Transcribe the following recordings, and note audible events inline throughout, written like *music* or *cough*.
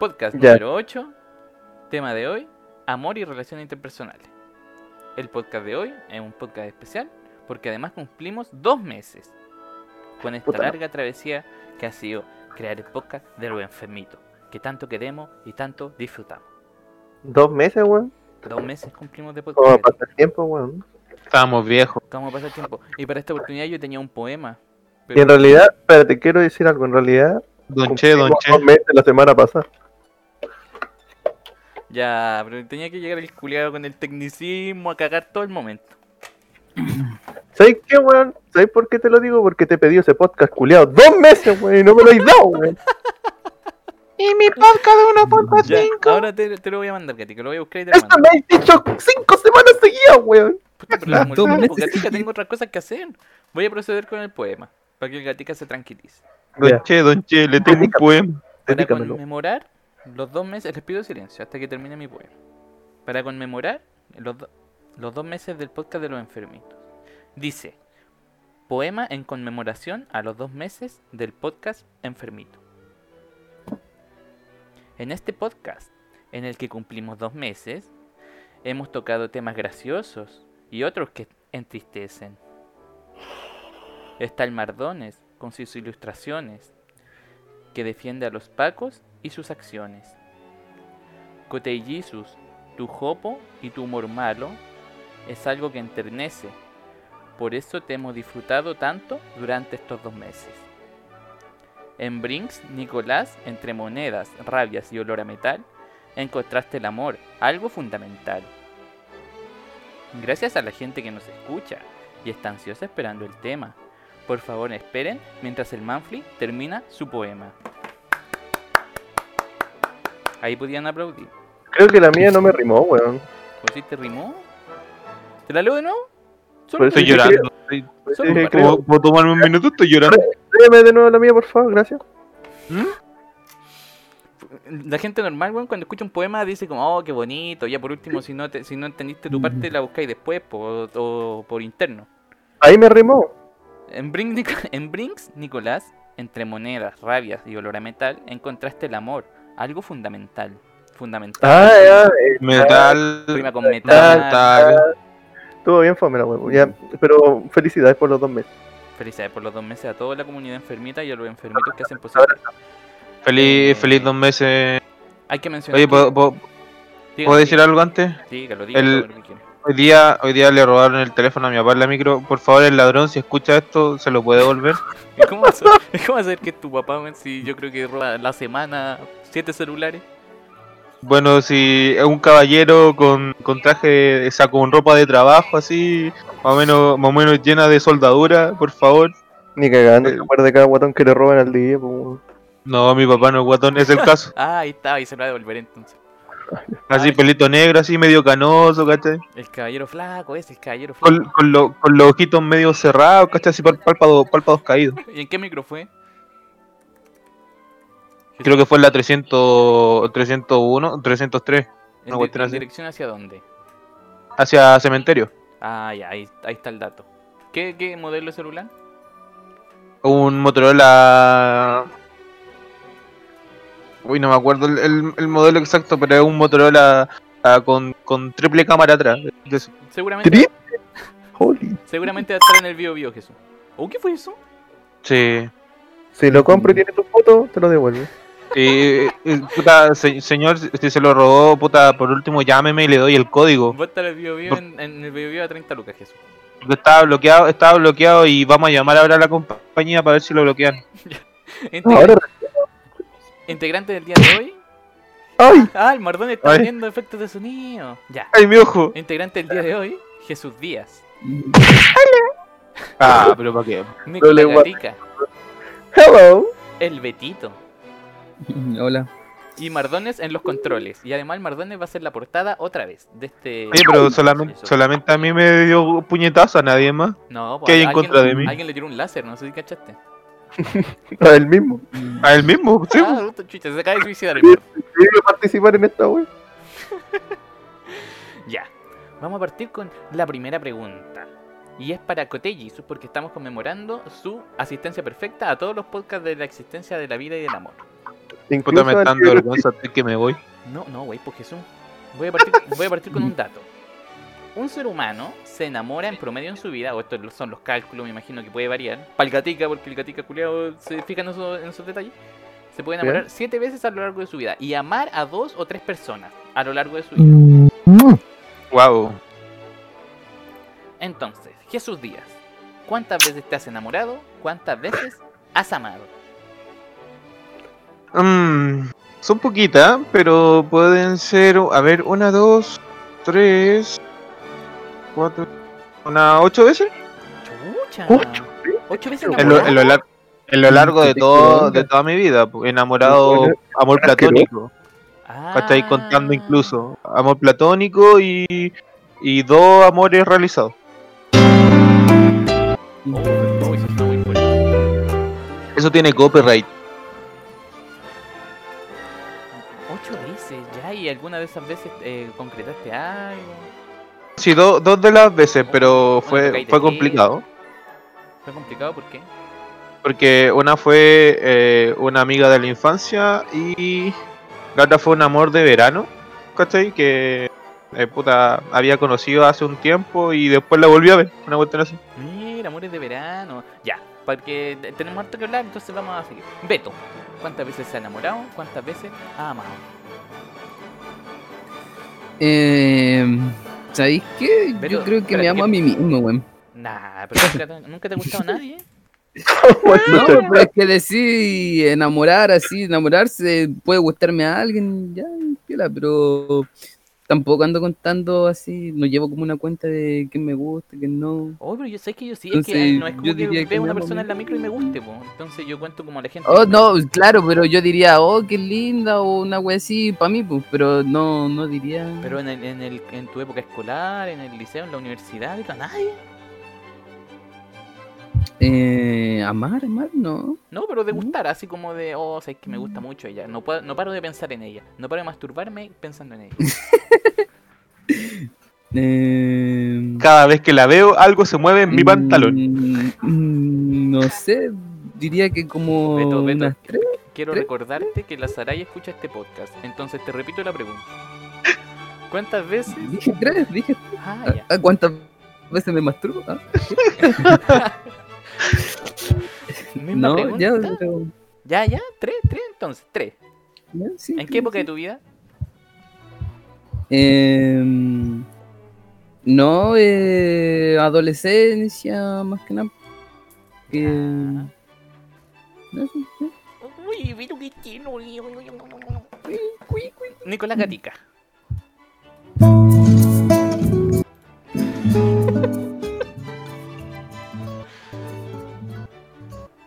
Podcast Ya. número 8. Tema de hoy: Amor y relaciones interpersonales. El podcast de hoy es un podcast especial porque además cumplimos dos meses con esta Puta. larga travesía que ha sido crear el podcast de los enfermitos, que tanto queremos y tanto disfrutamos. Dos meses, weón. Dos meses cumplimos de ¿Cómo podcast. pasa el tiempo, weón? Estábamos viejos. ¿Cómo pasa el tiempo? Y para esta oportunidad yo tenía un poema. Y en realidad, espérate, quiero decir algo. En realidad, Don Che, Don cumplimos Che. dos meses la semana pasada. Ya, pero tenía que llegar el culiado con el tecnicismo a cagar todo el momento. ¿Sabes qué, weón? ¿Sabes por qué te lo digo? Porque te pedí ese podcast culiado dos meses, weón, y no me lo has dado, weón. Y mi podcast de Ya, ahora te, te lo voy a mandar, Gati, que lo voy a buscar y te lo Esto mando. me has dicho cinco semanas seguidas, weón. Puta, pero como dos meses Gatica, tengo otras cosas que hacer. Voy a proceder con el poema, para que el Gatica se tranquilice. Don. Che, Don Che, le tengo un poema. Para conmemorar los dos meses, les pido silencio hasta que termine mi poema. Para conmemorar los, los dos meses del podcast de los enfermitos. Dice, poema en conmemoración a los dos meses del podcast enfermito. En este podcast, en el que cumplimos dos meses, hemos tocado temas graciosos y otros que entristecen. Está el Mardones con sus ilustraciones, que defiende a los pacos y sus acciones. Cotei Jesus, tu jopo y tu humor malo es algo que enternece, por eso te hemos disfrutado tanto durante estos dos meses. En Brinks, Nicolás, entre monedas, rabias y olor a metal, encontraste el amor, algo fundamental. Gracias a la gente que nos escucha y está ansiosa esperando el tema. Por favor, esperen mientras el Manfly termina su poema. Ahí podían aplaudir. Creo que la mía no me rimó, weón. ¿Pues si te rimó? ¿Te la leo de nuevo? Solo Estoy llorando. Estoy- creo. ¿Puedo, puedo tomarme un minuto? Estoy llorando. Léeme de nuevo la mía, por favor, gracias. La gente normal, weón, cuando escucha un poema dice como, oh, qué bonito. Ya por último, si no, te- si no entendiste tu parte, la buscáis después po- o por interno. Ahí me rimó. En, Brinks, Nic- en Brinks, Nicolás, entre monedas, rabias y olor a metal, encontraste el amor, algo fundamental. Fundamental. Ah, ya. eh, Metal. Rima con metal. Metal. Estuvo bien fome la weón. Ya, pero felicidades por los dos meses. Felicidades por los dos meses a toda la comunidad enfermita y a los enfermitos que hacen posible. Feliz, feliz dos meses. Hay que mencionar. Oye, que- ¿puedo, puedo- Dígalo, puedo decir algo antes? El- todo lo que quiera. Hoy día, hoy día le robaron el teléfono a mi papá en la micro. Por favor, el ladrón, si escucha esto, se lo puede devolver. ¿Y ¿Cómo a, cómo saber que es tu papá, si yo creo que roba la semana siete celulares? Bueno, si es un caballero con, con traje, o sea, con ropa de trabajo así, más o menos, más o menos llena de soldadura, por favor. Ni cagando, Eh. acuerda de cada guatón que le roban al día, pues. No, mi papá no es guatón, es el caso. *laughs* Ah, ahí está, y se lo va a devolver entonces. *laughs* Así, pelito negro, así, medio canoso, ¿cachai? El caballero flaco, ese, el caballero flaco. Con, con, lo- con los ojitos medio cerrados, ¿cachai? Así, párpados, párpados caídos. ¿Y en qué micro fue? Creo que fue en la 300, 301, 303, ¿En, una di- cuestión en así. dirección hacia dónde? hacia cementerio. Ah, ya, ahí, ahí está el dato. ¿Qué, qué modelo de celular? Un Motorola. Uy, no me acuerdo el, el- el modelo exacto, pero es un Motorola ah, con, con triple cámara atrás. De eso. Seguramente, ¿Tri? Holy. seguramente va a estar en el video bio, Jesús. ¿O qué fue eso? Sí. Si lo compro y tiene tu foto, te lo devuelve. Y, y, puta, se- señor, si se lo robó, puta, por último llámeme y le doy el código. Va a estar el video bio en, en el video bio a 30 lucas, Jesús. Porque estaba bloqueado, estaba bloqueado y vamos a llamar ahora a la compañía para ver si lo bloquean. Integra- *laughs* Ahora. Integrante del día de hoy. ¡Ay! Ah, el Mardón está Ay. poniendo efectos de sonido. Ya. ¡Ay, mi ojo! Integrante del día de hoy, Jesús Díaz. Ah, *laughs* pero ¿para qué? Nicolás gua- Gatica. Hello. El Betito. *laughs* Hola. Y Mardones en los controles. Y además Mardones va a ser la portada otra vez de este. Oye, pero solamente, Eso. solamente a mí me dio puñetazo, a nadie más. No, pues, ¿Qué hay en alguien- contra de mí? Alguien le tiró un láser, no sé si cachaste. *laughs* A él mismo. A él mismo, sí. Ah, puta chucha, se acaba de suicidar el. Quiero participar en esta wea. *laughs* Ya. Vamos a partir con la primera pregunta. Y es para Koteji, porque estamos conmemorando su asistencia perfecta a todos los podcasts de la existencia de la vida y del amor. Puta, me dando vergüenza que me voy. No, no, güey, pues Jesús. Voy a, partir, voy a partir con un dato. Un ser humano se enamora en promedio en su vida, o estos son los cálculos, me imagino que puede variar. Para el gatica, porque el gatica culiado se fija en, eso- en esos detalles. Se puede enamorar siete veces a lo largo de su vida y amar a dos o tres personas a lo largo de su vida. Wow. Entonces, Jesús Díaz, ¿cuántas veces te has enamorado? ¿Cuántas veces has amado? Mm, son poquitas, pero pueden ser, a ver, una, dos, tres, cuatro, una, ocho veces. Chucha. Ocho, ¿Ocho veces En lo, en lo lar- en lo largo de todo, de toda mi vida, enamorado, amor platónico. Ah. ¿Cachai? Contando incluso. Amor platónico y, y dos amores realizados. Oh, eso está muy fuerte. Eso tiene copyright. Ocho veces ya, y alguna de esas veces eh, concretaste algo. Sí, do- dos de las veces, pero fue, fue complicado. Fue complicado, ¿por qué? Porque una fue eh, una amiga de la infancia y la otra fue un amor de verano, ¿cachai? Que eh, puta, había conocido hace un tiempo y después la volví a ver, una cuestión así. Mira, amores de verano. Ya, porque te- tenemos harto que hablar, entonces vamos a seguir. Beto, ¿cuántas veces se ha enamorado? ¿Cuántas veces ha amado? Eh, ¿Sabéis qué? Pero, Yo creo que me amo ¿qué? a mí mismo, weón. Nah, pero nunca te, nunca te ha gustado nadie. *laughs* No, pero es que decir enamorar así, enamorarse, puede gustarme a alguien, ya, pero tampoco ando contando así, no llevo como una cuenta de quién me gusta, quién no. Oh, pero yo sé que yo sí, es Entonces, que no es como que diría que veo una a persona en la micro y me guste, po. Entonces yo cuento como a la gente. Oh, no, claro, pero yo diría, oh, qué linda, o una wea así, para mí, pues, pero no, no diría... Pero en, el, en, el, en tu época escolar, en el liceo, en la universidad, todo, nadie. Eh, amar, amar, no. No, pero de Mm. gustar, así como de, oh, sabes que me gusta mucho ella. No, puedo, no paro de pensar en ella. No paro de masturbarme pensando en ella. *laughs* Eh, Cada vez que la veo, algo se mueve en mi mm, pantalón. mm, No sé, diría que como Beto, Beto. unas tres. Quiero recordarte que la Saray escucha este podcast. Entonces te repito la pregunta. ¿Cuántas veces? Dije tres, dije. Ah, ya. ah, ¿Cuántas veces me masturbo? Ah, *laughs* *laughs* Misma no, pregunta. ya, Ya, pero- ya, tres, tres, entonces, tres. ya, sí, ¿En qué época de tu vida? Em, no, eh, adolescencia, más que nada. Eso, sí. Uy, pero qué chino. Nicolás Gatica. *laughs*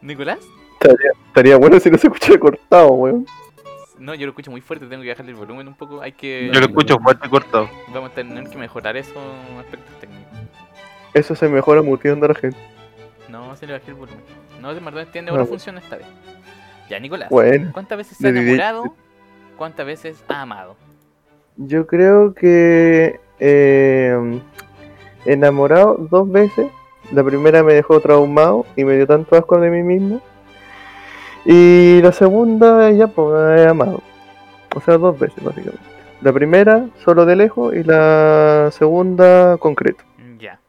¿Nicolás? estaría, estaría bueno si no se escuchara cortado, weón. No, yo lo escucho muy fuerte, tengo que bajarle el volumen un poco. Hay que. Yo lo escucho fuerte y cortado. Vamos a tener que mejorar esos aspectos técnicos. Eso se mejora muteando a la gente. No, se le bajé el volumen. No, de verdad entiende, Ah, ahora bueno. funciona esta vez. Ya, Nicolás. Bueno, ¿Cuántas veces se ha enamorado? ¿Cuántas veces ha amado? yo creo que eh, enamorado dos veces. La primera me dejó traumado y me dio tanto asco de mí mismo. Y la segunda ya pues he amado. O sea, dos veces básicamente. La primera solo de lejos y la segunda concreto. Ya.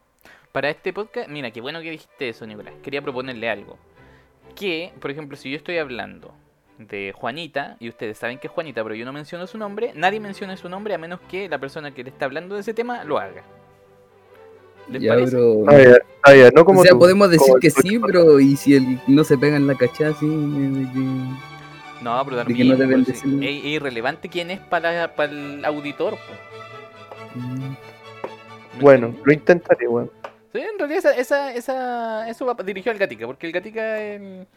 Para este podcast, mira, qué bueno que dijiste eso, Nicolás. Quería proponerle algo. Que, por ejemplo, si yo estoy hablando de Juanita, y ustedes saben que es Juanita, pero yo no menciono su nombre, nadie menciona su nombre a menos que la persona que le está hablando de ese tema lo haga. ¿Les Ya, parece? bro. Ah, ya, ah, ya, no como o sea, tú, podemos decir como que sí, pero y si el, no se pega en la cachada, sí, No, pero no pues, decirlo. es, es irrelevante quién es para, para el auditor. pues. Mm. ¿Me Bueno, lo intentaré, weón. Sí, en realidad esa, esa, esa, eso va dirigido al Gatica, porque el Gatica es el...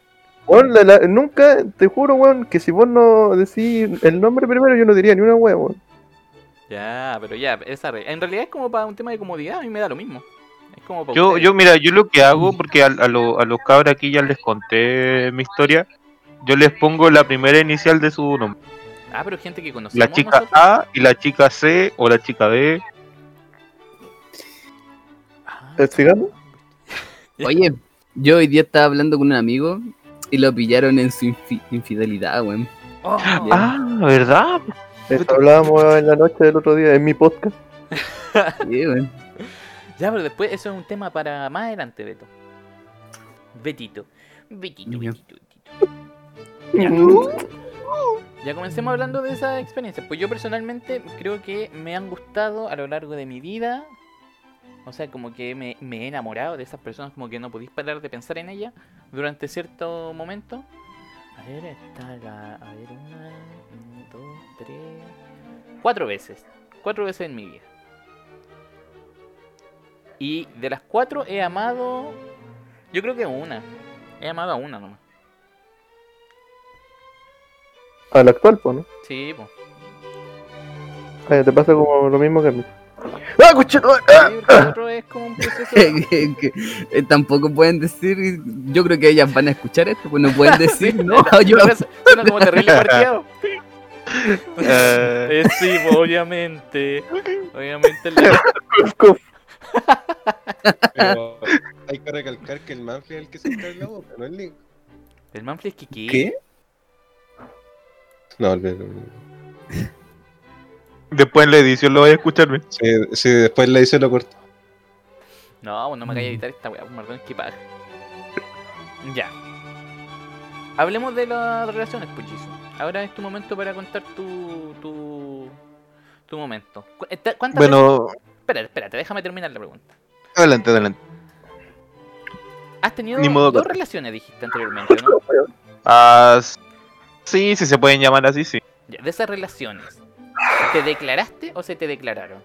Weón, la- la- nunca, te juro, weón, que si vos no decís el nombre primero, yo no diría ni una weón. Ya, pero ya, esa en realidad es como para un tema de comodidad, a mí me da lo mismo. Es como para Yo, ustedes. yo, mira, yo lo que hago, porque a, a, lo- a los cabros aquí ya les conté mi historia, yo les pongo la primera inicial de su nombre. Ah, pero gente que conocemos La chica nosotros. A y la chica C o la chica B. Ah, ¿El cigarro? Oye, yo hoy día estaba hablando con un amigo y lo pillaron en su infi- infidelidad, weón. Oh, Ah, ¿verdad? Eso hablábamos en la noche del otro día en mi podcast. *laughs* Sí, weón. Ya, pero después eso es un tema para más adelante, Beto. Betito. Betito, Ya. Betito, Betito. Ya. Ya comencemos hablando de esa experiencia. Pues yo personalmente creo que me han gustado a lo largo de mi vida. O sea, como que me, me he enamorado de esas personas, como que no podéis parar de pensar en ellas durante cierto momento. A ver, está la. A ver, una, dos, tres. Cuatro veces. Cuatro veces en mi vida. Y de las cuatro he amado. Yo creo que una. He amado a una nomás. Al actual, pues, ¿no? Sí, pues. Ah, te pasa como lo mismo que a mí. ¡Ah, otro es como un proceso. que, *laughs* que, eh, tampoco pueden decir, yo creo que ellas van a escuchar esto, pues no pueden *laughs* decir, no, *laughs* yo Suena- como terrible parqueado. Eh, Eh, sí, pues, obviamente. Obviamente. la- Pero *laughs* hay que recalcar que el Manfred es el que se está en la boca, no el Link. El Manfred es que qué? No, el, el- después en la edición lo voy a escucharme. sí, sí, después le hice lo corto. No, pues no me vaya a editar esta weá, pues Mardones que paga. Ya. Hablemos de las relaciones, pues Jisoo. Ahora es tu momento para contar tu. tu. tu momento. ¿Cuántas Bueno, veces- Espérate, espérate, déjame terminar la pregunta. adelante, adelante. Has tenido Ni modo dos relaciones, dijiste anteriormente, ¿no? *laughs* Ah, sí, sí se pueden llamar así, sí. Ya, de esas relaciones, ¿te declaraste o se te declararon?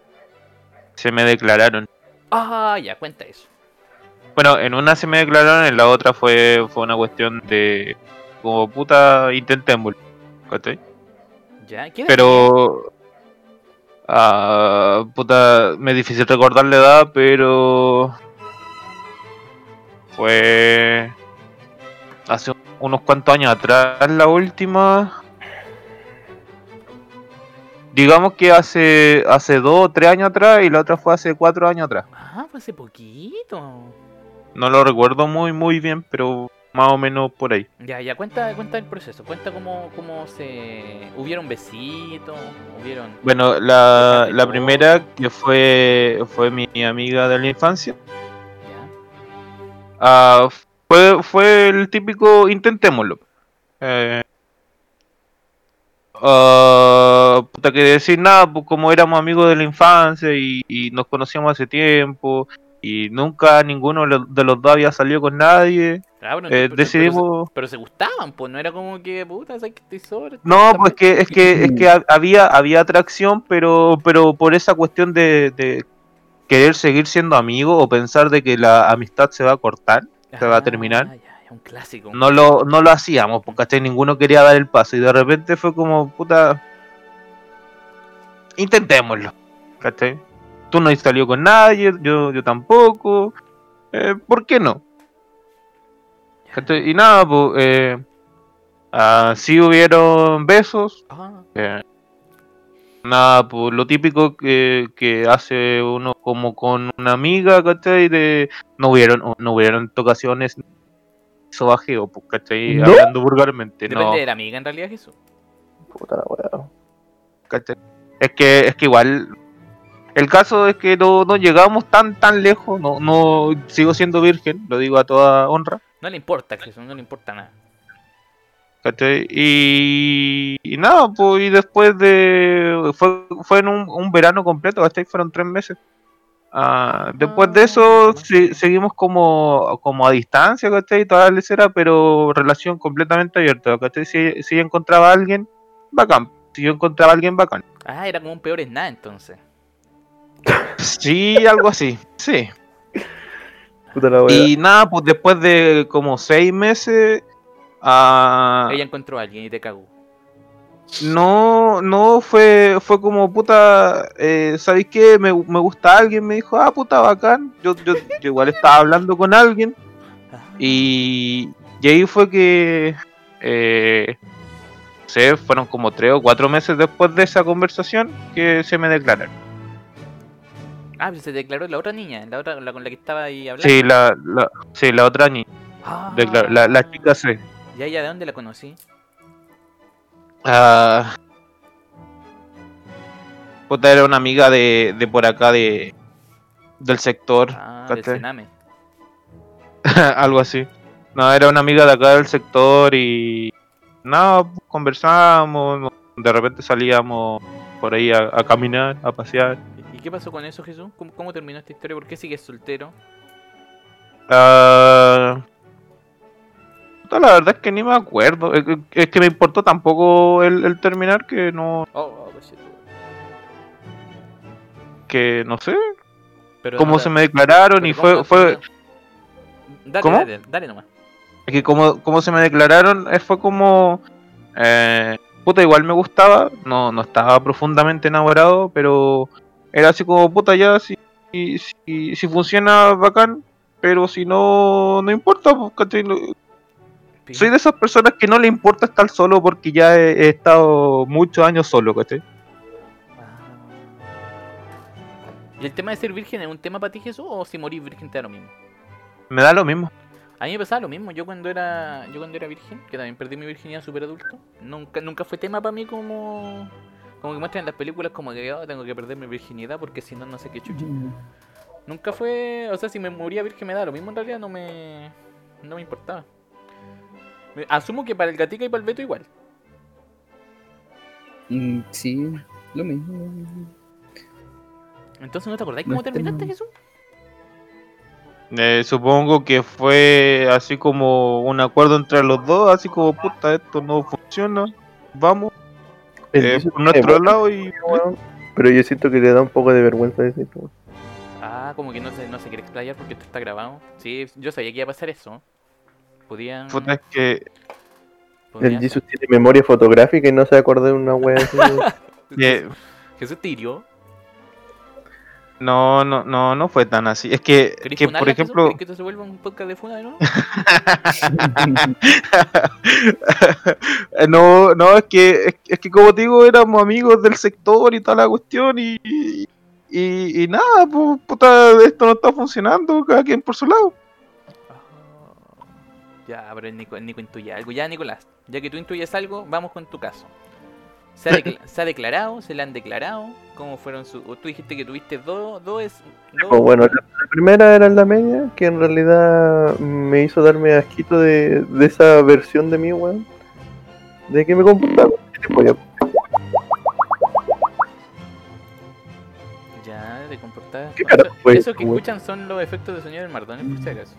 Se me declararon. Ah, ya, cuenta eso. Bueno, en una se me declararon, en la otra fue, fue una cuestión de. Como puta, intentémoslo. ¿Cachai? Ya, ¿qué edad Pero. ah, puta, me es difícil recordar la edad, pero. Fue. Hace unos cuantos años atrás la última. Digamos que hace hace dos o tres años atrás y la otra fue hace cuatro años atrás. Ah, fue hace poquito. No lo recuerdo muy muy bien, pero más o menos por ahí. Ya, ya, cuenta, cuenta el proceso. Cuenta cómo, cómo se... ¿Hubieron besitos? ¿Hubieron...? Bueno, la, la primera que fue fue mi amiga de la infancia. Ya. Ah, fue, fue el típico intentémoslo. Eh, ah, puta que decir nada, pues como éramos amigos de la infancia y, y nos conocíamos hace tiempo y nunca ninguno de los dos había salido con nadie, Ah, pero- eh, pero- decidimos... Pero, se gustaban, pues no era como que, puta, sabes que estoy sobre. No, pues que es que es que ha- había había atracción, pero pero por esa cuestión de, de querer seguir siendo amigos o pensar de que la amistad se va a cortar, se va a terminar. Ah, ya, es un clásico. no lo no lo hacíamos, porque ¿cachai? ninguno quería dar el paso y de repente fue como puta intentémoslo, ¿cachai? Tú no salido con nadie, yo yo tampoco, eh, ¿por qué no? ¿Cachai? Y nada, pues eh, ah, sí hubieron besos, Ah, eh, nada, pues lo típico que, que hace uno como con una amiga, ¿cachai? De, no hubieron, no hubieron tocaciones sobajeo, pues, ¿cachai? ¿No? Hablando vulgarmente, depende no, de la amiga en realidad, Jesús. Puta la weá. ¿cachai? Es que, es que igual, el caso es que no, no llegamos tan, tan lejos, no, no, sigo siendo virgen, lo digo a toda honra. No le importa, Jesús, no le importa nada. Y, y nada, pues y después de... Fue, fue en un, un verano completo, ¿cachai? Fueron tres meses. Ah, después de eso Ah. se- seguimos como, como a distancia, ¿cachai? Toda la lecera, pero relación completamente abierta, ¿cachai? Si, si yo encontraba a alguien, bacán. Si yo encontraba a alguien, bacán. Ah, era como un peor es nada entonces. Sí, algo así, sí. Puta la weá. Y nada, pues después de como seis meses... ah, Ella encontró a alguien y te cagó. No, no, fue, fue como puta, eh, ¿sabéis qué? Me, me gusta alguien, me dijo, ah, puta, bacán. Yo, yo, yo igual estaba hablando con alguien y, y ahí fue que, eh, no sé, fueron como tres o cuatro meses después de esa conversación que se me declararon. Ah, pero se declaró la otra niña, la otra la con la que estaba ahí hablando. Sí, la, la, sí, la otra niña, Ah, declaró- la, la chica sí. Ya, ya, ¿de dónde la conocí? Ah, puta, era una amiga de, de por acá de del sector, Ah, del. Sename. *laughs* algo así. No, era una amiga de acá del sector y pues, conversábamos, no- de repente salíamos por ahí a, a caminar, a pasear. ¿Y qué pasó con eso, Jesús? ¿Cómo, cómo terminó esta historia? ¿Por qué sigues soltero? Ah, puta, la verdad es que ni me acuerdo. Es, que- es que me importó tampoco el, el terminar, que no, Oh, oh, shit. que no sé Pero cómo no se me declararon y fue, no- fue, Dale, ¿Cómo? dale, dale nomás. Es que como, como se me declararon, eh, fue como... Eh, puta, igual me gustaba, no, no estaba profundamente enamorado, pero era así como, puta, ya, si, si, si, funciona, bacán, pero si no, no importa, pues, ¿cachai? Soy de esas personas que no le importa estar solo porque ya he, he estado muchos años solo, ¿cachai? Ah. ¿Y el tema de ser virgen es un tema para ti, Jesús? ¿O si morís virgen te da lo mismo? Me da lo mismo. A mí me pasaba lo mismo. Yo cuando era yo cuando era virgen, que también perdí mi virginidad súper adulto, nunca, nunca fue tema para mí como... Como que muestran en las películas como que oh, tengo que perder mi virginidad porque si no, no sé qué chucha. Nunca fue... O sea, si me moría virgen me da lo mismo en realidad, no me... No me importaba. Asumo que para el gatica y para el Beto igual. Mm, Sí, lo mismo. Entonces, ¿no te acordáis cómo terminaste. Jesús? Eh, supongo que fue así como un acuerdo entre los dos, así como, puta, esto no funciona, vamos, eh, Jesús por tiene nuestro lado y... weón, Pero yo siento que le da un poco de vergüenza decirlo. weón. Ah, como que no se, no se quiere explayar porque esto está grabado. Sí, yo sabía que iba a pasar eso. Podían... Puta, es que podían- El Jesus tiene memoria fotográfica y no se acordó de una wea así. *laughs* *laughs* Jesús te hirió. No, no, no, no fue tan así. Es que, ¿Querés que por ejemplo, ¿Querés que esto se vuelva un podcast de funa nuevo? *laughs* no, no, es que, es, es que como te digo, éramos amigos del sector y toda la cuestión y, y, y nada, pu- puta, esto no está funcionando, cada quien por su lado. Ya, pero el Nico, el Nico intuye algo. Ya, Nicolás, ya que tú intuyes algo, vamos con tu caso. ¿Se ha, decla- *laughs* se ha declarado? ¿Se le han declarado? ¿Cómo fueron sus...? Tú dijiste que tuviste dos... dos, es- dos- Pues bueno, la, la primera era en la media, que en realidad me hizo darme asquito de, de esa versión de mí, weón. De que me comportaba como gilipollas. Ya, de comportar... ¿Qué carajo Eso, eso eso, que escuchan son los efectos de sonido del Mardones, por si acaso.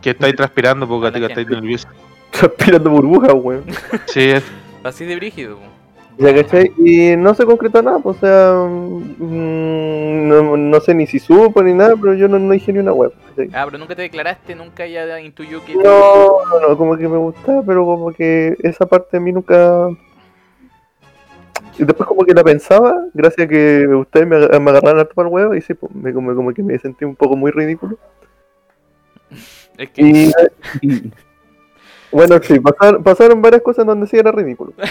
Que estáis transpirando porque estáis nervioso. *laughs* Transpirando burbujas, weón. Sí, es- Así de brígido. po. Y no se concretó nada, pues, o sea, mm, no, no sé ni si supo ni nada, pero yo no, no dije ni una web. ¿cachai? Ah, pero nunca te declaraste, nunca ya intuyó que... No, no, no, como que me gustaba, pero como que esa parte de mí nunca... Y después como que la pensaba, gracias a que ustedes me, me agarraron para el huevo, y sí, pues, me, como, como que me sentí un poco muy ridículo. *laughs* Es que... Y *laughs* bueno, sí, pasaron, pasaron varias cosas en donde sí era ridículo. *laughs*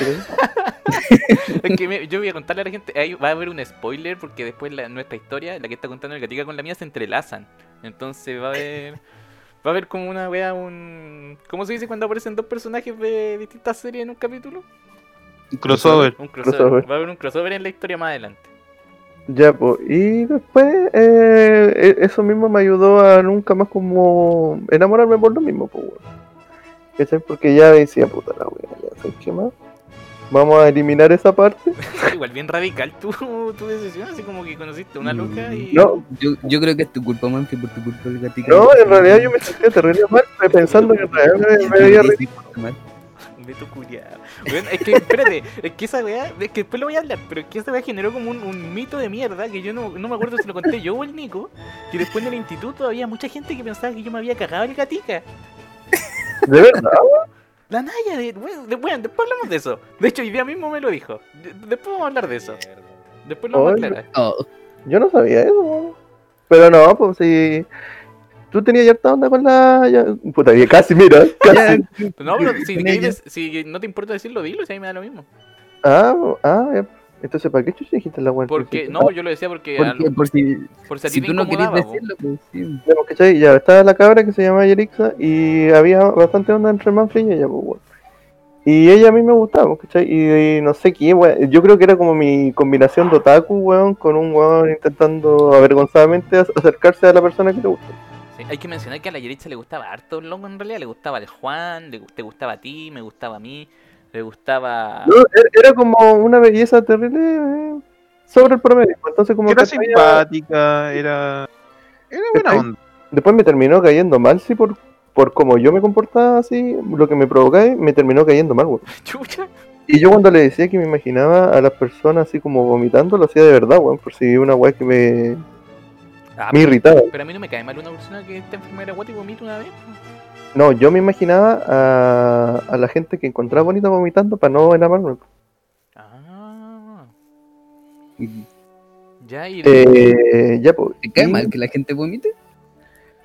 Es que me- yo voy a contarle a la gente, ahí va a haber un spoiler porque después la, nuestra historia, la que está contando el gatica con la mía, se entrelazan. Entonces va a haber va a haber como una wea, un... ¿Cómo se dice cuando aparecen dos personajes de distintas series en un capítulo? crossover. Un crossover. Crossover. Va a haber un crossover en la historia más adelante. Ya, pues, y después eh, e- eso mismo me ayudó a nunca más como enamorarme por lo mismo, pues. ¿Cachai? Porque ya decía, puta la wea, ya sabes qué más. Vamos a eliminar esa parte. *laughs* Igual bien radical tu, tu decisión, así como que conociste a una loca y... No, Yo, yo creo que es tu culpa, man, que por tu culpa el gatito. no, en realidad yo me sentía terrible mal, pensando que en realidad me, me veía ridículo. mal. Beto culiado. Weón, es que, espérate, es que esa weá, es que después lo voy a hablar, pero es que esa weá generó como un, un mito de mierda que yo no, no me acuerdo si lo conté yo o el Nico, que después en el instituto había mucha gente que pensaba que yo me había cagado el gatica. De verdad, La Naya, de, weón, después hablamos de eso. De hecho, hoy día mismo me lo dijo. De- después vamos a hablar de eso. Después lo vamos a aclarar. Oh, yo no sabía eso. Pero no, pues si. Tú tenías ya harta onda con la. ya- Puta, ya casi, mira, casi. *laughs* No, pero si, si no te importa decirlo, dilo, si a mí me da lo mismo. Ah, ah, ya. Entonces, ¿para qué chucha dijiste la weá? Porque, no, yo lo decía porque, porque, lo- por si, por si a ti si te tú no querías decirlo, pues sí. Ya, pues, ¿cachai? Ya estaba la cabra que se llamaba Yerixa y había bastante onda entre Manfred y ella, pues, weón. Y ella a mí me gustaba, ¿cachai? Y, y no sé qué, weón. Yo creo que era como mi combinación de otaku, weón, con un weón intentando avergonzadamente ac- acercarse a la persona que le gusta. Sí, hay que mencionar que a la Yeritza le gustaba harto el loco en realidad. Le gustaba el Juan, le, te gustaba a ti, me gustaba a mí, le gustaba. No, era, como una belleza terrible eh, sobre el promedio. Entonces, como Que era que simpática, era. Era buena ¿Cachai? onda. después me terminó cayendo mal, sí, por, por como yo me comportaba así, lo que me provocaba, me terminó cayendo mal, weón. *laughs* Chucha. Y yo cuando le decía que me imaginaba a las personas así como vomitando, lo hacía de verdad, weón, por si una weá que me, Ah, me irritaba. pero a mí no me cae mal una persona que está guata y vomita una vez. No, yo me imaginaba a, a la gente que encontraba bonita vomitando para no enamarme. Ah, ¿Te ya, y. Eh, ya, pues. cae y- mal que la gente vomite?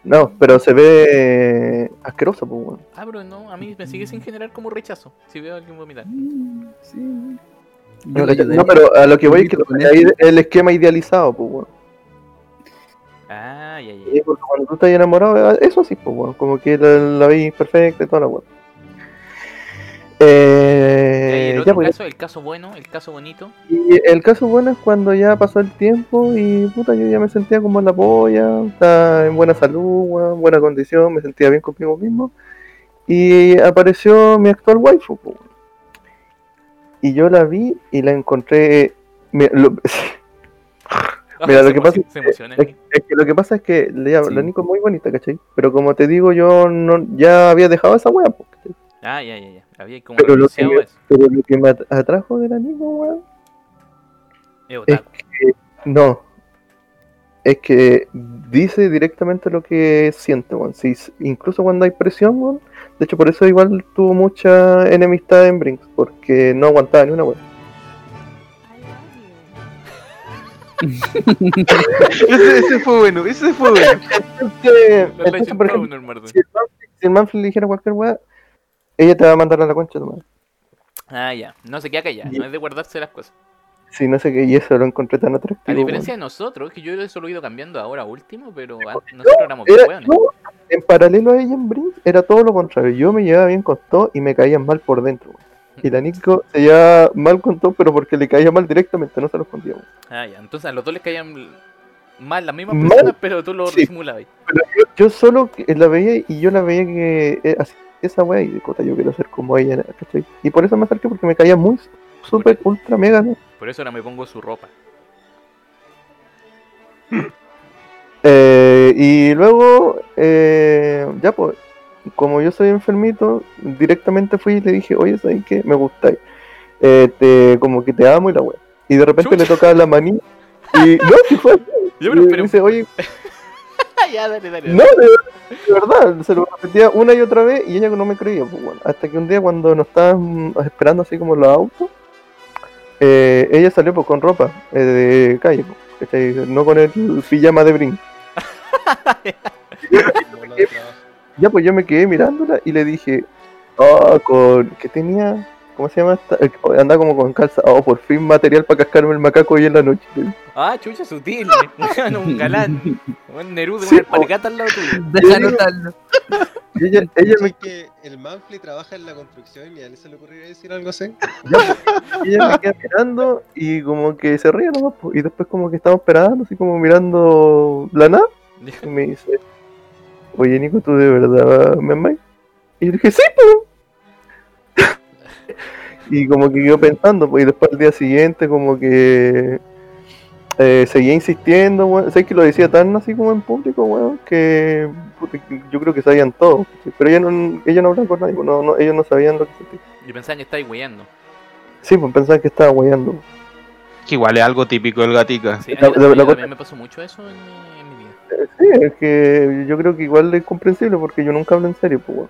No, pero se ve asqueroso, pues, weón. Ah, pero no, a mí me sigue sin generar como rechazo si veo a alguien vomitar. Mm, Sí. No, no, pero a lo que voy es que el esquema idealizado, pues, weón. Ah, ya, porque cuando tú estás enamorado, eh, eso sí, pues, weón. Como que la, la veis perfecta y toda la weón. Eh, el ya, pues, caso, el caso bueno, el caso bonito. y el caso bueno es cuando ya pasó el tiempo y puta, yo ya me sentía como en la polla, estaba en buena salud, weón, buena condición, me sentía bien conmigo mismo. Y apareció mi actual waifu, weón. Y yo la vi y la encontré. mira, lo- *laughs* *laughs* Mira, Ah, lo que pasa Es, que lo que pasa es que la, Sí. la Nico es muy bonita, ¿cachai? Pero como te digo, yo no, ya había dejado esa wea. Ah, ya, ya, ya. Había como Pero lo, que me, pero lo que atrajo de la Nico, weón, Es otaku. no. Es que dice directamente lo que siente, weón. Si, incluso cuando hay presión, weón. De hecho, por eso igual tuvo mucha enemistad en Brinks, porque no aguantaba ni una wea. *laughs* Ese, ese fue bueno, ese fue bueno. Entonces, La entonces, Legend por ejemplo, si el, Manfred, si el Manfred le dijera cualquier wea, ella te va a mandar a la concha, tu madre. Ah, ya. No se queda callada, no es de guardarse las cosas. Sí, no sé qué, y eso lo encontré tan atractivo. A diferencia de nosotros, que yo eso lo he ido cambiando ahora último, pero antes nosotros éramos Era- no, en paralelo a ella en Brinks era todo lo contrario. Yo me llevaba bien con todo y me caían mal por dentro. Y la Nico se llevaba mal con todo, pero porque le caía mal directamente, no se lo escondía. weón. Ah, ya. Entonces a los dos les caían mal las mismas personas, pero tú lo Sí. disimulabas. Yo solo la veía y yo la veía que eh, hacía esa wea y de cota yo quiero ser como ella, ¿cachai? Y por eso me acerqué porque me caía muy súper, ultra, mega. ¿no? Por eso ahora me pongo su ropa. Eh, y luego, eh, ya pues, como yo soy enfermito, directamente fui y le dije, oye, ¿sabes qué? Me gustáis. Eh, te, como que te amo y la wea. Y de repente Chucha. le tocaba la manía. Y *laughs* no, si fue. Yo, y pero, me pero- dice, oye, *laughs* ya, dale, dale. no, de, de verdad, se lo repetía una y otra vez y ella no me creía. Pues, bueno, hasta que un día cuando nos estaban esperando así como los autos, eh, ella salió pues con ropa eh, de calle, pues, no con el pijama de brin. *laughs* Ya pues yo me quedé mirándola y le dije, oh, con que tenía, ¿cómo se llama esta? Eh, Anda como con calza, oh, por fin material para cascarme el macaco hoy en la noche. Ah, chucha, sutil. *laughs* Un galán. Un Neruda, Sí, una alpargata al lado tuyo. *laughs* *laughs* Ella, ella me, ¿Sabes que el Manfly trabaja en la construcción y a él se le ocurriría decir algo así? ella me queda mirando y como que se ríe nomás, pues, y después como que estamos esperando, así como mirando la nada, y me dice, oye Nico, ¿tú de verdad me amas? Y yo dije, sí, pues. *laughs* y como que quedó pensando, pues, y después al día siguiente como que eh, seguía insistiendo, weón. Sé que lo decía tan así como en público, weón, que puta, yo creo que sabían todo. ¿cachai? Pero ella no, ella no hablaba con nadie, pues, no, no, ellos no sabían lo que sentía. Yo pensaba que estáis weyando. Sí, pues pensaban que estaba weyando. Que igual es algo típico del gatica. Sí, a La- mí, la- a mí la también me pasó mucho eso en mi. Sí, es que yo creo que igual es comprensible porque yo nunca hablo en serio, pues.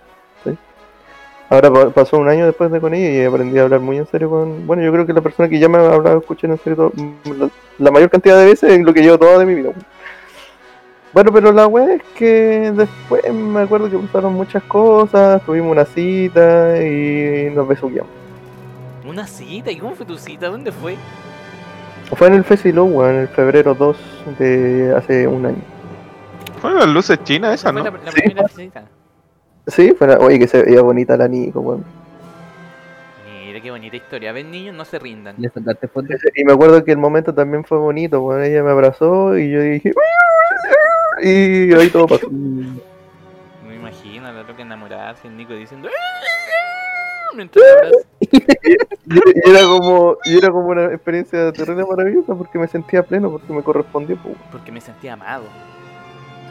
Ahora pa- pasó un año después de con ella y aprendí a hablar muy en serio con. Bueno, yo creo que la persona que ya me ha hablado, escuchen en serio todo- la, la mayor cantidad de veces es lo que llevo toda de mi vida. Bueno, pero la weá es que después me acuerdo que pasaron muchas cosas, tuvimos una cita y nos besuqueamos. ¿Una cita? ¿Y cómo fue tu cita? ¿Dónde fue? Fue en el Festival en el febrero 2 de hace un año. Fueron las luces chinas esas, fue ¿no? la, la Sí. primera cita. Sí, fue una- oye, que se veía bonita la Nico, weón. Mira qué bonita historia. A ver, niños, no se rindan. Y me acuerdo que el momento también fue bonito, bueno, ella me abrazó y yo dije... Y ahí todo pasó. Me imagino la loca enamorarse, el Nico diciendo. Mientras. *laughs* Y era como, y era como una experiencia terrible maravillosa porque me sentía pleno, porque me correspondió. pues. Porque me sentía amado.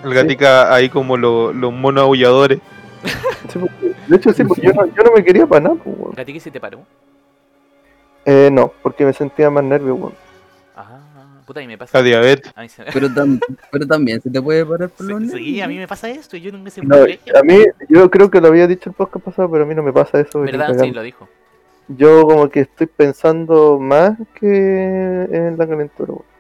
El gatica ahí como lo- los monos aulladores. *laughs* De hecho, sí, porque yo no, yo no me quería para nada. Pues, weón. ¿A ti qué se te paró? eh, no, porque me sentía más nervio. weón. Ah, puta, y me pasa. La diabetes. A mí se- Pero, tam- pero también se te puede parar por los Sí, nervios. sí, a mí me pasa esto. Yo nunca sé No, a mí, yo creo que lo había dicho el podcast pasado, pero a mí no me pasa eso. ¿Verdad? Sí, lo dijo. Yo como que estoy pensando más que en la calentura. weón.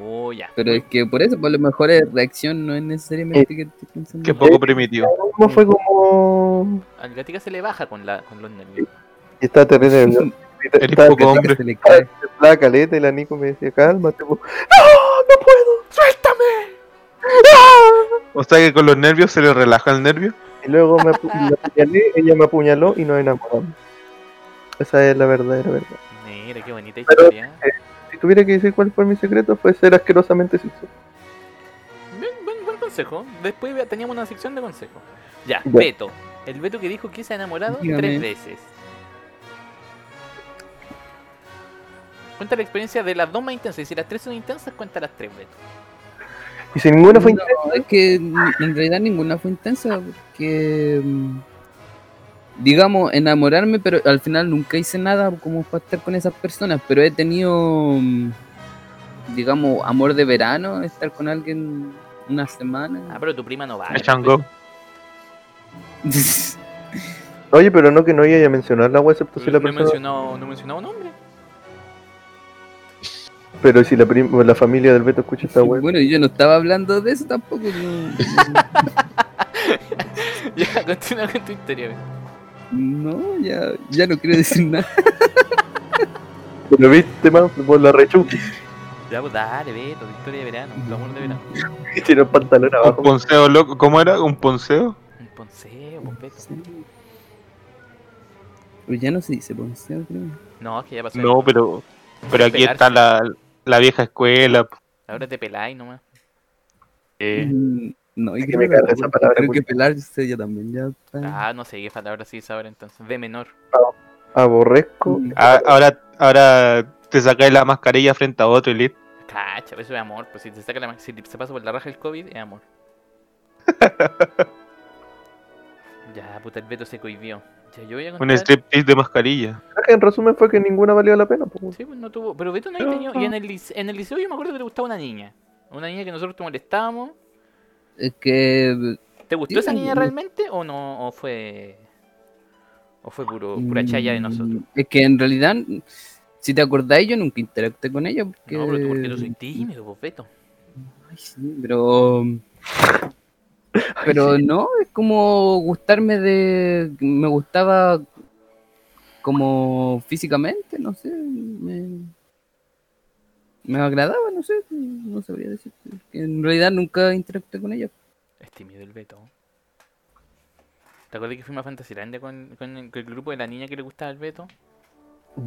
Oh, ya. Pero es que por eso, por lo mejor es reacción, no es necesariamente que estés pensando. Qué poco primitivo. ¿Cómo fue como... Al gatica se le baja con, la, con los nervios. Y estaba terrible. Y te- Eres poco hombre. se le cae. temblaba caleta y la Nico me decía, cálmate. po". ¡No! ¡No puedo! ¡Suéltame! O sea que con los nervios se le relaja el nervio. Y luego me, apu- me apuñalé, ella me apuñaló y nos enamoramos. Esa es la verdadera verdad. Mira, qué bonita Pero- historia. Si tuviera que decir cuál fue mi secreto, fue ser asquerosamente sincero. Buen, buen, buen consejo. Después teníamos una sección de consejos. Ya, Ya. Beto. El Beto que dijo que se ha enamorado Dígame. tres veces. Cuenta la experiencia de las dos más intensas. Y si las tres son intensas, cuenta las tres, Beto. Y si ninguna fue No, es que en realidad ninguna fue intensa, porque mm, digamos, enamorarme, pero al final nunca hice nada como para estar con esas personas, pero he tenido, mm, digamos, amor de verano, estar con alguien una Ah, semana. pero tu prima no va. Chango. *laughs* Oye, pero no que no iba a mencionar la web, excepto si la No persona. no mencionó nombre. Pero si la, la familia del Beto escucha esta web. bueno, yo no estaba hablando de eso tampoco. no- *laughs* ya, continúa con tu historia. No, ya, ya no quiero decir nada. *laughs* Pero viste, man, por la rechuque. Ya, pues dale, Beto, tu historia de verano, tu amor de verano. Y *laughs* tiene el pantalón Un abajo. ponceo loco. ¿Cómo era? ¿Un ponceo? Un ponceo, pues, Beto. Pero ya no se dice ponceo, creo. No, es que ya pasó. No, pero. Pero aquí Pelarse. está la, la vieja escuela. Ahora te peláis nomás. eh, Mm, No, y que creo me esa palabra, creo que güey. pelarse ya también ya está. Ah, no sé qué palabra sí es ahora entonces. De menor. Aborrezco. Mm. a- ahora, ahora te sacáis la mascarilla frente a otro y listo. Cacha, eso es amor. Pues si te saca la si se pasa por la raja el COVID, es amor. *laughs* ya, puta, el Beto se cohibió. Ya, yo voy a Un contar. striptease de mascarilla. En resumen fue que ninguna valió la pena. pues. Sí, pues no tuvo. Pero Beto no había tenido. Y en el, en el liceo yo me acuerdo que le gustaba una niña. Una niña que nosotros te molestábamos. Es que. ¿Te gustó esa niña no. realmente o no? ¿O fue. O fue puro, pura chaya de nosotros? mm, Es que en realidad, si te acordáis, yo nunca interactué con ella. Porque... No, pero tú porque tú soy tímido, pues Beto. Ay, sí, pero. Pero no, es como gustarme de. Me gustaba como físicamente, no sé. Me, me agradaba, no sé. No sabría decir. En realidad nunca interactué con ella. Es tímido el Beto. ¿Te acuerdas que fuimos a Fantasylandia con, con el, con el grupo de la niña que le gustaba al Beto?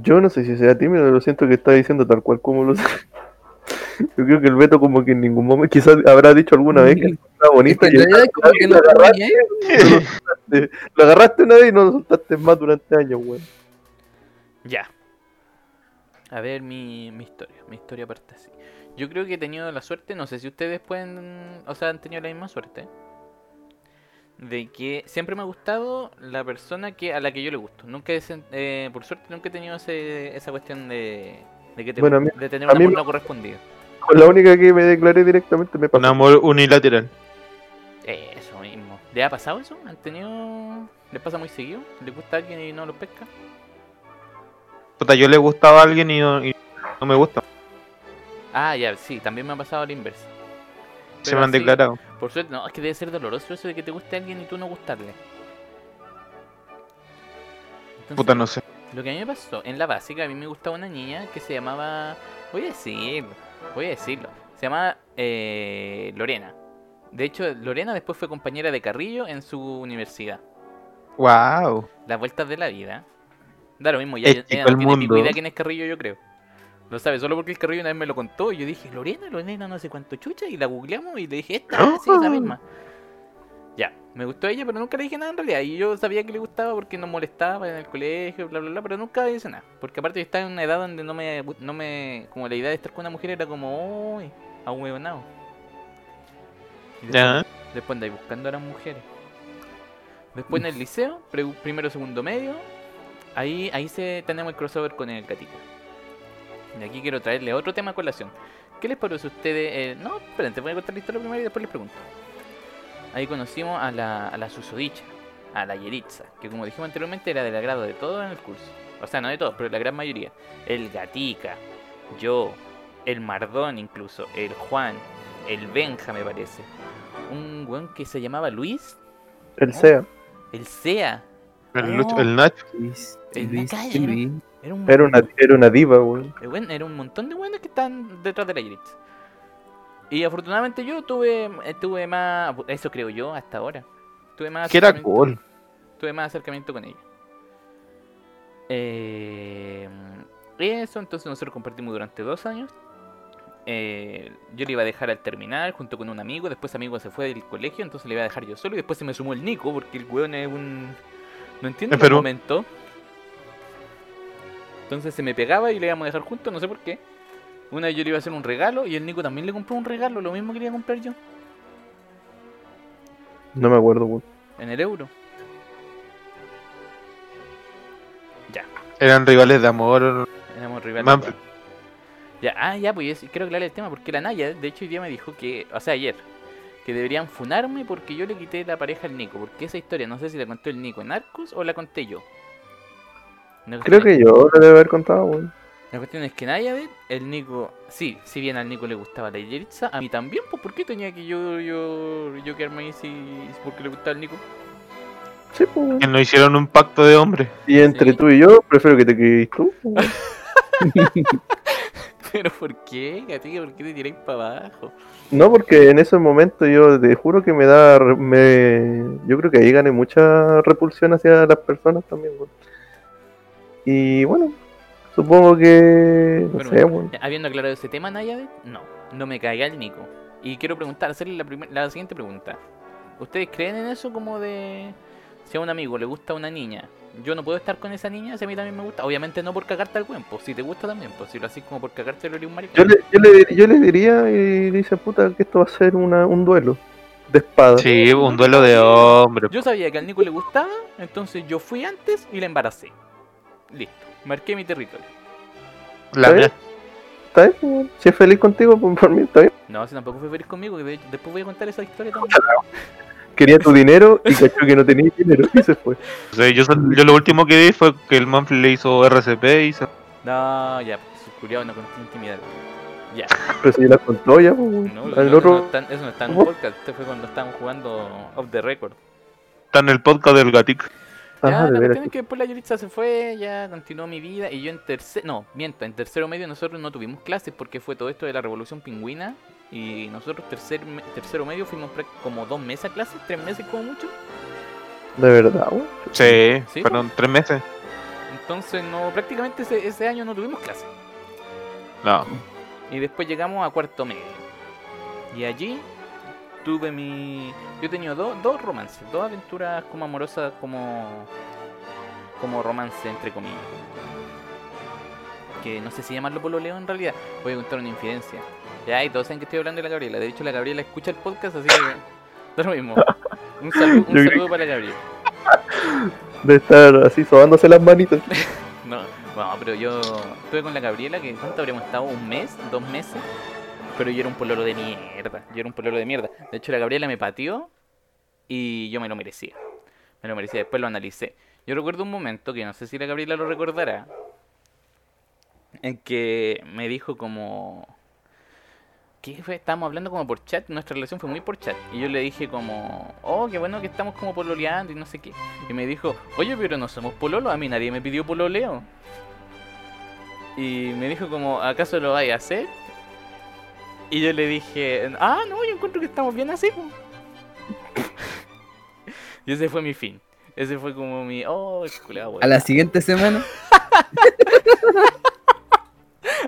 Yo no sé si sea tímido, lo siento que está diciendo tal cual como lo sé. Yo creo que el Beto como que en ningún momento, quizás habrá dicho alguna vez que era Es que y en realidad es como que agarraste, *laughs* lo agarraste una vez y no lo soltaste más durante años, weón. Ya. A ver mi, mi historia. Mi historia parte así. Yo creo que he tenido la suerte, no sé si ustedes pueden, o sea, han tenido la misma suerte. De que siempre me ha gustado la persona que a la que yo le gusto. Nunca he, eh, por suerte nunca he tenido ese, esa cuestión de, de, que te, Bueno, a mí- de tener un amor me- no correspondido. Con la única que me declaré directamente me Un pasó. amor unilateral. Eso mismo. ¿Le ha pasado eso? ¿Han tenido... ¿Les pasa muy seguido? ¿Les gusta a alguien y no lo pesca? Puta, yo le gustaba a alguien y no, y no me gusta. Ah, ya, sí, también me ha pasado a la inversa. Se Pero me han así- declarado. Por suerte, no, es que debe ser doloroso eso de que te guste alguien y tú no gustarle. Entonces, Puta, no sé. Lo que a mí me pasó, en la básica, a mí me gustaba una niña que se llamaba. Voy a decirlo, voy a decirlo. Se llamaba eh, Lorena. De hecho, Lorena después fue compañera de Carrillo en su universidad. Wow. Las vueltas de la vida. Da lo mismo, ya ella chico no el tiene mundo. idea quién es Carrillo, yo creo. Lo sabe, solo porque el Carrillo una vez me lo contó y yo dije, Lorena, Lorena, no sé cuánto chucha, y la googleamos y le dije, esta, ah, sí, esa misma. Ya, me gustó ella, pero nunca le dije nada en realidad. Y yo sabía que le gustaba porque nos molestaba en el colegio, bla, bla, bla, pero nunca le hice nada. Porque aparte yo estaba en una edad donde no me, no me, como la idea de estar con una mujer era como, uy, ahueonado. Y después- Ya. Después andáis buscando a las mujeres. Después en el liceo, primero, segundo medio, ahí, ahí se tenemos el crossover con el gatito. Y aquí quiero traerle otro tema a colación. ¿Qué les parece a ustedes? eh, no, esperen, te voy a contar la historia primero y después les pregunto. Ahí conocimos a la, a la susodicha, a la Yeritza, que como dijimos anteriormente era del agrado de todos en el curso. O sea, no de todos, pero de la gran mayoría. El Gatica, yo, el Mardón incluso, el Juan, el Benja me parece. Un weón que se llamaba Luis, El SEA. el Sea. El, Oh. Lucho- el Nacho. Luis, El. Era un, Era una, era una diva, weón. eh, era un montón de weones que están detrás de la Yeritza. Y afortunadamente yo tuve, eh, tuve más, eso creo yo hasta ahora. Tuve más Que era acercamiento- cool. tuve más acercamiento con ella. Eh, eso, entonces nosotros compartimos durante dos años. Eh, yo le iba a dejar al terminal junto con un amigo. Después amigo se fue del colegio, entonces le iba a dejar yo solo. Y después se me sumó el Nico, porque el weón es un. No entiendo el Enfermo. momento. Entonces se me pegaba y le íbamos a dejar juntos, no sé por qué. Una vez yo le iba a hacer un regalo y el Nico también le compró un regalo, lo mismo quería comprar yo, No me acuerdo, weón. en el euro. Eran rivales de amor. Éramos rivales. Manfred. Ya, ah, ya, pues yo quiero aclarar el tema porque la Naya, de hecho, hoy día me dijo que, o sea, ayer, que deberían funarme porque yo le quité la pareja al Nico. Porque esa historia, no sé si la contó el Nico en Arcos o la conté yo. Creo que yo lo debo haber contado, weón. La cuestión es que Naya, el Nico, sí, si bien al Nico le gustaba la Yeritza, a mí también, pues ¿por qué tenía que yo, yo, yo quedarme ahí si, porque le gustaba al Nico? Sí, pues. Que no hicieron un pacto de hombres. Y entre Sí. tú y yo, prefiero que te quedes tú. weón. *laughs* Pero ¿por qué, gatilla? ¿Por qué te tiráis para abajo? No, porque en esos momentos yo te juro que me da. re- Me, yo creo que ahí gané mucha repulsión hacia las personas también, weón. Y bueno, supongo que. No Bueno, sé, bueno, ya, habiendo aclarado ese tema, Nayade, no, no me caiga el Nico. Y quiero preguntar, hacerle la, la siguiente pregunta. ¿Ustedes creen en eso como de si a un amigo le gusta una niña, yo no puedo estar con esa niña si a mí también me gusta? Obviamente no por cagarte al cuerpo, si te gusta también, pues si lo haces como por cagarte lo haría un maricón. Yo le, yo, le, yo le diría y dice, puta, que esto va a ser una, un duelo de espadas. Sí, un duelo de hombres. Yo sabía que al Nico le gustaba, entonces yo fui antes y la embaracé. Listo, marqué mi territorio. La ¿Está bien? ¿Está bien? Si es feliz contigo, pues por mí está bien. No, si tampoco fue feliz conmigo, que de hecho, después voy a contar esa historia también. Quería tu dinero y cachó que no tenía dinero y se fue. O sea, yo, yo lo último que vi fue que el Manfred le hizo RCP y se... No, ya, su culiado no contiene intimidad. Ya. Pero si la contó ya, pues. No, no, eso, otro- no está, eso no está en un ¿Cómo? podcast. Este fue cuando estábamos jugando off the record. está en el podcast del Gatic. Ya, de la veras. cuestión es que después la Yuritza se fue, ya continuó mi vida. Y yo en tercer. No, miento, en tercero medio nosotros no tuvimos clases porque fue todo esto de la revolución pingüina. Y nosotros tercer, me- tercero medio fuimos como dos meses a clases, tres meses como mucho. De verdad, weón. Sí, Sí, fueron tres meses. Entonces no, prácticamente ese, ese año no tuvimos clases. No. Y después llegamos a cuarto medio. Y allí tuve mi. Yo he tenido dos dos romances, dos aventuras como amorosas, como. como romance, entre comillas. Que no sé si llamarlo pololeo en realidad. Voy a contar una infidencia. Ya, y todos saben que estoy hablando de la Gabriela. De hecho, la Gabriela escucha el podcast, así que. *laughs* Da lo mismo. Un saludo, *laughs* un saludo para la Gabriela. De estar así sobándose las manitas. *laughs* No, bueno, pero yo estuve con la Gabriela, que ¿cuánto habríamos estado? ¿Un mes? ¿Dos meses? Pero yo era un pololo de mierda, yo era un pololo de mierda. De hecho, la Gabriela me pateó y yo me lo merecía. Me lo merecía, después lo analicé. Yo recuerdo un momento, que no sé si la Gabriela lo recordará, en que me dijo como... ¿Qué fue? Estábamos hablando como por chat, nuestra relación fue muy por chat. Y yo le dije como, oh, qué bueno que estamos como pololeando y no sé qué. Y me dijo, oye, pero no somos pololo, a mí nadie me pidió pololeo. Y me dijo como, ¿acaso lo vais a hacer? Y yo le dije, ah, no, yo encuentro que estamos bien así. po". *laughs* y ese fue mi fin. Ese fue como mi. Oh, culiao, A la siguiente semana. *laughs*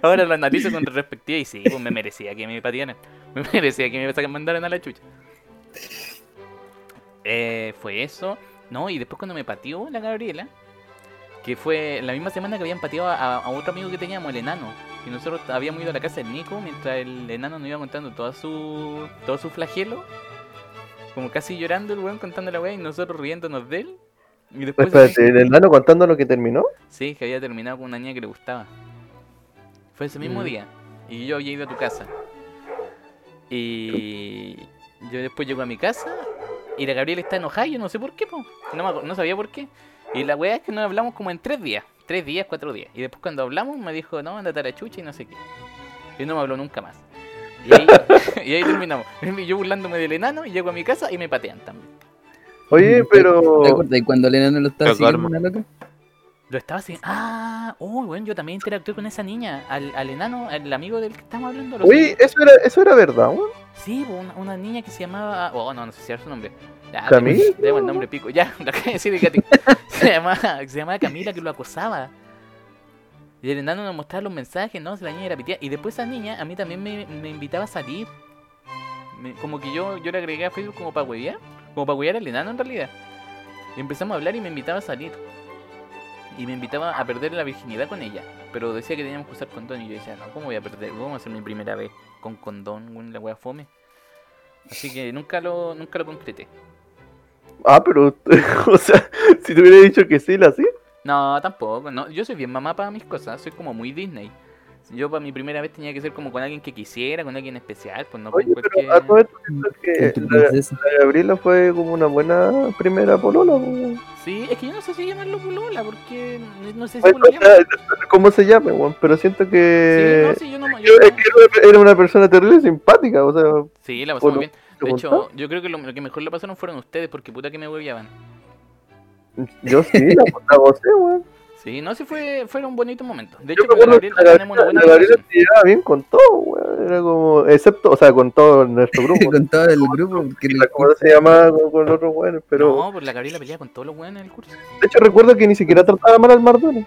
Ahora lo analizo con retrospectiva y sí, pues me merecía que me patearan. *laughs* Me merecía que me mandaran a la chucha. Eh, fue eso. No, y después cuando me pateó la Gabriela, que fue la misma semana que habían pateado a, a otro amigo que teníamos, el enano. Y nosotros habíamos ido a la casa del Nico mientras el enano nos iba contando todo su, todo su flagelo. Como casi llorando el weón contando la weá y nosotros riéndonos de él. Y después Espérate, ¿el enano contando lo que terminó? Sí, que había terminado con una niña que le gustaba. Fue ese mismo Mm. día. Y yo había ido a tu casa. Y yo después llego a mi casa y la Gabriela está enojada, yo no sé por qué, po. No, no sabía por qué. Y la weá es que nos hablamos como en tres días. Tres días, cuatro días. Y después cuando hablamos me dijo, no, andate a la chucha y no sé qué. Y no me habló nunca más. Y ahí, *laughs* *laughs* y ahí terminamos. Y Yo burlándome del enano y llego a mi casa y me patean también. Oye, pero. ¿Te acuerdas de cuando el enano lo estaba siguiendo una loca? Lo estaba así. Ah, oh, bueno, yo también interactué con esa niña. Al, al enano, al amigo del que estamos hablando. Oye, eso era, eso era verdad, weón. Sí, una, una niña que se llamaba. Oh, no, no sé si era su nombre. Ya, ¿Camila? el nombre pico. Ya, *laughs* lo decir. *laughs* Se llamaba, se llamaba Camila que lo acosaba. Y el enano nos mostraba los mensajes, ¿no? Si la niña era pitía. Y después esa niña a mí también me, me invitaba a salir. Me- como que yo, yo le agregué a Facebook como para huevear. Como para huevear al enano en realidad. Y empezamos a hablar y me invitaba a salir. Y me invitaba a perder la virginidad con ella. Pero decía que teníamos que usar condón. Y yo decía, no, ¿cómo voy a perder? ¿Cómo a ser mi primera vez con condón? Con la wea fome. Así que nunca lo, nunca lo concreté. Ah, pero. *laughs* o sea, si te hubiera dicho que sí, la sí. No, tampoco. No. Yo soy bien mamá para mis cosas. Soy como muy Disney. Yo para mi primera vez tenía que ser como con alguien que quisiera, con alguien especial. Pues no con Oye, cualquier... pero a todo esto siento Con que la, la Gabriela fue como una buena primera polola, weón. Sí, es que yo no sé si llamarlo polola, porque no- no sé si lo o llaman. sea, ¿Cómo se llama, weón? Pero siento Sí, que. no, sí, yo no, yo yo- no- es que era- una persona terrible y simpática, o sea. Sí, la pasamos ¿O no? bien. ¿Te De hecho, yo creo que lo, lo que mejor lo pasaron fueron ustedes, porque puta que me hueveaban. Yo sí, la, *laughs* la gocé, weón. Sí, no, sí fue, fueron bonitos momentos. De Yo hecho, con la que la tenemos una Gabriela, buena la Gabriela relación. llevaba bien con todo, weón. Era como. Excepto, o sea, con todo nuestro *laughs* grupo. con todo el grupo. Porque La- ¿Cómo se llamaba con, con los otros weones? Pero. No, pues la Gabriela pelea con todos los buenos en el curso. De hecho, recuerdo que ni siquiera trataba mal al Mardone.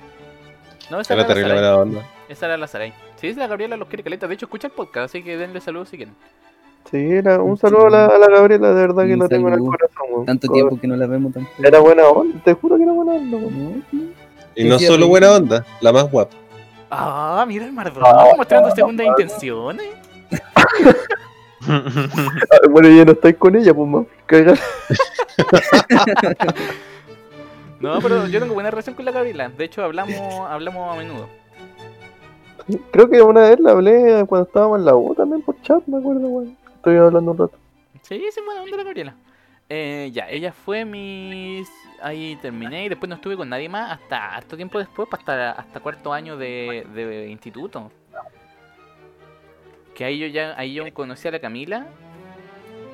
No, esa Era era, la terrible Saray. buena onda. Esa era la Saray. Sí, la Gabriela los quiere caleta. De hecho, escucha el podcast, así que denle saludos si quieren. Sí, era un saludo a la, a la Gabriela, de verdad que la tengo en el corazón. Tanto tiempo que no la vemos tampoco. Era buena onda, te juro que era buena onda, no. Y no solo buena onda, la más guapa. Ah, mira el Mardón Ah, mostrando segundas intenciones. Ah, *laughs* Bueno, ya no estáis con ella, pues más. *laughs* No, pero yo tengo buena relación con la Gabriela. De hecho, hablamos, hablamos a menudo. Creo que una vez la hablé cuando estábamos en la U también por chat, me acuerdo, weón. Estoy hablando un rato. Sí, sí, buena onda la Gabriela. Eh, ya, ella fue mis. Ahí terminé y después no estuve con nadie más hasta harto tiempo después, hasta, hasta cuarto año de, de instituto. Que ahí yo ya ahí yo conocí a la Camila.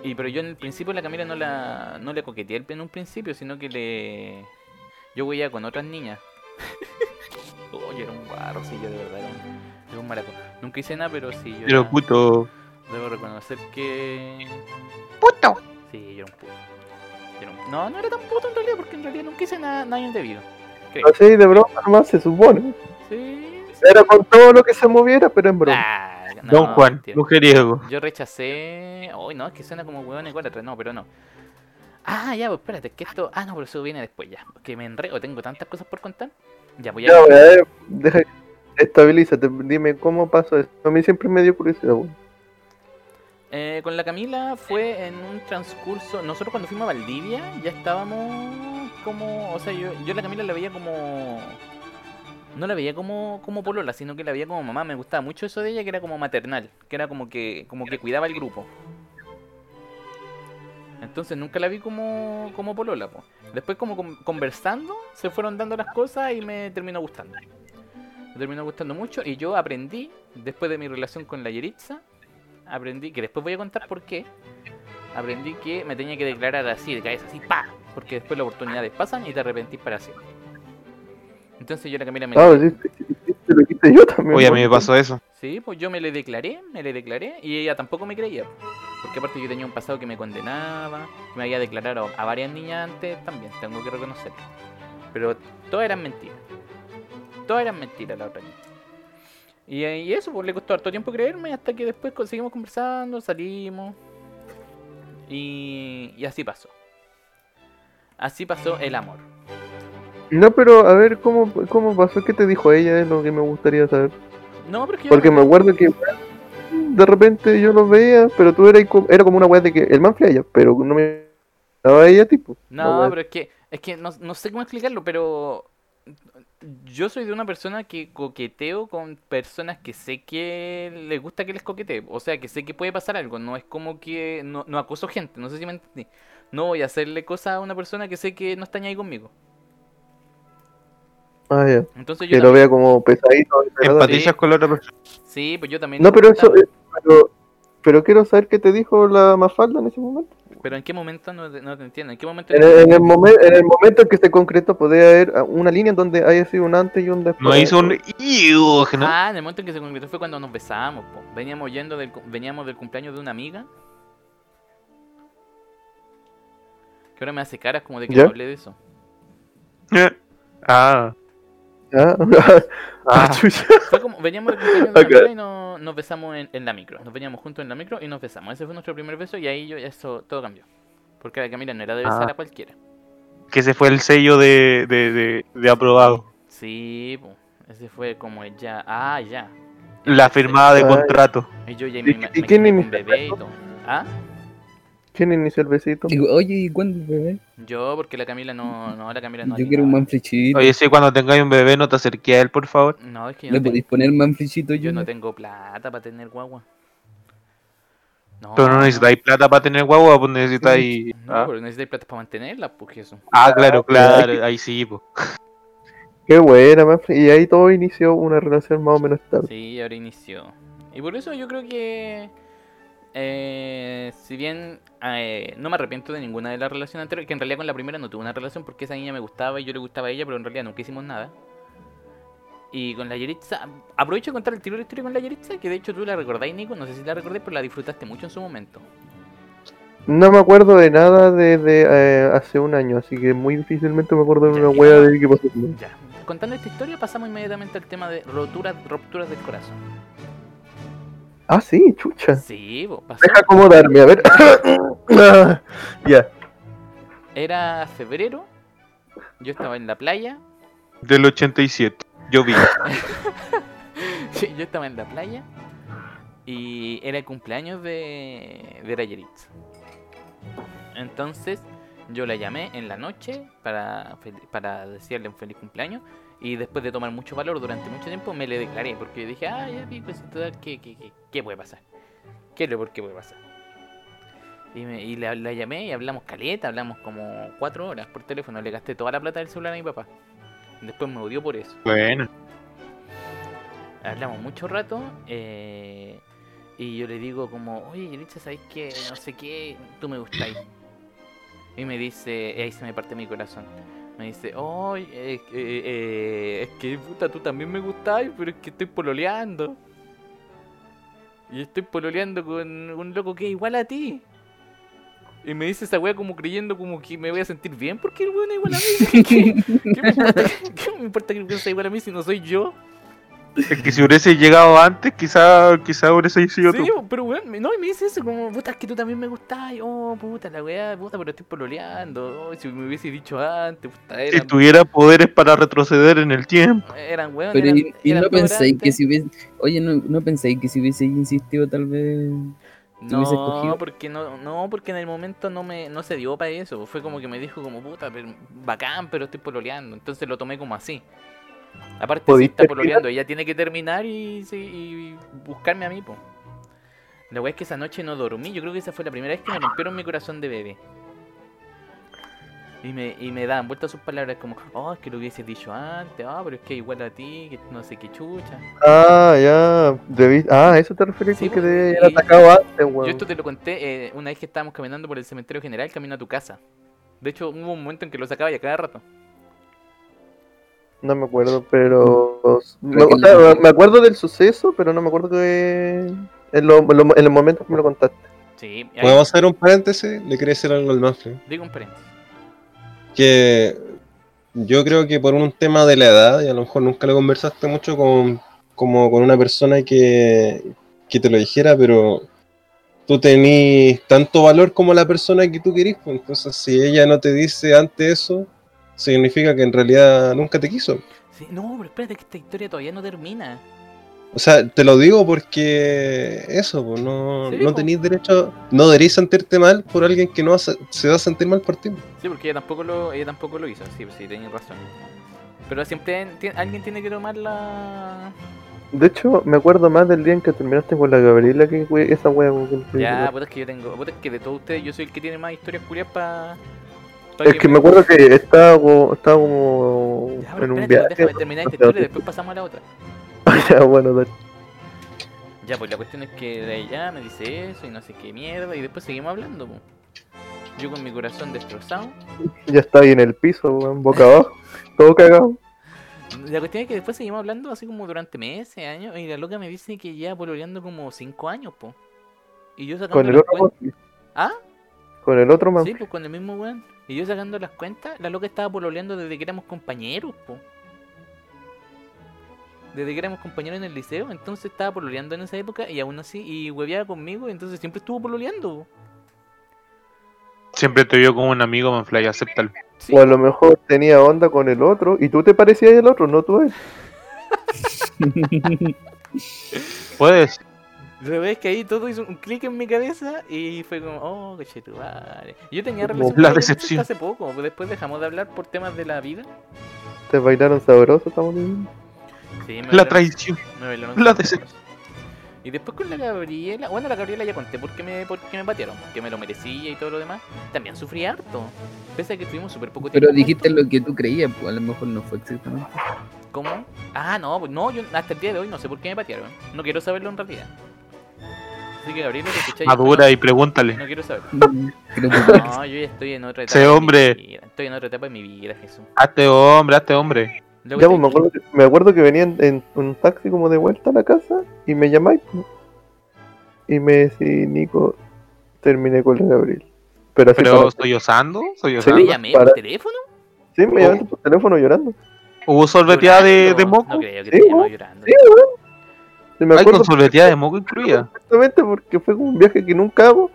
Y pero yo en el principio la Camila no la no le coqueteé en un principio, sino que le yo voy con otras niñas. *laughs* Oye, era un barro, sí, yo de verdad era un, era un maraco. Nunca hice nada, pero sí, yo Pero era- puto. Debo reconocer que. Puto. Sí, yo era un puto. Yo era un- No, no era tan puto en realidad, porque en realidad nunca hice nada, nada indebido. Creo. Así de broma nomás se supone. Sí, sí. Era con todo lo que se moviera, pero en broma. Ah, no, Don Juan, mentira. mujeriego. Yo rechacé. Uy, no, es que suena como huevón igual no, pero no. Ah, ya, pues espérate, es que esto. Ah, no, pero eso viene después ya. Que me enredo, tengo tantas cosas por contar. Ya voy Ya, a. weón, a ver, deja. Estabilízate, dime cómo pasó eso. A mí siempre me dio curiosidad, weón. Eh, con la Camila fue en un transcurso. Nosotros cuando fuimos a Valdivia ya estábamos como. O sea, yo, yo la Camila la veía como. No la veía como, como polola, sino que la veía como mamá. Me gustaba mucho eso de ella, que era como maternal, que era como que, como que cuidaba el grupo. Entonces nunca la vi como, como polola. po. Después como con- conversando, se fueron dando las cosas y me terminó gustando. Me terminó gustando mucho y yo aprendí, después de mi relación con la Yeritza, aprendí, que después voy a contar por qué, aprendí que me tenía que declarar así, de cabeza, así, pa, porque después las oportunidades pasan y te arrepentís para siempre. Entonces yo la Camila me... Ah, lo quité yo también. Oye, a mí me pasó eso. Sí, pues yo me le declaré, me le declaré y ella tampoco me creía. Porque aparte yo tenía un pasado que me condenaba, que me había declarado a varias niñas antes también, tengo que reconocerlo. Pero todas eran mentiras. Todas eran mentiras la otra niña. Y, y eso, pues le costó harto tiempo creerme hasta que después seguimos conversando, salimos. Y, y así pasó. Así pasó el amor. No, pero a ver, ¿cómo, ¿cómo pasó? ¿Qué te dijo ella? Es lo que me gustaría saber. No, porque yo Porque me acuerdo que de repente yo los veía, pero tú eras era como una weá de que el man fue a ella, pero no me daba a ella tipo. No, pero es que, es que no, no sé cómo explicarlo, pero yo soy de una persona que coqueteo con personas que sé que les gusta que les coquetee. O sea, que sé que puede pasar algo. No es como que no, no acoso gente, no sé si me entendí. No voy a hacerle cosas a una persona que sé que no está ni ahí conmigo. Ah, ya. Entonces yo Que lo vea como pesadito. Empatizas con la otra persona. Sí, pues yo también. No, pero eso, eh, pero, pero quiero saber qué te dijo la Mafalda en ese momento. Pero en qué momento no, te- no te entiendo. ¿En qué momento? En el, en el momen- en el momento en que se concretó, podía haber una línea en donde haya sido un antes y un después. No hizo un. ¿no? Ah, en el momento en que se concretó fue cuando nos besamos. po. Veníamos yendo del, veníamos del cumpleaños de una amiga. Que ahora me hace caras como de que ¿Ya? no hablé de eso. *laughs* Ah. *laughs* Ah, Ah. chucha. Fue como, veníamos del cumpleaños de una Ok. amiga y no- nos besamos en, en la micro. Nos veníamos juntos en la micro y nos besamos. Ese fue nuestro primer beso y ahí yo, eso todo cambió. Porque la Camila no era de besar Ah. a cualquiera. Que ese fue el sello de, de, de, de aprobado. Sí, po. ese fue como ya. Ah, ya. La firmada de Ay. contrato. Y yo ya ¿Y me, y me quién quedé con inició el bebé y todo. ¿Ah? ¿Quién inició el besito? Digo, oye, ¿y cuándo el bebé? Yo, porque la Camila no, no la Camila no Yo quiero un animaba. manflechito. Oye, sí, cuando tengáis un bebé, no te acerques a él, por favor. No, es que yo ¿Le no, tengo, podéis poner manflechito yo yo? no tengo plata para tener guagua. No, Pero no necesitáis plata para tener guagua, pues necesitáis. No, Ah, pero necesitáis plata para mantenerla, pues eso. Ah, claro, claro, hay claro. Ahí sí, pues. Qué buena, Manfred. Y ahí todo inició una relación más o menos estable. Sí, ahora inició. Y por eso yo creo que. Eh, si bien eh, no me arrepiento de ninguna de las relaciones anteriores, que en realidad con la primera no tuve una relación porque esa niña me gustaba y yo le gustaba a ella, pero en realidad nunca hicimos nada. Y con la Yeritza, aprovecho de contar el tiro de historia con la Yeritza, que de hecho tú la recordáis, Nico, no sé si la recordáis, pero la disfrutaste mucho en su momento. No me acuerdo de nada desde eh, hace un año, así que muy difícilmente me acuerdo de una wea de qué pasó. Ya, contando esta historia pasamos inmediatamente al tema de roturas, rupturas del corazón. Ah, sí, chucha. Sí, po, pasó. Deja acomodarme, a ver. *coughs* Ya. Era febrero, yo estaba en la playa, Del 87. Yo vi. *laughs* Sí, yo estaba en la playa y era el cumpleaños de, de la Yeritza. Entonces yo la llamé en la noche para, para decirle un feliz cumpleaños y después de tomar mucho valor durante mucho tiempo me le declaré porque dije, ah, ya pues ¿qué, qué, qué, qué puede pasar? ¿Qué es lo por qué puede pasar? Y, me- y la, la llamé y hablamos caleta, hablamos como cuatro horas por teléfono, le gasté toda la plata del celular a mi papá. Después me odió por eso. Bueno. hablamos mucho rato eh, y yo le digo como, oye, Yelitza, ¿sabes qué? No sé qué, tú me gustáis. Y me dice, y ahí se me parte mi corazón. Me dice, oye, eh, eh, eh, es que puta, tú también me gustáis, pero es que estoy pololeando. Y estoy pololeando con un loco que es igual a ti. Y me dice esa wea como creyendo como que me voy a sentir bien porque el weón es igual a mí. ¿Qué, *laughs* qué me importa, qué me importa que el weón sea igual a mí si no soy yo? Es que si hubiese llegado antes, quizá, quizá hubiese sido Sí, tú. pero weón, no, y me dice eso como, puta, es que tú también me gustás, oh, puta, la weá, puta, pero estoy pololeando, oh, si me hubiese dicho antes, puta, Si eran, tuviera poderes para retroceder en el tiempo. eran weón, Pero eran, y, y eran no pensáis que si hubiese... Oye, no, no pensáis que si hubiese insistido tal vez... No, porque no, no, porque en el momento no me, no se dio para eso, fue como que me dijo como, puta, pero, bacán, pero estoy pololeando, entonces lo tomé como así. Aparte, si ¿Pudiste está pololeando, ella tiene que terminar y, sí, y buscarme a mí, po. La weá es que esa noche no dormí, yo creo que esa fue la primera vez que me rompieron mi corazón de bebé. Y me, y me daban vueltas sus palabras como, oh, es que lo hubieses dicho antes, ah, pero es que igual a ti, que no sé qué chucha. Ah, ya. debí- Ah, ¿a eso te refieres Sí, que pues, debe y- atacado antes, Yo weón. esto te lo conté eh, una vez que estábamos caminando por el cementerio general, camino a tu casa. De hecho, hubo un momento en que lo sacaba y a cada rato. No me acuerdo, pero. Me, Creo que o sea, me acuerdo del suceso, pero no me acuerdo que. En, lo- en lo- en el momento que me lo contaste. Sí, ahí- ¿Podemos hacer un paréntesis? Le quería decir algo al Manfred. digo un paréntesis. Que yo creo que por un tema de la edad, y a lo mejor nunca lo conversaste mucho con, como con una persona que, que te lo dijera, pero tú tenés tanto valor como la persona que tú querís. pues, Entonces, si ella no te dice antes eso, significa que en realidad nunca te quiso. Sí, no, pero espérate que esta historia todavía no termina. O sea, te lo digo porque eso, pues, no, Sí, no tenéis derecho, no deberéis sentirte mal por alguien que no se, se va a sentir mal por ti. Sí, porque ella tampoco lo, ella tampoco lo hizo, sí, sí, tenías razón. Pero siempre alguien tiene que tomar la... De hecho, me acuerdo más del día en que terminaste con la Gabriela que esa que- Ya, puta, es que yo tengo... Puta, es que de todos ustedes yo soy el que tiene más historias curiosas para... Es que me acuerdo que estaba como, estaba como Ya, en un viaje. déjame terminar esta historia y después pasamos a la otra. *laughs* ya, bueno, dale. Ya, pues la cuestión es que de ella me dice eso y no sé qué mierda y después seguimos hablando, po. Yo con mi corazón destrozado. ya está ahí en el piso, weón, boca abajo, *laughs* todo cagado. La cuestión es que después seguimos hablando así como durante meses, años, y la loca me dice que ya pololeando como 5 años, po. Y yo sacando Con el otro. ¿Ah? Con el otro man. Sí, pues con el mismo weón. Y yo sacando las cuentas, la loca estaba pololeando desde que éramos compañeros, po. Desde que éramos compañeros en el liceo, entonces estaba pololeando en esa época y aún así, y hueveaba conmigo, entonces siempre estuvo pololeando. po. Siempre te vio como un amigo, Manfly, acéptalo. Sí, O a lo mejor tenía onda con el otro y tú te parecías el otro, no tú él. Puedes. Es que ahí todo hizo un clic en mi cabeza y fue como, oh, coche tu madre. Yo tenía relación la decepción. hace poco, pues después dejamos de hablar por temas de la vida. Te bailaron sabroso, estamos. Sí, me La traición. me bailaron la decepción. Y después con la Gabriela, bueno, la Gabriela ya conté por qué me, por qué me patearon, que me lo merecía y todo lo demás. También sufrí harto, pese a que tuvimos súper poco tiempo. Pero dijiste juntos. lo que tú creías, pues a lo mejor no fue exactamente. ¿Cómo? Ah, no, pues no, yo hasta el día de hoy no sé por qué me patearon. No quiero saberlo en realidad. Así que Gabriela, te escucháis. Madura y no, pregúntale. no quiero que- No, yo ya estoy en otra etapa. De mi hombre. vida, Estoy en otra etapa de mi vida, Jesús. Hazte hombre, hazte hombre. Ya, pues me acuerdo, que, me acuerdo que venía en, en un taxi como de vuelta a la casa y me llamáis. Y me decís, Nico, terminé con la Gabriel. Pero así Pero estoy osando, soy ¿Me osando. llamé para- por teléfono? Sí, me llamaste por teléfono llorando. Hubo sorbeteada de, de moco. No creo que Sí, te llamó llorando. Sí, Sí, me Ay, acuerdo con de moco incluida. *laughs* perfectamente porque fue como un viaje que nunca hago.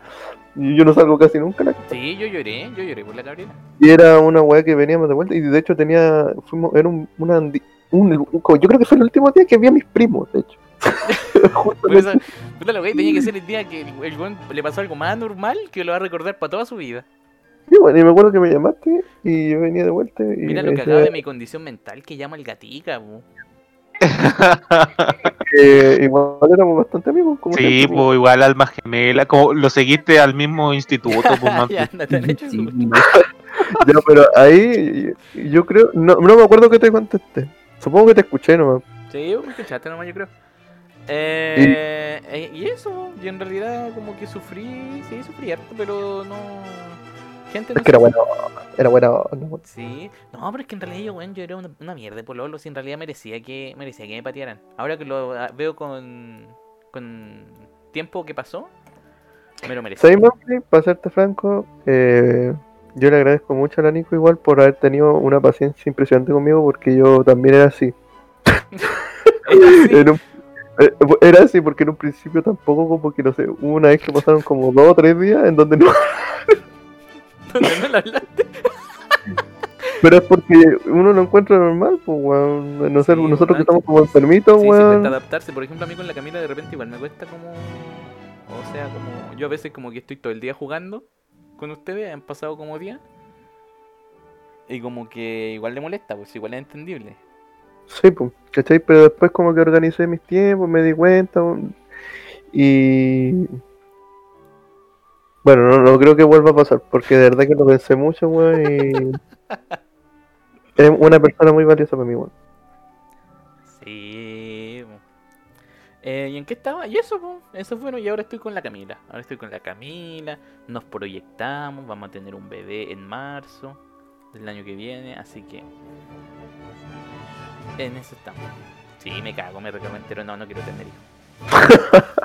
Y yo no salgo casi nunca. la. Sí, yo lloré, yo lloré por la Gabriela. Y era una weá que veníamos de vuelta. Y de hecho tenía. Fuimos, era un, una andi- un- un- Yo creo que fue el último día que vi a mis primos, de hecho. *laughs* *laughs* Por eso, puta la wea, tenía que ser el día que el, le pasó algo más normal que lo va a recordar para toda su vida. Y bueno, y me acuerdo que me llamaste y yo venía de vuelta. Y Mira lo que decía acaba de mi condición mental que llama el gatica, bu. Que igual éramos bastante amigos. Como Sí, siempre, pues igual alma gemela. Como lo seguiste al mismo instituto, pues *laughs* ya, Sí, *laughs* pero ahí yo creo. No, no me acuerdo que te contesté. Supongo que te escuché nomás. Sí, me escuchaste nomás, yo creo. Eh, eh, y eso, yo en realidad como que sufrí, sí, sufrí harto, pero no... Gente no Es que era bueno. Era bueno. no. Sí, no, pero es que en realidad yo, weón, yo era una, una mierda de pololo, si en realidad merecía que merecía que me patearan. Ahora que lo ah, veo con, con tiempo que pasó, me lo merecía. ¿Sabes, Manfred? Para serte franco, eh, yo le agradezco mucho a la Nico igual por haber tenido una paciencia impresionante conmigo porque yo también era así. *laughs* Era así. Eh, era así porque en un principio tampoco como que no sé, una vez que pasaron como dos o tres días en donde no, ¿Dónde no lo hablaste? pero es porque uno lo encuentra normal, pues weón, no sé, Sí, nosotros que estamos como enfermitos, Sí, sí, weón. cuesta adaptarse. Por ejemplo, a mí con la Camila de repente igual me cuesta como... O sea, como... Yo a veces como que estoy todo el día jugando con ustedes, han pasado como días. Y como que igual le molesta, pues igual es entendible. Sí, pues, ¿cachai? Pero después como que organicé mis tiempos, me di cuenta weón, y... Bueno, no, no creo que vuelva a pasar, porque de verdad que lo pensé mucho, weón, y... *laughs* Es una persona muy valiosa para mí, weón. Sí. Eh, ¿Y en qué estaba? Y eso, po, eso bueno, y ahora estoy con la Camila. Ahora estoy con la Camila, nos proyectamos, vamos a tener un bebé en marzo del año que viene, así que... En eso estamos. Sí, me cago, me reclamo entero. No, no quiero tener hijos. *laughs*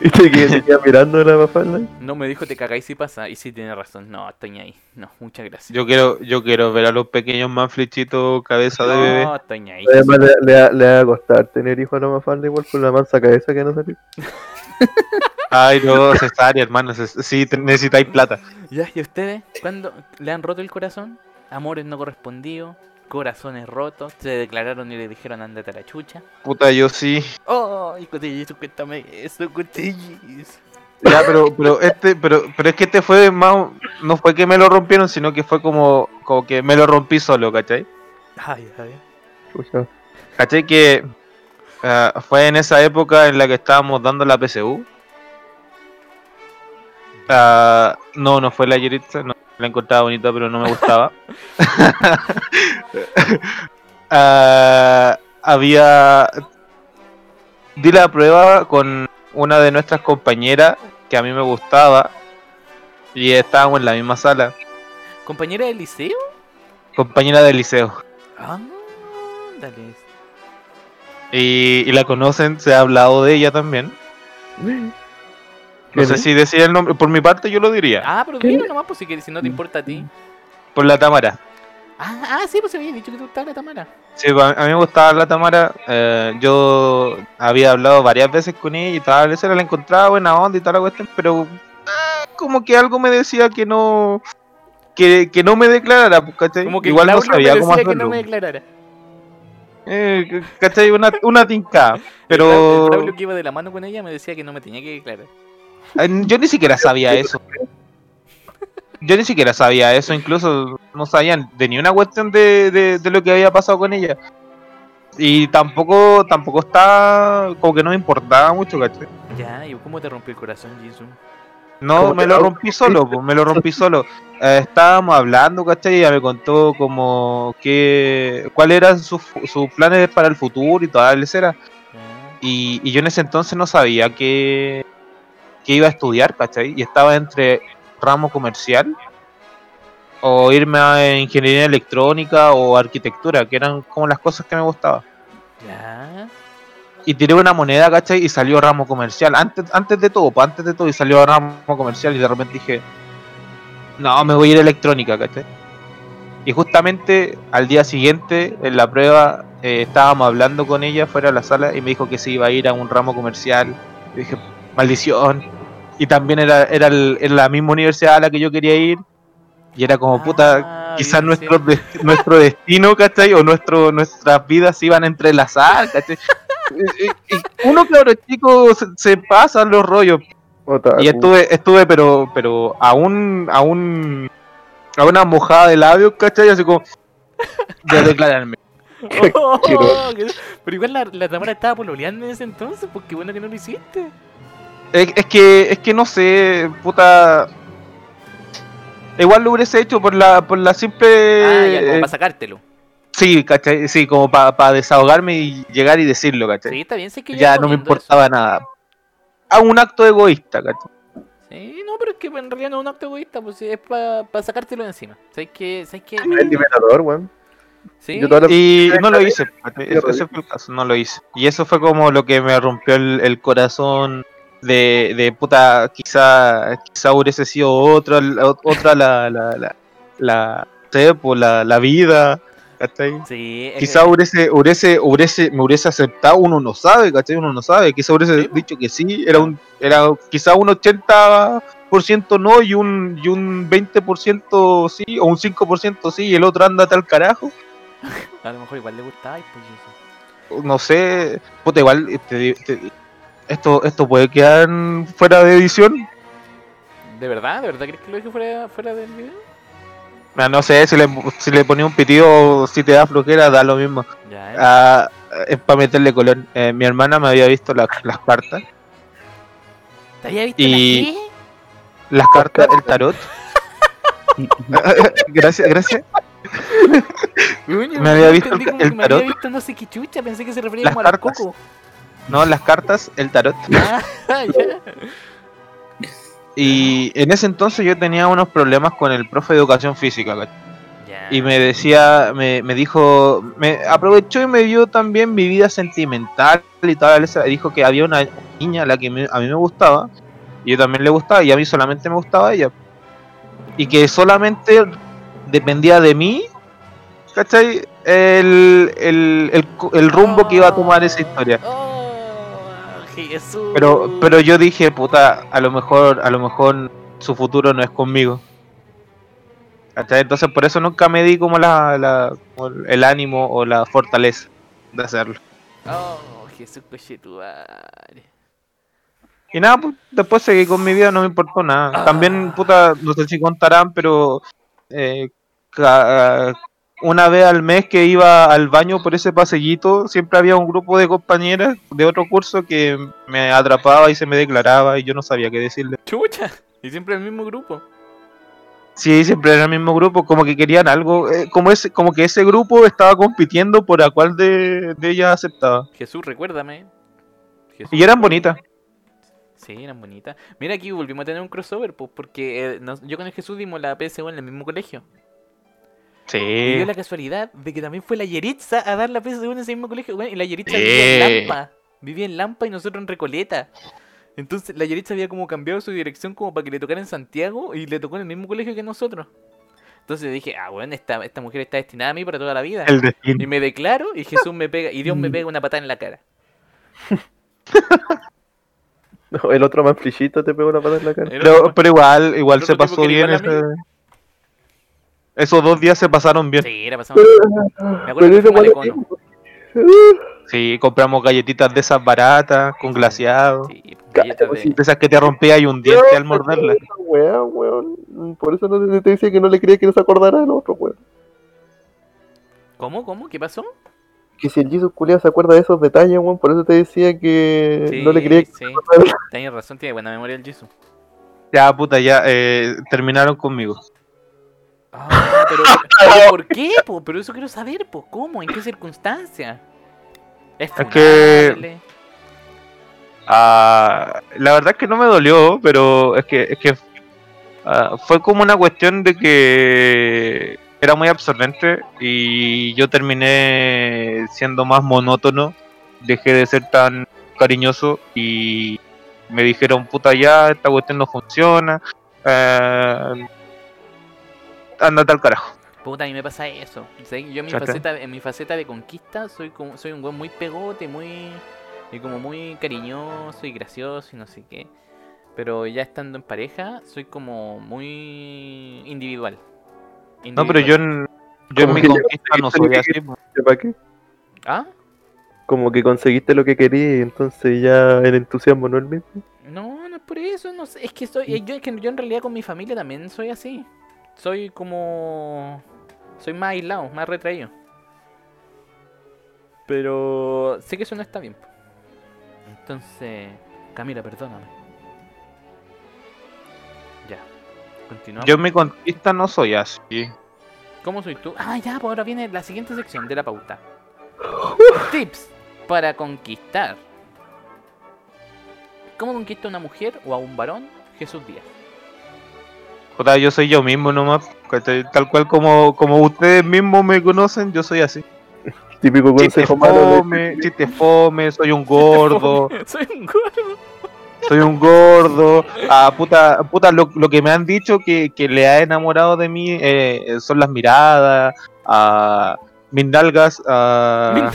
Y te quedas mirando la mafalda. No me dijo te cagáis si pasa. Y sí tiene razón. No, estoy ahí. No, muchas gracias. Yo quiero, yo quiero ver a los pequeños más flechitos cabeza de bebé. No, estoy ahí. Además le, le, va- le va a costar tener hijo a la mafalda igual por la mansa cabeza que no salió. *laughs* Ay, no, cesárea, hermano. Sí, necesitáis plata. Ya, ¿y ustedes? ¿Cuándo le han roto el corazón? Amores no correspondidos, corazones rotos, se declararon y le dijeron andate a la chucha. Puta, yo sí. Oh, y Cotillizo, cuéntame eso, Cotillizo. Ya, pero, pero este, pero, pero es que este fue más, no fue que me lo rompieron, sino que fue como, como que me lo rompí solo, ¿cachai? Ay, ay. ¿Cachai? Que ah, fue en esa época en la que estábamos dando la PSU. Ah, no, no fue la Yeritza, no, la encontraba bonita, pero no me gustaba. *laughs* Ah, había. Di la prueba con una de nuestras compañeras que a mí me gustaba. Y estábamos en la misma sala. ¿Compañera del liceo? Compañera del liceo. Ah, dale. Y, y la conocen, se ha hablado de ella también. No ¿Quién sé es? si decía el nombre, por mi parte yo lo diría. Ah, pero dilo nomás, pues si, quieres, si no te importa a ti. Por la Tamara. Ah, ah, sí, pues se había dicho que te gustaba la Tamara. Sí, pues, a mí me gustaba la Tamara. eh, yo había hablado varias veces con ella y tal vez la encontraba buena onda y toda la cuestión, pero como que algo me decía que no. Que, que no me declarara, pues, ¿cachai? Como que Igual no me sabía cómo decía que hacerlo. no me declarara. Eh, ¿Cachai? Una, una tinca. *laughs* El Pero Braulio que iba de la mano con ella me decía que no me tenía que declarar. Eh, yo ni siquiera sabía eso. Yo ni siquiera sabía eso, incluso no sabían de ni una cuestión de, de, de lo que había pasado con ella. Y tampoco, tampoco está, como que no me importaba mucho, ¿cachai? Ya, ¿y cómo te rompió el corazón, Jisoo? No, ¿Cómo me lo lo rompí solo, me lo rompí solo. Eh, estábamos hablando, ¿cachai? Y ella me contó como que, cuáles eran sus, sus planes para el futuro y toda la lecera. Ya. Y, y yo en ese entonces no sabía que, que iba a estudiar, ¿cachai? Y estaba entre ramo comercial o irme a ingeniería electrónica o arquitectura, que eran como las cosas que me gustaban. Ya. Y tiré una moneda, ¿cachai? Y salió ramo comercial. Antes, antes de todo, pues, antes de todo, y salió ramo comercial. Y de repente dije, no, me voy a ir a electrónica, ¿cachai? Y justamente al día siguiente, en la prueba, eh, estábamos hablando con ella fuera de la sala y me dijo que se iba a ir a un ramo comercial. Y dije, maldición. Y también era, era, el- era la misma universidad a la que yo quería ir. Y era como, puta, Ah, quizás bien, nuestro, de- nuestro destino, ¿cachai? O nuestro, nuestras vidas se iban a entrelazar, ¿cachai? Y- y- y Uno, claro, chico, se, se pasan los rollos. Otaku. Y estuve, estuve, pero, pero a un, a un, a una mojada de labios, ¿cachai? Así como, de declararme. *laughs* Oh, Pero igual la, la Tamara estaba pololeando en ese entonces, pues qué bueno que no lo hiciste. Es, es que, es que no sé, puta. Igual lo hubiese hecho por la, por la simple. ah, ya, como eh, para sacártelo. sí, ¿cachai? Sí, como para desahogarme y llegar y decirlo, ¿cachai? Sí, está bien, sé que ya no me importaba nada. A un acto egoísta, ¿cachai? Sí, no, pero es que en realidad no es un acto egoísta, pues es para sacártelo de encima. ¿Sabes qué? ¿Sabes qué? Es liberador, weón. Sí, Y no lo hice. Ese, ese fue el caso, no lo hice. Y eso fue como lo que me rompió el, el corazón de, de puta, quizá, quizá hubiese sido otra, la- otra la, la, la, la, pues, la, la vida, ¿cachai? sí, Quizá hubiese, hubiese, hubiese, me hubiese aceptado, uno no sabe, ¿cachai? Uno no sabe, quizá hubiese Sí, dicho que sí, era un, era quizá un 80% no y un, y un 20% sí, o un 5% sí, y el otro ándate al carajo. *laughs* a lo mejor igual le gustaba y pues eso. no sé, puta, igual este, este- esto, esto puede quedar fuera de edición. ¿De verdad? ¿De verdad crees que lo dije fuera, fuera del video? Ah, No sé, si le, si le ponía un pitido, si te da flojera, da lo mismo. Ya, ¿eh? Ah, es para meterle color. Eh, mi hermana me había visto la- las cartas, ¿Te había visto y- la qué? las cartas, el tarot. *laughs* gracias, gracias. Me había visto el- que me había tarot. visto no sé qué chucha, pensé que se refería Las como al coco. No, las cartas, el tarot. *laughs* Ah. Y en ese entonces yo tenía unos problemas con el profe de educación física. y me decía, me, me dijo, me aprovechó y me vio también mi vida sentimental y tal. esa- Dijo que había una niña a la que me- a mí me gustaba y yo también le gustaba y a mí solamente me gustaba ella. Y que solamente dependía de mí, ¿cachai? El, el, el rumbo que iba a tomar esa historia. Oh, Jesús. Pero, pero yo dije, puta, a lo mejor, a lo mejor su futuro no es conmigo. Entonces por eso nunca me di como la, la como el ánimo o la fortaleza de hacerlo. Oh, Jesús cochetuare. Y nada, pues, después seguí con mi vida, no me importó nada. Ah. También, puta, no sé si contarán, pero eh, ca- una vez al mes que iba al baño por ese pasellito, siempre había un grupo de compañeras de otro curso que me atrapaba y se me declaraba y yo no sabía qué decirle. Chucha. Y siempre el mismo grupo. Sí, siempre era el mismo grupo, como que querían algo, eh, como ese, como que ese grupo estaba compitiendo por a cuál de, de ellas aceptaba. Jesús, recuérdame. Jesús, Y eran bonitas. Sí, eran bonitas. Mira, aquí volvimos a tener un crossover, pues, porque eh, nos- yo con el Jesús dimos la PSU en el mismo colegio. Y Sí. dio la casualidad de que también fue la Yeritza a dar la PSU en ese mismo colegio. bueno, y la Yeritza Sí. vivía en Lampa. Vivía en Lampa y nosotros en Recoleta. Entonces la Yeritza había como cambiado su dirección como para que le tocara en Santiago y le tocó en el mismo colegio que nosotros. Entonces dije, ah, bueno, esta, esta mujer está destinada a mí para toda la vida. El Y destino. me declaro y Jesús me pega, y Dios Mm. me pega una patada en la cara. *laughs* No, el otro más te pegó la pata en la cara. Pero, pero igual, igual se pasó bien. ese- Esos dos días se pasaron bien. Sí, era pasamos. *laughs* Me acuerdo que. Sí, compramos galletitas de esas baratas, con glaseado. Sí, galletas de- De esas que te rompía y un diente al morderlas. *laughs* Esa weá, weón. Por eso no te, decía que no le creía que no se acordara del otro, weón. ¿Cómo? ¿Cómo? ¿Qué pasó? Que si el Jesus culiao se acuerda de esos detalles, weón, por eso te decía que Sí, no le creía que sí. Tienes razón, tiene buena memoria el Jisoo. Ya, puta, ya eh, terminaron conmigo. Ah, pero, *laughs* pero ¿por qué? po? Pero eso quiero saber, pues, ¿cómo? ¿En qué circunstancia? Es, Es que-. Ah, la verdad es que no me dolió, pero es que, es que ah, fue como una cuestión de que era muy absorbente y yo terminé siendo más monótono, dejé de ser tan cariñoso y me dijeron, puta ya, esta cuestión no funciona, eh, ándate al carajo. Puta, a mí me pasa eso. Yo en mi, faceta, en mi faceta de conquista soy como soy un weón muy pegote, muy y como muy cariñoso y gracioso y no sé qué. Pero ya estando en pareja, soy como muy individual. No, pero yo en, yo en mi que conquista no soy así. po. ¿Para qué? ¿Ah? Como que conseguiste lo que querías y entonces ya el entusiasmo no es el mismo. No, no es por eso, no sé, es que soy, eh, yo, es que yo en realidad con mi familia también soy así. Soy como, soy más aislado, más retraído. Pero sé que eso no está bien. Entonces, Camila, perdóname. Ya, continuamos. Yo mi conquista no soy así. ¿Cómo soy tú? Ah, ya, pues ahora viene la siguiente sección de la pauta. Tips para conquistar. ¿Cómo conquista a una mujer o a un varón? Jesús Díaz. Puta, yo soy yo mismo nomás. Tal cual como, como ustedes mismos me conocen, yo soy así. *laughs* Típico Chiste consejo malo de... fome, chiste fome, soy un gordo, *laughs* Soy un gordo. soy un gordo. Ah, puta, puta lo, lo que me han dicho que, que le ha enamorado de mí eh, son las miradas, ah, mis nalgas, ah,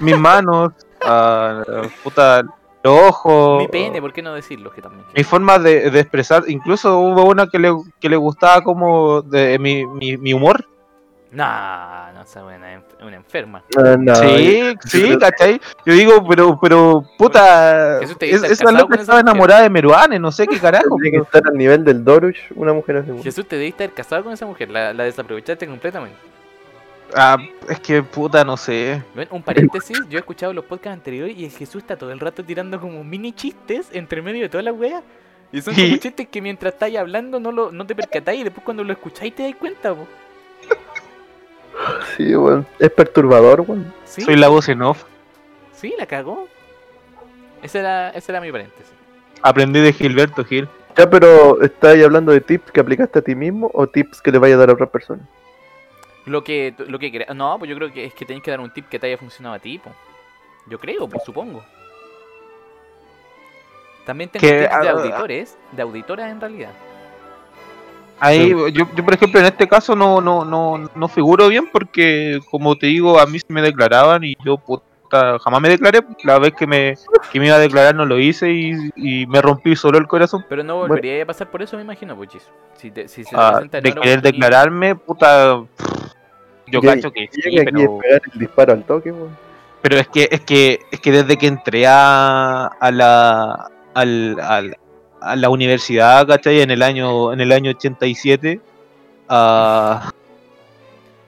mis manos, ah, puta, los ojos. Mi pene, ¿por qué no decirlo? Que también. mi forma de, de expresar, incluso hubo una que le, que le gustaba como de mi, mi, mi humor. No, no sé, una, una enferma. No, no, sí, sí, ¿cachai? Yo digo, pero, pero, puta, Eso te es, esa loca con esa estaba mujer. enamorada de Meruane, no sé qué carajo. Tiene que estar al nivel del Dorush, una mujer así. Jesús, te debiste haber casado con esa mujer. La, la desaprovechaste completamente. Ah, es que, puta, no sé. Ven, Un paréntesis, yo he escuchado los podcasts anteriores y el Jesús está todo el rato tirando como mini chistes entre medio de toda la wea. Y son como Sí. chistes que mientras estáis hablando no, lo, no te percatáis y después cuando lo escucháis te dais cuenta, po. Sí, weón. Es perturbador, weón. ¿Sí? Soy la voz en off. Sí, la cagó. Ese era, ese era mi paréntesis. Aprendí de Gilberto Gil. Ya, pero ¿estáis hablando de tips que aplicaste a ti mismo o tips que le vaya a dar a otras personas? Lo que, lo que crea- No, pues yo creo que es que tenés que dar un tip que te haya funcionado a ti, po. Yo creo, pues supongo. También tengo Que, tips de auditores, de auditoras en realidad. Ahí, yo, yo, por ejemplo, en este caso no, no, no, no figuro bien porque, como te digo, a mí se me declaraban y yo puta, jamás me declaré. La vez que me, que me iba a declarar no lo hice y, y me rompí solo el corazón. Pero no Bueno. volvería a pasar por eso, me imagino, pues Chiso. Si, te- si se te Ah, presenta de querer declararme, puta. Yo cacho que sí, pero, pegar el disparo al toque, weón. pero es que es que es que desde que entré a, a la al, al- a la universidad, ¿cachai? En el año en el año 87 ah,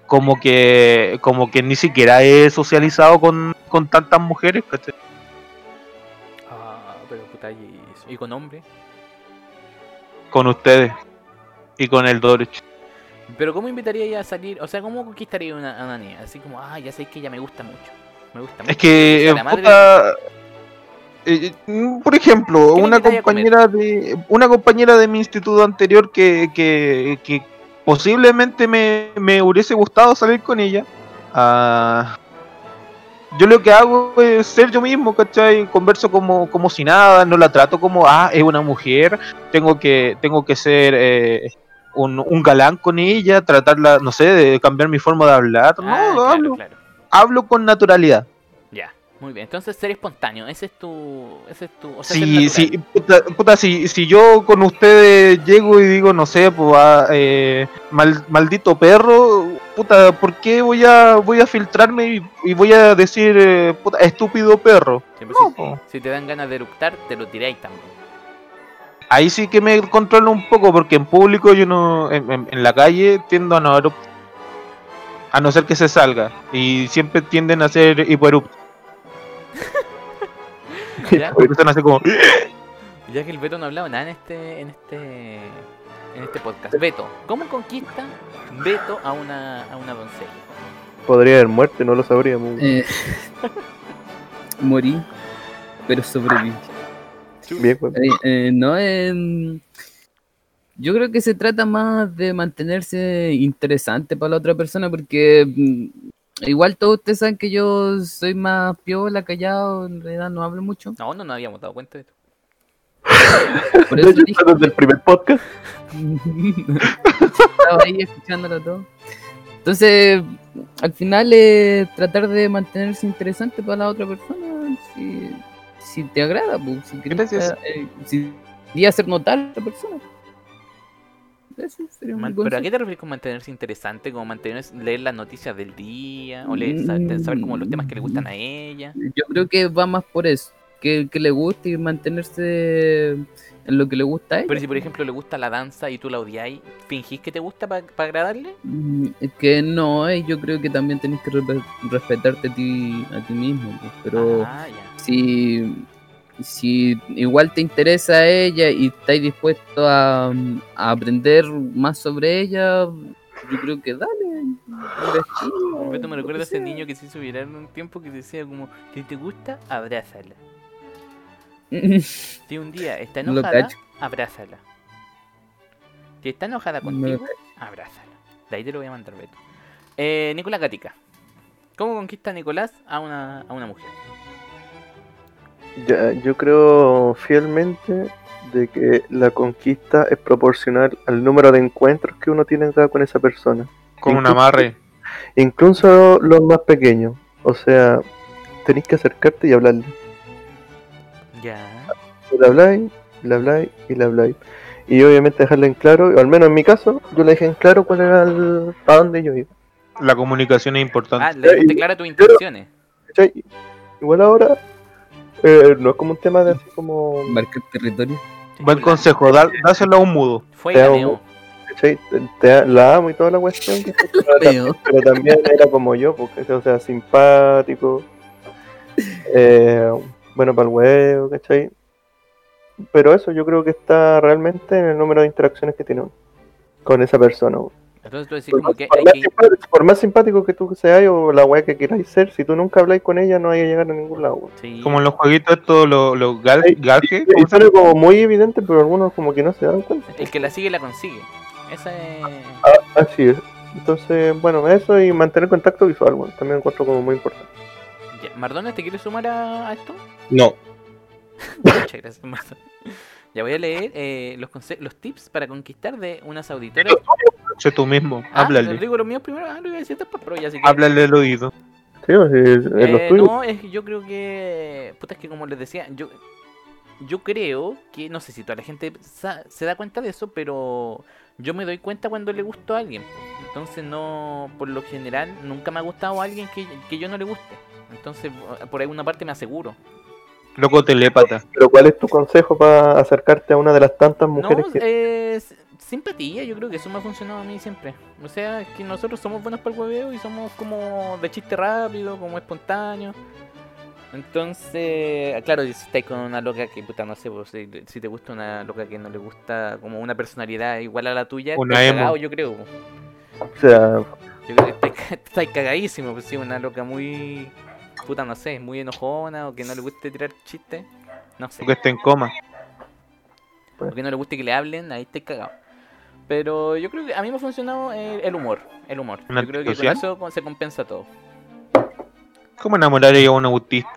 como que como que ni siquiera he socializado con, con tantas mujeres, ¿cachai? Ah, pero puta, y, y con hombre. Con ustedes y con el Dorch. Pero ¿cómo invitaría ella a salir? O sea, ¿cómo conquistaría a una, a una niña? Así como, ah, ya sé que ella me gusta mucho. Me gusta mucho. Es que, sea eh, la madre puta, eh, mm, por ejemplo, ¿Qué le una compañera de una compañera de mi instituto anterior que, que, que posiblemente me, me hubiese gustado salir con ella. ah, yo lo que hago es ser yo mismo, ¿cachai? Converso como, como si nada, no la trato como, ah, es una mujer, tengo que, tengo que ser eh, un, un galán con ella, tratarla, no sé, de cambiar mi forma de hablar. Ah, no, claro, hablo, claro. hablo con naturalidad. Ya, muy bien. Entonces ser espontáneo, ese es tu... Ese es tu o sea, Sí, sí, puta, puta, si, si yo con ustedes llego y digo, no sé, pues, ah, eh, mal- maldito perro, puta, ¿por qué voy a voy a filtrarme y, y voy a decir, eh, puta, estúpido perro? No, si te dan ganas de eructar, te lo tiráis también. Ahí sí que me controlo un poco, porque en público yo no, en, en- en la calle tiendo a no erup- a no ser que se salga, y siempre tienden a ser hipoeruptos, *laughs* Ya, porque están así como, *laughs* ya que el Beto no ha hablado nada en este, en este, en este podcast. Beto, ¿cómo conquista Beto a una, a una doncella? Podría haber muerto y no lo sabríamos. Eh, *laughs* morí, pero sobreviví. Bien. Eh, eh, no, em, yo creo que se trata más de mantenerse interesante para la otra persona porque mm, igual todos ustedes saben que yo soy más piola, callado, en realidad no hablo mucho. No, no nos habíamos dado cuenta de esto. Por *laughs* eso dije, desde el primer podcast. *laughs* estaba ahí escuchándolo todo. Entonces, al final es tratar de mantenerse interesante para la otra persona. Si, si te agrada, pues, si quieres Gracias. eh, si querías hacer notar a la persona. Eso sería un Man- consejo. ¿Pero a qué te refieres con mantenerse interesante? ¿Como mantener, leer las noticias del día? ¿O leer, saber, saber como los temas que le gustan a ella? Yo creo que va más por eso. Que, que le guste y mantenerse en lo que le gusta a ella. Pero si por ejemplo le gusta la danza y tú la odiáis, ¿fingís que te gusta para agradarle? Mm, es que no, eh, yo creo que también tenés que respe- respetarte a ti, a ti mismo. pues, Pero Ah, ya. Si, si igual te interesa ella y estáis dispuesto a, a aprender más sobre ella, yo creo que dale. Beto *laughs* me recuerda a ese niño que se hizo viral en un tiempo que decía como, si te gusta, abrázala. *laughs* Si un día está enojada, abrázala. Si está enojada contigo, abrázala. De ahí te lo voy a mandar, Beto. Eh, Nicolás Gatica. ¿Cómo conquista Nicolás a una, a una mujer? Ya, yo creo fielmente de que la conquista es proporcional al número de encuentros que uno tiene acá con esa persona. con un amarre. Incluso los más pequeños. O sea, tenéis que acercarte y hablarle. Ya. Le habláis, le habláis y le habláis. Y obviamente dejarle en claro, o al menos en mi caso, yo le dejé en claro cuál era el, a dónde yo iba. La comunicación es importante. Ah, le dejaste claras tus intenciones. Igual ahora, eh, no es como un tema de así como... Marcar territorio. Buen consejo, da- dáselo a un mudo. Fue Te amo. Te- te- la amo y toda la cuestión. *laughs* Pero, también, pero también era como yo, porque, o sea, simpático, eh, bueno para el huevo, ¿cachai? Pero eso yo creo que está realmente en el número de interacciones que tiene uno con esa persona. Entonces tú decís Por como más, que por hay más que... simpático, por más simpático que tú seas o la weá que queráis ser, si tú nunca habláis con ella, no vais a llegar a ningún lado. Sí. Como en los jueguitos estos, los, los gal, Ay, galge, Y ¿cómo se suena llama? como muy evidente, pero algunos como que no se dan cuenta. El que la sigue la consigue. Esa es... Así es. Entonces, bueno, eso y mantener contacto visual, bueno, también encuentro como muy importante. Ya, Mardones, ¿te quieres sumar a, a esto? No, *laughs* Muchas gracias, Mardones. Ya voy a leer eh, los, los tips para conquistar de unas auditoras. Che, tú mismo, Ah, háblale. digo los míos primero, ah, lo iba a decir después, pero ya que... Háblale al oído. Sí, o sea, es, es lo Eh, tuyo. no, es que yo creo que. Puta, es que como les decía, yo. Yo creo que, no sé si toda la gente se da cuenta de eso, pero yo me doy cuenta cuando le gusto a alguien. Entonces, no, por lo general, nunca me ha gustado a alguien que, que yo no le guste. Entonces, por alguna parte me aseguro. Loco telépata. Pero ¿cuál es tu consejo para acercarte a una de las tantas No, mujeres que... eh, simpatía, yo creo que eso me ha funcionado a mí siempre. O sea, que nosotros somos buenos para el hueveo y somos como de chiste rápido, como espontáneo. Entonces, claro, si estáis con una loca que, puta, no sé, pues, si, si te gusta una loca que no le gusta como una personalidad igual a la tuya, Una emo. cagado, yo creo. O sea, Yo creo que estáis, ca- estáis cagadísimo, pues sí, una loca muy, puta, no sé, muy enojona o que no le guste tirar chistes. No sé. Que esté en coma. o que no le guste que le hablen, ahí estáis cagado. Pero yo creo que a mí me ha funcionado eh, el humor. El humor. ¿Un Yo creo que con eso se compensa todo. ¿Cómo enamorar a un autista?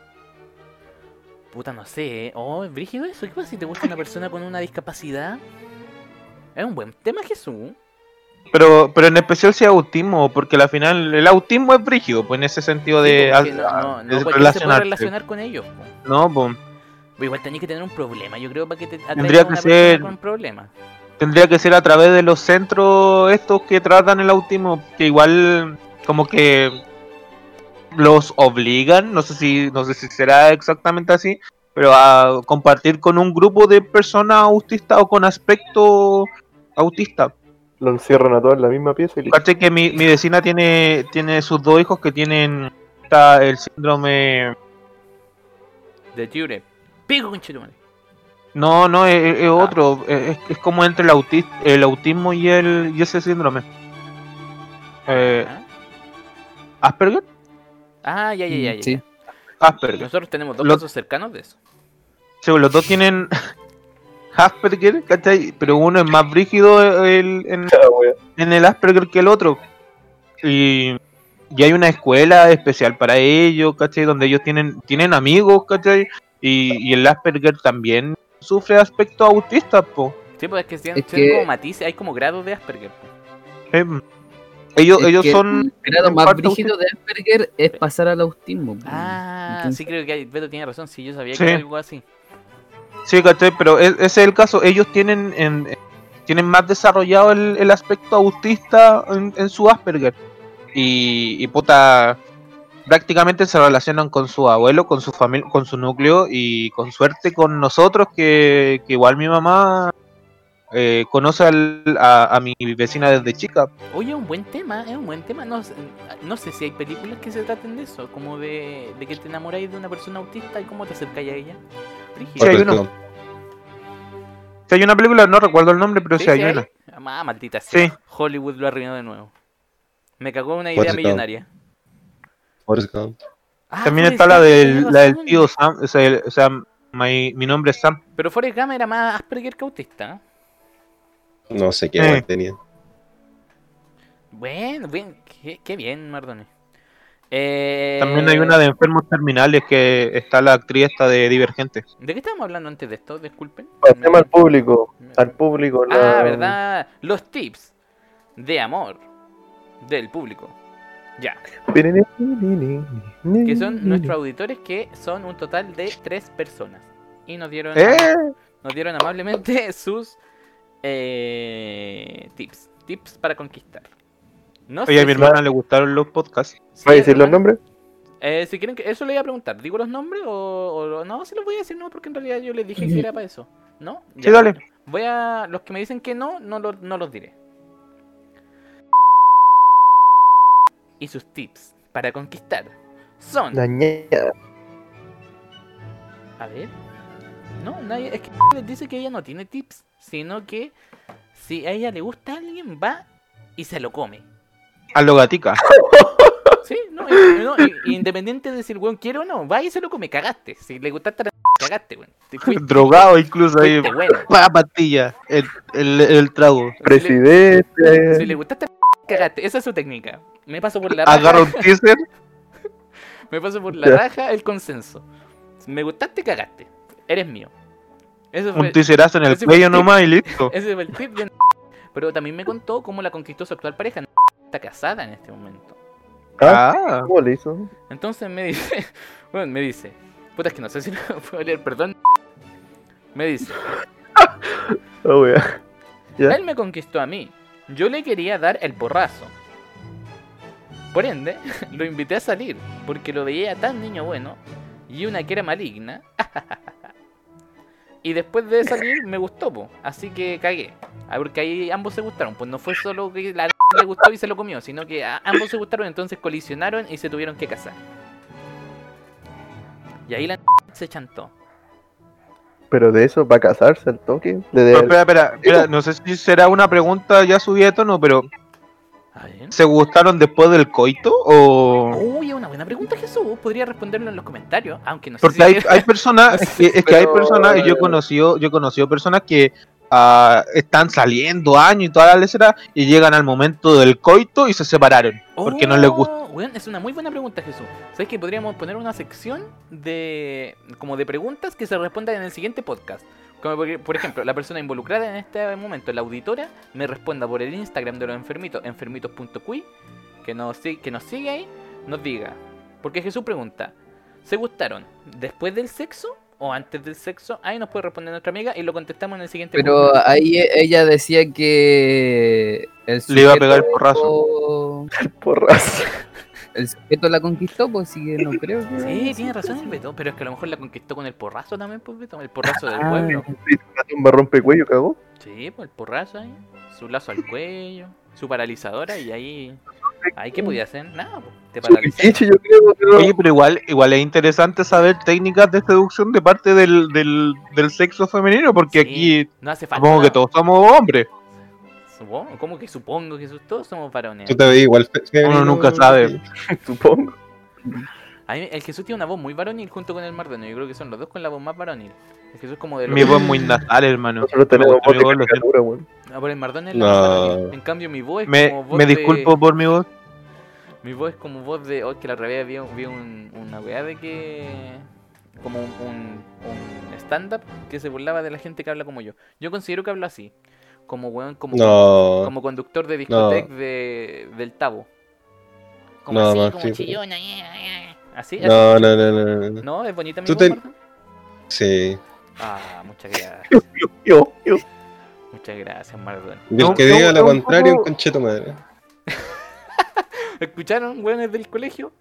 Puta, no sé. ¿eh? Oh, es brígido eso. ¿Qué pasa si te gusta una persona con una discapacidad? Es un buen tema, Jesús. Pero, pero en especial si es autismo, porque al final el autismo es brígido, pues en ese sentido de, al- no, no, de no cualquiera se puede relacionar con ellos. po. No, pues igual tenés que tener un problema, yo creo, para que te atraiga Tendría a que una ser- con problemas. Tendría que ser a través de los centros estos que tratan el autismo, que igual como que los obligan, no sé si, no sé si será exactamente así, pero a compartir con un grupo de personas autistas o con aspecto autista. lo encierran a todos en la misma pieza y. Caché que mi, mi vecina tiene, tiene sus dos hijos que tienen está el síndrome De Ture. Pico con. No, no, es, es otro. Es, es como entre el, autis- el autismo y el y ese síndrome. Eh, ¿Asperger? Ah, ya, ya, ya. ya. Sí. Asperger. Nosotros tenemos dos Lo- casos cercanos de eso. Sí, los dos tienen *laughs* Asperger, ¿cachai? Pero uno es más brígido el- Ah, *laughs* en el Asperger que el otro. Y, y hay una escuela especial para ellos, ¿cachai? Donde ellos tienen, tienen amigos, ¿cachai? Y, y el Asperger también sufre aspectos autistas, po. Sí, pues es que tienen, Es tienen que- como matices, hay como grados de Asperger. po. Eh, ellos Es ellos que son... El grado más brígido de Asperger es pasar al autismo. po. Ah, Entonces- sí creo que hay, Beto tiene razón, sí, yo sabía Sí. que era algo así. Sí. Pero es- ese es el caso. Ellos tienen en- tienen más desarrollado el, el aspecto autista en, en su Asperger. Y, y puta, prácticamente se relacionan con su abuelo, con su familia, con su núcleo y con suerte con nosotros, que, que igual mi mamá eh, conoce al- a, a mi vecina desde chica. Oye, un buen tema, es un buen tema. No, sé- no sé si hay películas que se traten de eso, como de, de que te enamoráis de una persona autista y cómo te acercáis a ella. Sí, hay uno. Si hay una película, no recuerdo el nombre, pero sí, Sí, hay una. Ah, maldita sea. Sí. Hollywood lo arruinó de nuevo. Me cagó una idea millonaria. Forrest Gump. Ah, También Forrest está la del, la del tío Sam, o sea, el- o sea, mi, mi nombre es Sam. Pero Forrest Gump era más Asperger que autista. ¿eh? No sé qué Eh. tenía. Bueno, bien, qué, qué bien, Mardone. Eh, También hay una de enfermos terminales que está la actriz esta de Divergente. ¿De qué estábamos hablando antes de esto? Disculpen. Pasemos al público. Al público. la- Ah, ¿verdad? Los tips de amor del público. Ya. Que son nuestros auditores que son un total de tres personas. Y nos dieron, ¡Eh! nos dieron amablemente *laughs* sus eh, tips. Tips para conquistar. No Oye, a mi si- hermana le gustaron los podcasts. ¿Va a decir los nombres? eh, si quieren que eso le iba a preguntar, ¿digo los nombres o, o- no? Si los voy a decir no, porque en realidad yo les dije que era para eso. ¿No? Sí, Ya. dale. Voy a. Los que me dicen que no, no, lo- no los diré. Y sus tips para conquistar son. Dañada. A ver. No, nadie. Es que les dice que ella no tiene tips. Sino que si a ella le gusta a alguien, va y se lo come. A lo gatica. *laughs* Sí, no, independiente de si el weón quiere o no, va y se lo come, cagaste. Si le gustaste la *laughs* cagaste, weón. Fuiste- *laughs* Drogado incluso ahí. fuiste bueno. Pa, pastilla. El, el, el trago. Presidente. Si le gustaste la cagaste. Esa es su técnica. Me paso por la raja, Agarra un teaser. *laughs* me paso por la raja el consenso. Me gustaste, cagaste. Eres mío. Eso fue, Un teaserazo en el cuello nomás y listo. *laughs* ese fue el tip de Pero también me contó cómo la conquistó su actual pareja. Está casada en este momento. Ah, Ah. ¿Cómo le hizo? Entonces me dice, *laughs* bueno, me dice, puta es que no sé si lo puedo leer, perdón. Me dice, Oh. Ya. él me conquistó a mí. Yo le quería dar el porrazo. Por ende, *laughs* lo invité a salir, porque lo veía tan niño bueno y una que era maligna. *laughs* y después de salir me gustó, así que cagué. Ah, Porque ahí ambos se gustaron, pues no fue solo que la *laughs* le gustó y se lo comió, sino que ambos se gustaron, entonces colisionaron y se tuvieron que casar. Y ahí la se chantó. Pero de eso, ¿va a casarse al toque? De- Pero de- espera, espera, espera, no sé si será una pregunta ya subida de tono, pero. ¿se gustaron después del coito o...? Uy, es una buena pregunta, Jesús. Podría responderlo en los comentarios, aunque no sé Porque si... hay, *laughs* hay personas, es *laughs* que, es que hay personas, y yo he conocido, yo he conocido personas que ah, están saliendo años y toda la lecera y llegan al momento del coito y se separaron porque no les gusta. Weón, es una muy buena pregunta, Jesús. ¿Sabes que podríamos poner una sección de como de preguntas que se respondan en el siguiente podcast? Como por, por ejemplo, la persona involucrada en este momento, la auditora, me responda por el Instagram de los enfermitos, enfermitos.cui, que nos, que nos sigue ahí, nos diga. Porque Jesús pregunta, ¿se gustaron después del sexo o antes del sexo? Ahí nos puede responder nuestra amiga y lo contestamos en el siguiente Pero podcast. ahí e- ella decía que el Le iba a pegar el sujeto- porrazo. *laughs* El sujeto la conquistó, pues sí que no *laughs* creo que. Sí, tiene razón el Beto, pero es que a lo mejor la conquistó con el porrazo también, pues Beto, el porrazo del Ah. pueblo. Una tumba rompecuello, cagó. Sí, pues el porrazo ahí, su lazo al cuello, su paralizadora y ahí... Ahí qué podía hacer? Nada, pues, te pichichi, yo creo, pero... Oye, pero igual, igual es interesante saber técnicas de seducción de parte del, del, del sexo femenino, porque Sí, aquí No hace falta. supongo que todos somos hombres. Supongo, ¿Cómo que supongo que sus- todos somos varones? Tú te ves igual. femenino, nunca sabe. *laughs* Supongo. A mí- el Jesús tiene una voz muy varonil junto con el Mardonio. Yo creo que son los dos con la voz más varonil. El Jesús como de los... Mi voz *laughs* es muy nasal, hermano. Nosotros tenemos voz de caricatura, weón. Ah, por el Mardonio es la No. más varonil. En cambio mi voz es Me, como voz me de- disculpo por mi voz. Mi voz es como voz de. Oh, que la otra vez vi, vi un- una weá de que. Como un, un, un stand-up que se burlaba de la gente que habla como yo. Yo considero que hablo así. Como weón, como, No. como conductor de discoteca de, del Tabo. Como No, así, más como sí. chillona. eh, eh, Así, así. No, no, no, no, no, no. ¿No? ¿Es bonita mi voz, te-? Sí. Ah, muchas gracias. *laughs* Yo, yo, yo. Muchas gracias, Mardón. Y el No, que no, diga lo no, contrario, no. un concheto madre. *laughs* ¿Escucharon, weones del colegio?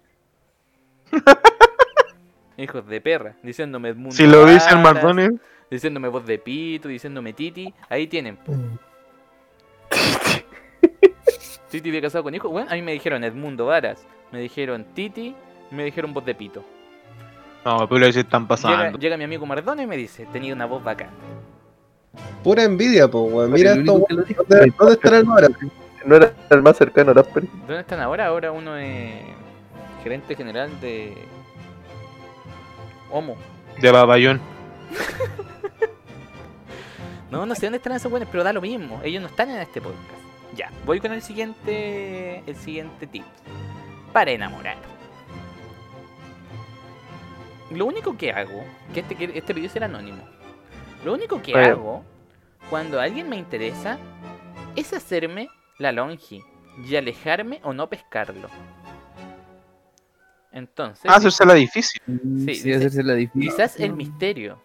*laughs* Hijos de perra, diciéndome Edmundo Si lo dice el Varas, Mardones, diciéndome voz de pito, diciéndome titi, ahí tienen. po. Titi de casado con hijo, bueno, a mí me dijeron Edmundo Varas, me dijeron Titi, me dijeron voz de pito. no, pero ahí se están pasando. llega mi amigo Mardone y me dice, tenía una voz bacán. Pura envidia, po, weón. Mira esto, ¿Dónde, dónde estarán ahora? No era el más cercano a las peri. ¿Dónde están ahora? Ahora uno es gerente general de Homo. De Babayón. *laughs* No, no sé dónde están esos buenos, pero da lo mismo. Ellos no están en este podcast. Ya, voy con el siguiente. El siguiente tip. Para enamorar. Lo único que hago, que este, que este video será anónimo. Lo único que hago cuando alguien me interesa es hacerme la longi y alejarme o no pescarlo. Entonces, Ah, Hacérsela difícil. Sí, Sí, dice- hacerse la difícil. Quizás el misterio.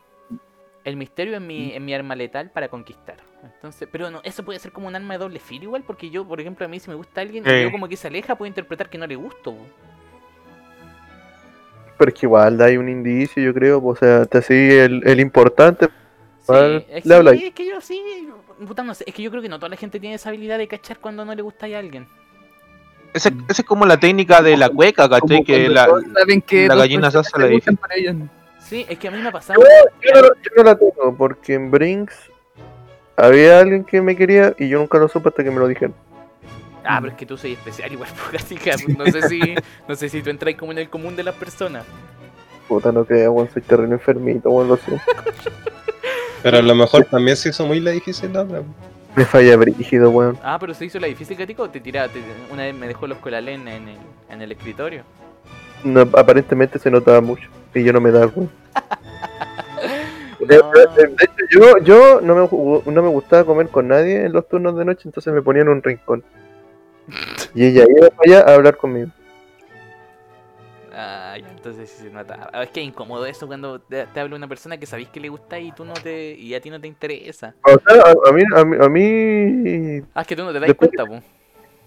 El misterio en mi, en mi arma letal para conquistar. Entonces, pero no, eso puede ser como un arma de doble filo igual, porque yo, por ejemplo, a mí si me gusta alguien Sí. yo como que se aleja, puedo interpretar que no le gusto. Pero es que igual hay un indicio, yo creo. O sea, te sigue el, el importante. Sí, es, le habla ahí. sí, es que yo sí, puta, no sé, es que yo creo que no toda la gente tiene esa habilidad de cachar cuando no le gusta a alguien. Esa esa es como la técnica de la cueca, ¿cachai? Que la, saben que la gallina se hace la Sí, es que a mí me ha pasado. Yo no, yo no la tengo, porque en Brinks había alguien que me quería y yo nunca lo supe hasta que me lo dijeron. Ah, pero es que tú soy especial igual, *laughs* así que no sé si, no sé si tú entras como en el común de las personas. Puta, no creo, weón, soy terreno enfermito, weón, lo siento. *laughs* Pero a lo mejor también se hizo muy la difícil la otra. Me falla brígido, weón. Ah, pero se hizo la difícil, Gatico, o te tiraba, te- una vez me dejó los colalen en el, en el escritorio. No, aparentemente se notaba mucho. Y yo no me daba cuenta. *laughs* De, No. de- de hecho, yo, yo no, me, no me gustaba comer con nadie en los turnos de noche, entonces me ponía en un rincón. *laughs* Y ella iba para allá a hablar conmigo. Ya, entonces sí se notaba. Ah, Es que es incómodo eso cuando te, te habla una persona que sabéis que le gusta y tú no te y a ti no te interesa. O sea, a, a mí, a, mí, a mí- Ah, es que tú no te das cuenta, pues.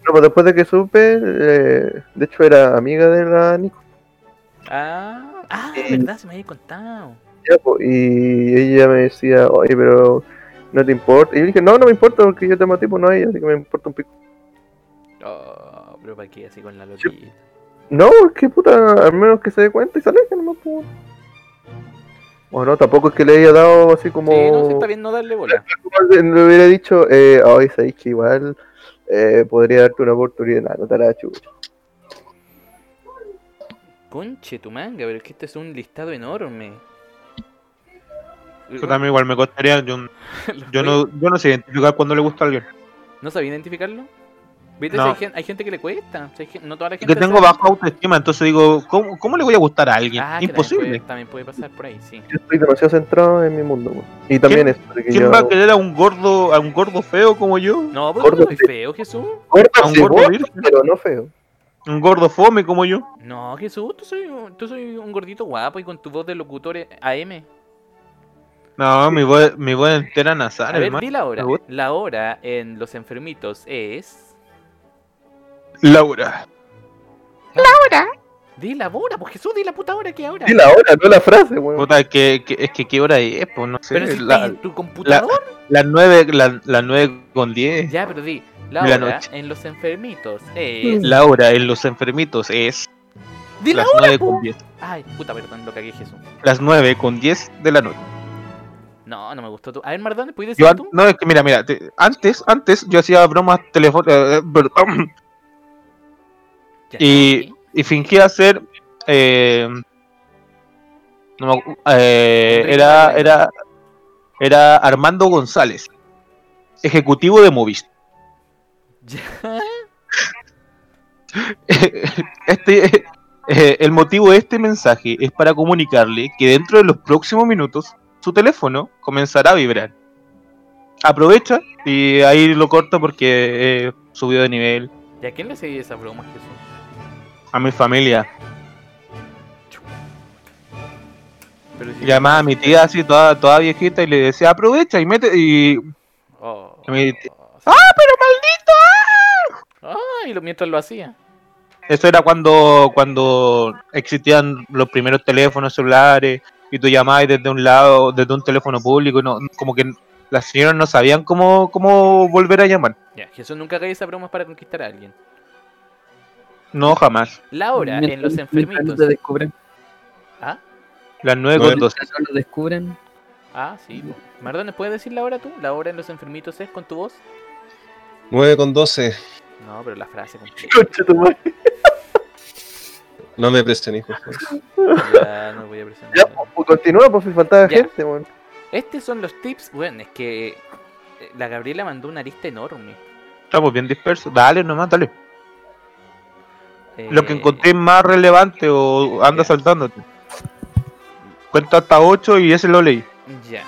no, pues después de que supe, eh, de hecho era amiga de la Nico. Ah, ah, Sí. verdad, se me había contado. pues, y ella me decía, oye, pero no te importa. Y yo dije, no, no me importa porque yo te amo a ti, pues no a ella, así que me importa un pico. Oh, pero para qué así con la loquita. No, es que puta, al menos que se dé cuenta y se aleje nomás, pues. O no, tampoco es que le haya dado así como. Sí, no, sí, está bien no darle bola. le hubiera dicho, eh, ay, sabéis que igual eh, podría darte una oportunidad. Nah, no te la chucha. Conche tu manga, pero es que este es un listado enorme. Yo también igual me costaría. Yo, *laughs* yo, no, yo no sé identificar cuando le gusta a alguien. ¿No sabía identificarlo? ¿Viste? No. Si hay, hay gente que le cuesta. si hay no toda la Es gente que tengo sabe. bajo autoestima, entonces digo, ¿cómo, cómo le voy a gustar a alguien? Ah, Imposible. También puede, también puede pasar por ahí, sí. Yo estoy demasiado centrado en mi mundo. Y también ¿Quién- eso, que ¿Quién yo. va a querer a un gordo, a un gordo feo como yo? No, pero Gordo no soy feo, Jesús. Gordo, a un sí, gordo gordo, virgen. pero no feo. Un gordo fome como yo. No, Jesús, tú soy, un- tú soy un gordito guapo y con tu voz de locutor eh, AM. No, mi voz, mi voz entera A nasal, ver, hermano. di la hora. La hora en Los Enfermitos es... Laura. Di la hora, pues Jesús, di la puta hora que ahora. Sí, la hora, no la frase, weón. Puta, que, que- es que qué hora es, pues no sé. Pero si la- en tu computador. las nueve, la- las nueve con diez. Ya, pero di. La La hora noche. en Los Enfermitos es... La hora en los enfermitos es Di la las hora, nueve po. con diez. Ay, puta, perdón, lo cagué Jesús. Las nueve con diez de la noche. No, no me gustó tu... A ver, Mardones, ¿puedes Yo decir an- tú? no, es que mira, mira, te- antes, antes yo hacía bromas telefónicas Ya, y, sí. Y fingía ser eh, no eh, era, era era Armando González, ejecutivo de Movistar. *laughs* Este eh, el motivo de este mensaje es para comunicarle que dentro de los próximos minutos su teléfono comenzará a vibrar. Aprovecha y ahí lo corto porque eh, subió de nivel ¿Y a quién le seguí esa broma, Jesús? A mi familia. Pero si- Llamaba a mi tía así toda, toda viejita y le decía aprovecha y mete y Oh, ¡Ah, pero maldito! ¡Ah! y lo, mientras lo hacía. eso era cuando cuando existían los primeros teléfonos celulares y tú llamabas desde un lado desde un teléfono público y no como que las señoras no sabían cómo cómo volver a llamar. Ya, Jesús nunca haga esa broma para conquistar a alguien. No jamás. La hora en Los Enfermitos. te descubren. ¿Ah? Las nueve Nueve. con dos. Mientras no lo descubren. Ah, sí. po. Mardones, ¿puedes decir la hora tú? ¿La hora en Los Enfermitos es con tu voz? 9 con 12. No, pero la frase con *laughs* Concha tu madre. No me presionéis, por favor. Ya, no voy a presionar. Ya, pues, continúa, pues si faltaba Ya. gente, weón. Estos son los tips. Bueno, es que eh, la Gabriela mandó una lista enorme. Estamos bien dispersos. Dale nomás, dale. Lo que Eh, encontré más relevante o anda saltándote. Cuenta hasta 8 y ese lo leí. Ya.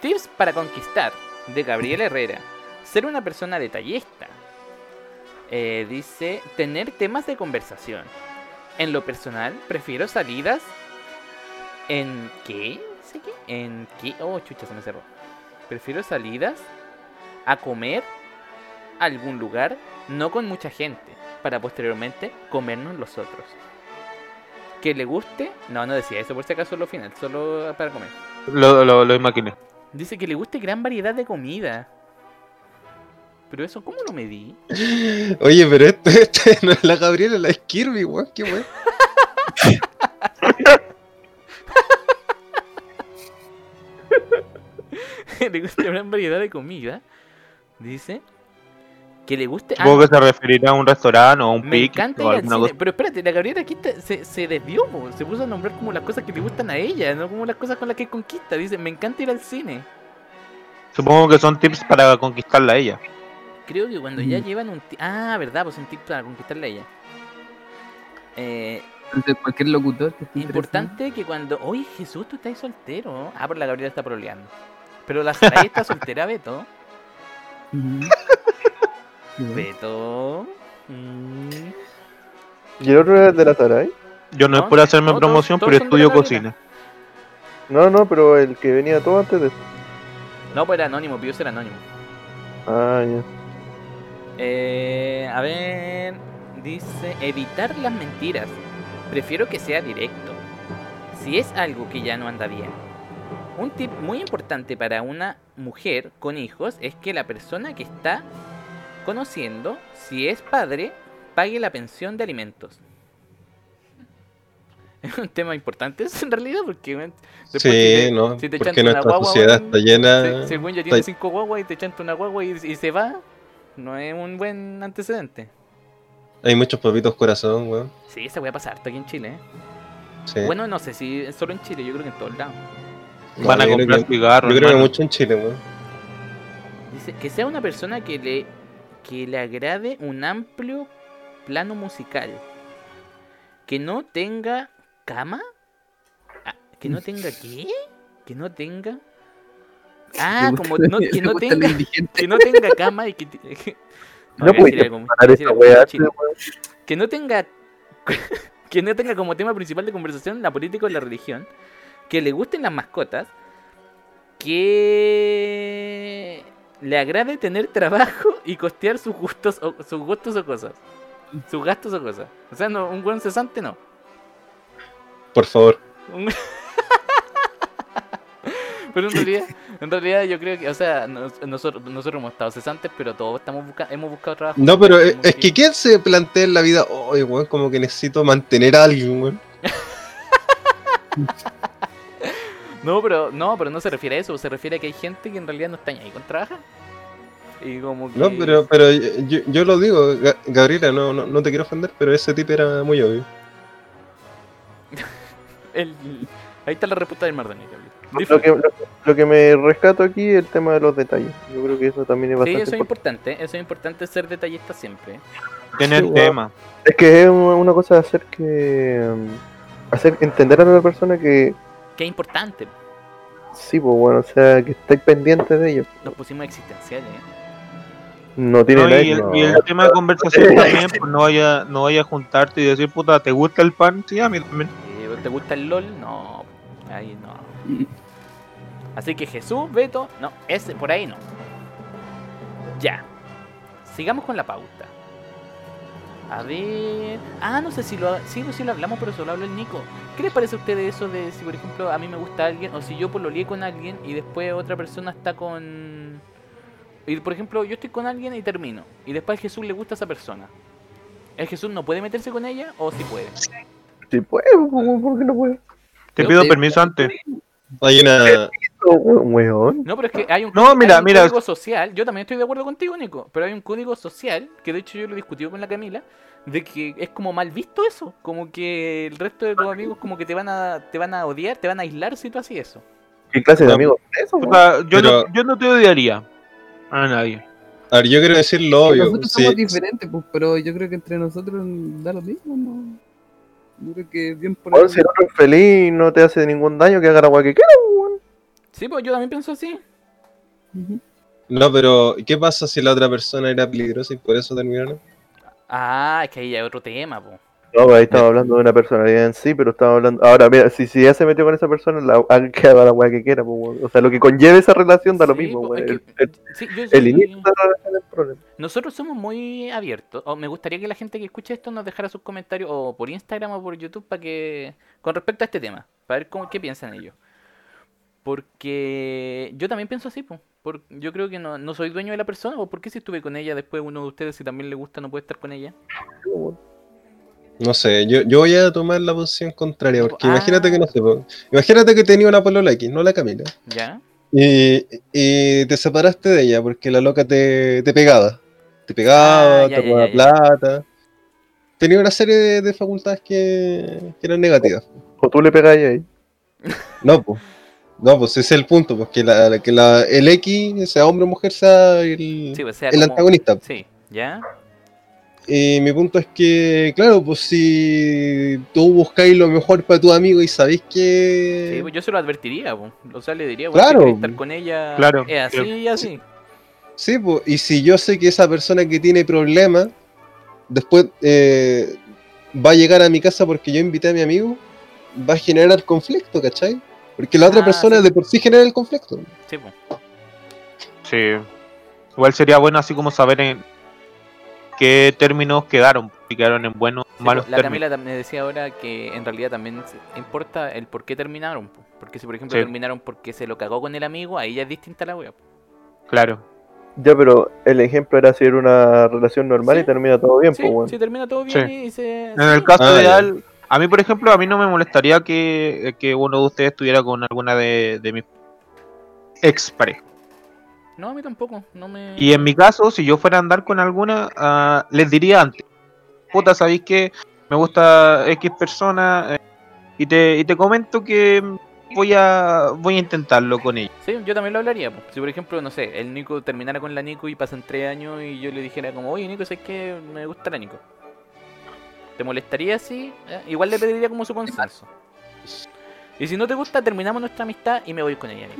Tips para conquistar de Gabriela Herrera. Ser una persona detallista. Eh, dice tener temas de conversación. En lo personal, prefiero salidas en qué? ¿Dice qué? En qué? Oh, chucha, se me cerró. Prefiero salidas a comer a algún lugar, no con mucha gente, para posteriormente comernos los otros. Que le guste, no, no decía eso por si acaso lo final, solo para comer. Lo, lo, lo imaginé. Dice que le guste gran variedad de comida. Pero eso, ¿cómo lo medí? *laughs* Oye, pero este, este *laughs* no es la Gabriela, la es Kirby, weón. Qué weón. *laughs* le gusta gran variedad de comida. Dice Que le guste. ah, Supongo que se referirá a un restaurante o a un me pic encanta o ir al alguna cine. cosa. Pero espérate, la Gabriela aquí te- se, se desvió, po. se puso a nombrar como las cosas que le gustan a ella, no como las cosas con las que conquista. Dice, me encanta ir al cine. Supongo que son tips para conquistarla a ella. Creo que cuando ya Mm. llevan un... Ah, verdad, pues un tip para conquistarla a ella. Eh, Entonces, cualquier locutor que esté importante que cuando... Oye, Jesús, tú estás soltero. Ah, pero la Gabriela está proleando. Pero la Saray está *laughs* soltera, Beto. *laughs* Beto. Mm. ¿Y el otro era el de la Saray? Yo no, No, es por hacerme no, promoción, todos pero estudio cocina. No, no, pero el que venía todo antes de. No, pues era anónimo, pidió ser anónimo. Ah, ya. Eh, a ver, dice evitar las mentiras. Prefiero que sea directo. Si es algo que ya no anda bien. Un tip muy importante para una mujer con hijos es que la persona que está conociendo, si es padre, pague la pensión de alimentos. *laughs* Es un tema importante eso *laughs* en realidad porque bueno, después si Sí, te- no, si te porque chanta una nuestra guagua, sociedad está llena. si, si ya tiene está- cinco guaguas y te chanta una guagua y, y se va, no es un buen antecedente. Hay muchos papitos corazón, weón. Sí, esa voy a pasar aquí en Chile. ¿eh? Sí. Bueno, no sé si es solo en Chile, yo creo que en todos lados. No, Van a comprar cigarros. Yo creo que mucho en Chile, weón. Dice que sea una persona que le, que le agrade un amplio plano musical. Que no tenga cama. Ah, que no tenga *laughs* qué? Que no tenga. *laughs* Ah, como no, que no tenga. Que no tenga cama y que. No algo weón. que no tenga *laughs* que no tenga como tema principal de conversación la política o la religión, que le gusten las mascotas, que le agrade tener trabajo *laughs* y costear sus gustos o sus gustos o cosas. Sus gastos o cosas. O sea, no, un buen cesante no. Por favor. *laughs* Pero en realidad, en realidad yo creo que, o sea, nos- nosotros, nosotros hemos estado cesantes, pero todos estamos busca- hemos buscado trabajo. No, pero es, que ¿quién se plantea en la vida? Oye, weón, como que necesito mantener a alguien, weón. *laughs* No, pero no, pero no se refiere a eso, se refiere a que hay gente que en realidad no está ahí con trabajar. Y como que No, pero, pero yo, yo lo digo, Ga- Gabriela, no, no, no te quiero ofender, pero ese tipo era muy obvio. *laughs* el- ahí está la respuesta del Gabriel. Lo que, lo, lo que me rescato aquí es el tema de los detalles. Yo creo que eso también es Sí, bastante eso es importante. importante, eso es importante ser detallista siempre. Tener Sí, tema. Es que es una cosa de hacer que. mm, hacer entender a la otra persona que Que es importante, sí, pues bueno, o sea, que estáis pendientes de ello. nos pusimos existenciales. ¿eh? No tiene No, nada y, el, no. y el tema de conversación *laughs* también, pues no vaya, no vaya a juntarte y decir, puta, ¿te gusta el pan? Sí, a mí también. Eh, ¿Te gusta el LOL? No, ahí no. Así que Jesús, Beto, no, ese por ahí no. Ya. Sigamos con la pauta. A ver. Ah, no sé si lo, sí, pues sí lo hablamos, pero solo habló el Nico. ¿Qué les parece a ustedes eso de si, por ejemplo, a mí me gusta alguien, o si yo pololeé con alguien y después otra persona está con. Y por ejemplo, yo estoy con alguien y termino. Y después a Jesús le gusta a esa persona. ¿El Jesús no puede meterse con ella o sí puede? Sí, pues, ¿por qué no puedo? Te pido permiso antes. Hay una. Weón. No, pero es que hay un, No, hay mira, un mira. código social. Yo también estoy de acuerdo contigo, Nico. Pero hay un código social, que de hecho yo lo he discutido con la Camila, de que es como mal visto eso. Como que el resto de tus amigos como que te van a, te van a odiar, te van a aislar si tú haces eso. ¿Qué clase de amigos es eso? weón? Puta, yo, Pero- no, yo no te odiaría a nadie. A ver, yo quiero decir lo obvio. Nosotros sí, somos diferentes, pues, pero yo creo que entre nosotros da lo mismo, ¿no? Yo creo que bien por ahí. si el otro es feliz no te hace ningún daño, que haga la que quiera, weón. Sí, pues yo también pienso así. No, pero ¿qué pasa si la otra persona era peligrosa y por eso terminaron? Ah, es que ahí ya hay otro tema, po. No, pues ahí estaba hablando de una personalidad en sí, pero estaba hablando. Ahora, mira, si, si ya se metió con esa persona, la, haga que haga la weá que quiera, pues, weón. O sea, lo que conlleve esa relación da lo mismo, po, weón. es El, que- el- Sí, yo el inicio de la relación es el problema. Nosotros somos muy abiertos. O me gustaría que la gente que escuche esto nos dejara sus comentarios o por Instagram o por YouTube para que con respecto a este tema, para ver cómo qué piensan ellos. Porque yo también pienso así, po. Por, yo creo que no, no soy dueño de la persona, o por qué si estuve con ella después uno de ustedes si también le gusta no puede estar con ella. No sé, yo, yo voy a tomar la posición contraria, porque Ah. imagínate que no sé, po, imagínate que tenía una polola X, no la Camila, ¿Ya? y, y te separaste de ella porque la loca te, te pegaba. te pegaba, Ah, ya, te robaba ya, ya. plata. Tenía una serie de, de facultades que, que eran negativas. O tú le pegáis ahí. No, pues. No, pues ese es el punto, pues que, la, que la, el X, sea hombre o mujer, sea el, Sí, sea, el como- antagonista. Sí, ¿ya? Y mi punto es que, claro, pues si tú buscáis lo mejor para tu amigo y sabéis que... Sí, pues yo se lo advertiría, po. o sea, le diría, Claro. bueno, estar con ella Claro. es así y así. Sí, pues, y si yo sé que esa persona que tiene problemas, después eh, va a llegar a mi casa porque yo invité a mi amigo, va a generar conflicto, ¿cachai? Porque la otra Ah, persona sí. de por sí genera el conflicto. Sí, po. Sí. Igual sería bueno así como saber en qué términos quedaron. Si quedaron en buenos o Sí, malos la términos. Camila tam- me decía ahora que en realidad también importa el por qué terminaron. po. Porque si por ejemplo Sí. terminaron porque se lo cagó con el amigo, ahí ya es distinta la wea. Claro. Ya, pero el ejemplo era si era una relación normal Sí. y termina todo bien, Sí, pues bueno. si termina todo bien Sí. y se... En el caso Ah, ya. ideal, a mí por ejemplo, a mí no me molestaría que, que uno de ustedes estuviera con alguna de, de mis ex parejas. No, a mí tampoco. No me... Y en mi caso, si yo fuera a andar con alguna, ah, les diría antes, puta, sabéis que me gusta X persona eh, y, te, y te comento que voy a voy a intentarlo con ella. Sí, yo también lo hablaría. po. Si por ejemplo, no sé, el Nico terminara con la Nico y pasan tres años y yo le dijera como, oye Nico, sé que me gusta la Nico. ¿Te molestaría si? Eh, Igual le pediría como su consenso. Y si no te gusta, terminamos nuestra amistad y me voy con ella. *laughs*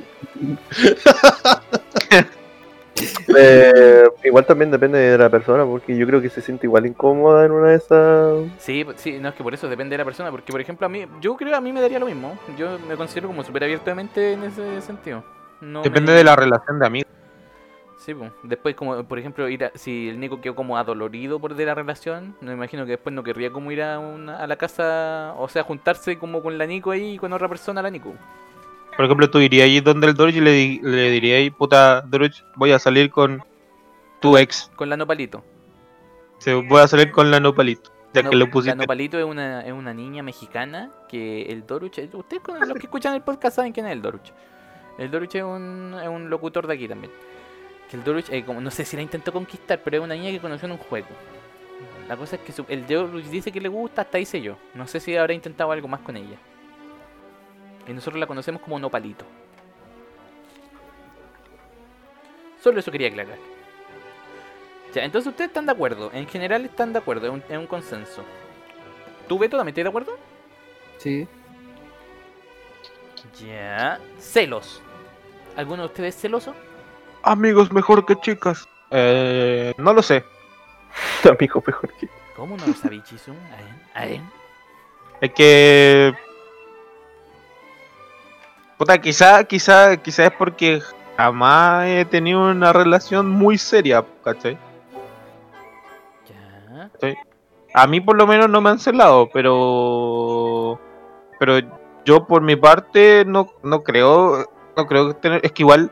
Eh, igual también depende de la persona, porque yo creo que se siente igual incómoda en una de esas. Sí, p- sí, no es que por eso depende de la persona, porque por ejemplo a mí, yo creo a mí me daría lo mismo. Yo me considero como súper abierto de mente en ese sentido. No Depende me- de la relación de amigos. Sí, pues. Después, como por ejemplo, ir a- si el Nico quedó como adolorido por de la relación, me imagino que después no querría como ir a, una- a la casa, o sea, juntarse como con la Nico ahí y con otra persona a la Nico. Por ejemplo, tú irías ahí donde el Doruch y le, le dirías, puta, Doruch, voy a salir con tu ex. Con la Nopalito. Sí, voy a salir con la Nopalito. Ya No- que lo La pusiste. Nopalito es una, es una niña mexicana que el Doruch, ustedes los que escuchan el podcast saben quién es el Doruch. El Doruch es un, es un locutor de aquí también. Que el Doruch, eh, como, no sé si la intentó conquistar, pero es una niña que conoció en un juego. La cosa es que su- el Doruch dice que le gusta, hasta dice yo. No sé si habrá intentado algo más con ella. Y nosotros la conocemos como Nopalito. Solo eso quería aclarar. Ya, entonces ustedes están de acuerdo. En general están de acuerdo, es un, es un consenso. ¿Tú, Beto, también estás de acuerdo? Sí. Ya. Celos. ¿Alguno de ustedes es celoso? Amigos mejor que chicas. Eh, no lo sé. *laughs* Amigo mejor que. ¿Cómo no lo sabéis, Chisu? A ver, a ver. Es que. Puta, quizá, quizá, quizá es porque jamás he tenido una relación muy seria, ¿cachai? Ya. A mí por lo menos no me han celado, pero. Pero yo por mi parte no, no creo. No creo que tener. Es que igual.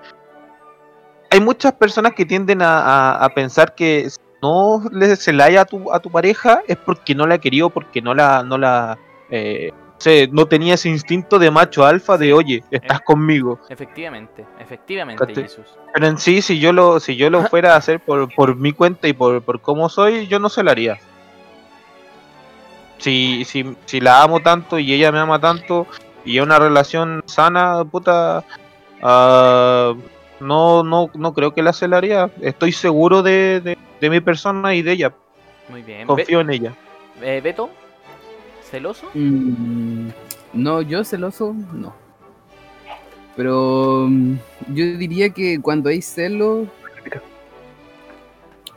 Hay muchas personas que tienden a, a- a pensar que no le celaya a tu, a tu pareja es porque no la ha querido, porque no la. No la eh, no tenía ese instinto de macho alfa de oye, estás conmigo. Efectivamente, efectivamente, Jesús. Pero en sí, si yo lo, si yo lo fuera a hacer por, por mi cuenta y por, por cómo soy, yo no se lo haría. Si, si, si la amo tanto y ella me ama tanto y es una relación sana, puta, ah, no, no, no creo que la celaría. Estoy seguro de, de, de mi persona y de ella. Muy bien. Be- Confío en ella. eh, Beto, ¿celoso? Mm, no, yo celoso, no. Pero mm, yo diría que cuando hay celos,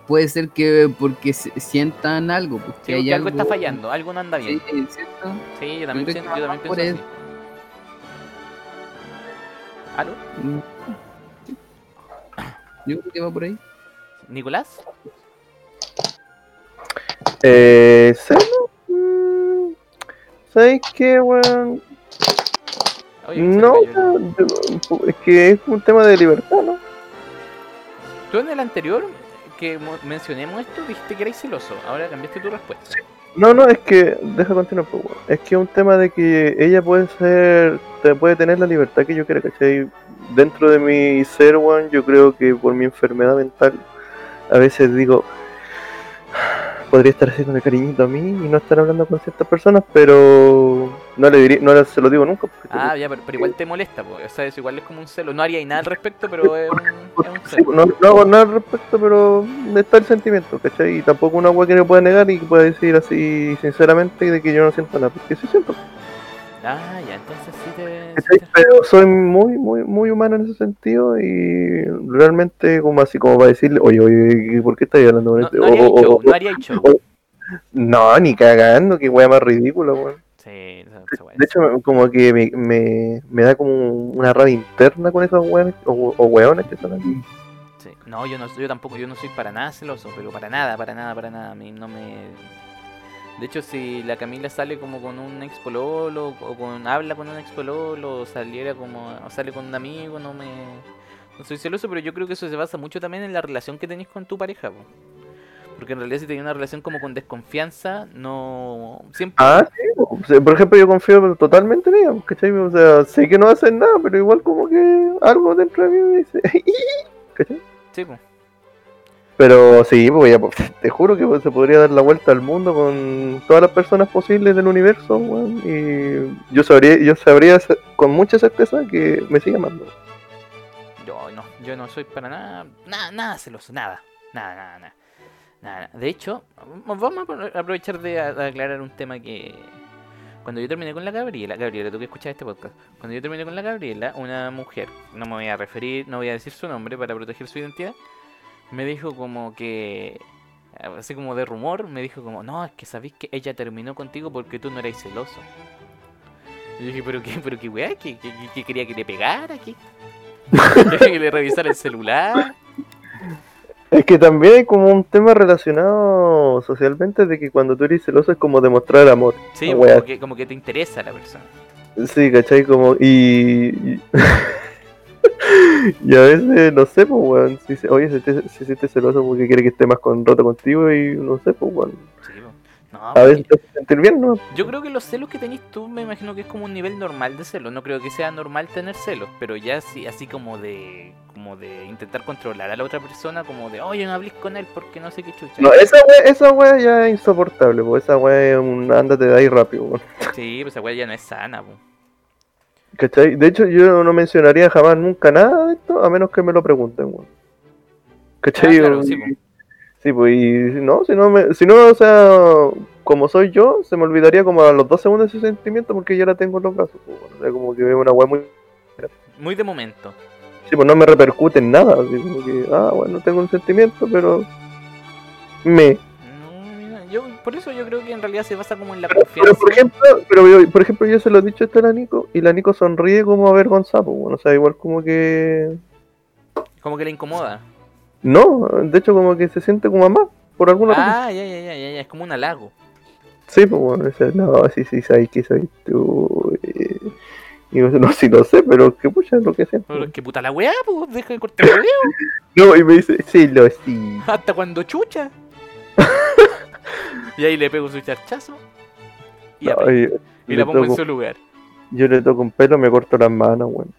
puede ser que porque se- sientan algo. Porque Sí, hay algo está fallando, algo no anda Sí, bien. ¿cierto? Sí, yo también, siento- que yo también por pienso eso. así. ¿Aló? Yo creo que va por ahí. ¿Nicolás? Eh. ¿Sabes qué, weón? Oye, No, es que es un tema de libertad, ¿no? Tú en el anterior que mo- mencionemos esto dijiste que erais celoso. Ahora cambiaste tu respuesta. No, no, es que, deja continuar, pues, weón. es que es un tema de que ella puede ser, te puede tener la libertad que yo quiera, ¿cachai? Dentro de mi ser, weón, yo creo que por mi enfermedad mental, a veces digo, podría estar haciendo cariñito a mí y no estar hablando con ciertas personas, pero no le diría, no se lo digo nunca. Ah, ya, pero, pero igual te molesta, po. o sea, eso igual es como un celo. No haría nada al respecto, pero es un, es un Sí, celo. no, no hago nada al respecto, pero está el sentimiento, ¿cachai? Y tampoco una agua que no pueda negar y que pueda decir así sinceramente de que yo no siento nada, porque sí siento. Ah, ya, entonces sí te. Pero soy muy, muy, muy humano en ese sentido y realmente como así como para decirle, oye, oye, ¿por qué estás hablando con No, este? no O- haría o- show, o- no haría show. no, ni cagando, que wea más ridícula, weón. Sí, De hecho, como que me, me, me da como una rabia interna con esos weones o, o weones que son aquí. Sí. No, yo no, yo tampoco, yo no soy para nada celoso, pero para nada, para nada, para nada. A mí no me. De hecho, si la Camila sale como con un ex pololo, o con habla con un ex pololo, o saliera como, o sale con un amigo, no me. No soy celoso, pero yo creo que eso se basa mucho también en la relación que tenéis con tu pareja, po. Porque en realidad si tenéis una relación como con desconfianza, no. Siempre. Ah, sí, por ejemplo, yo confío totalmente en ella, ¿cachai? O sea, sé que no hacen nada, pero igual como que algo dentro de mí me dice, *laughs* ¿cachai? Sí, po. Pero sí, pues ya, pues, te juro que pues, se podría dar la vuelta al mundo con todas las personas posibles del universo, weón, y yo sabría, yo sabría sa- con mucha certeza que me sigue amando. Yo no, yo no soy para nada, nada, nada celoso, nada, nada, nada, nada. nada. De hecho, vamos a apro- aprovechar de aclarar un tema que cuando yo terminé con la Gabriela, Gabriela, tú que escuchas este podcast, cuando yo terminé con la Gabriela, una mujer, no me voy a referir, no voy a decir su nombre para proteger su identidad, me dijo como que, así como de rumor, me dijo como, no, es que sabéis que ella terminó contigo porque tú no erais celoso. Y yo dije, pero qué, pero qué weá, ¿Qué, qué, qué- quería que le pegara, ¿Qué? que le revisara el celular. Es que también hay como un tema relacionado socialmente de que cuando tú eres celoso es como demostrar amor. Sí, como que, como que te interesa la persona. Sí, ¿cachai? Como, y. *laughs* *laughs* Y, a veces, no sé, pues, weón. Si, se- oye, se, te- se siente celoso porque quiere que esté más con rato contigo y no sé, pues, weón. Sí, po. No, A porque veces te sentir bien, ¿no? yo creo que los celos que tenés tú me imagino que es como un nivel normal de celos. No creo que sea normal tener celos, pero ya así, así como de como de intentar controlar a la otra persona, como de, oye, no hables con él porque no sé qué chucha. No, esa wea, esa wea ya es insoportable, pues. Esa wea es un ándate de ahí rápido, weón. Sí, pues esa weá ya no es sana, po. ¿Cachai? De hecho, yo no mencionaría jamás nunca nada de esto a menos que me lo pregunten, weón. ¿Cachai? Ah, claro, sí, po. Sí, pues, y no, si no, me, si no, o sea, como soy yo, se me olvidaría como a los dos segundos ese sentimiento porque ya la tengo en los brazos, pues, bueno, o sea, como que veo una weá muy... Muy de momento. Sí, pues no me repercute en nada, así como que, ah, bueno, tengo un sentimiento, pero... Me... No, yo, por eso yo creo que en realidad se basa como en la Pero, confianza. por ejemplo, pero yo- por ejemplo, yo se lo he dicho esto a la Nico, y la Nico sonríe como avergonzada, pues, bueno, o sea, igual como que... Como que le incomoda. No, de hecho como que se siente como mamá, por alguna razón. Ah, ya, ya, ya, ya, ya, es como un halago. Sí, pues bueno, ese, no, sí, sí, sabes que soy tú. eh. Y yo, no, sí lo sé, pero que pucha, lo que sea. Pero es que puta la weá, pues deja de cortar el video. *laughs* No, y me dice, sí, lo sí. Hasta cuando chucha. *laughs* *laughs* y ahí le pego su charchazo. Y, No, y- la pongo en su lugar. yo le toco un pelo, me corto las manos, weón.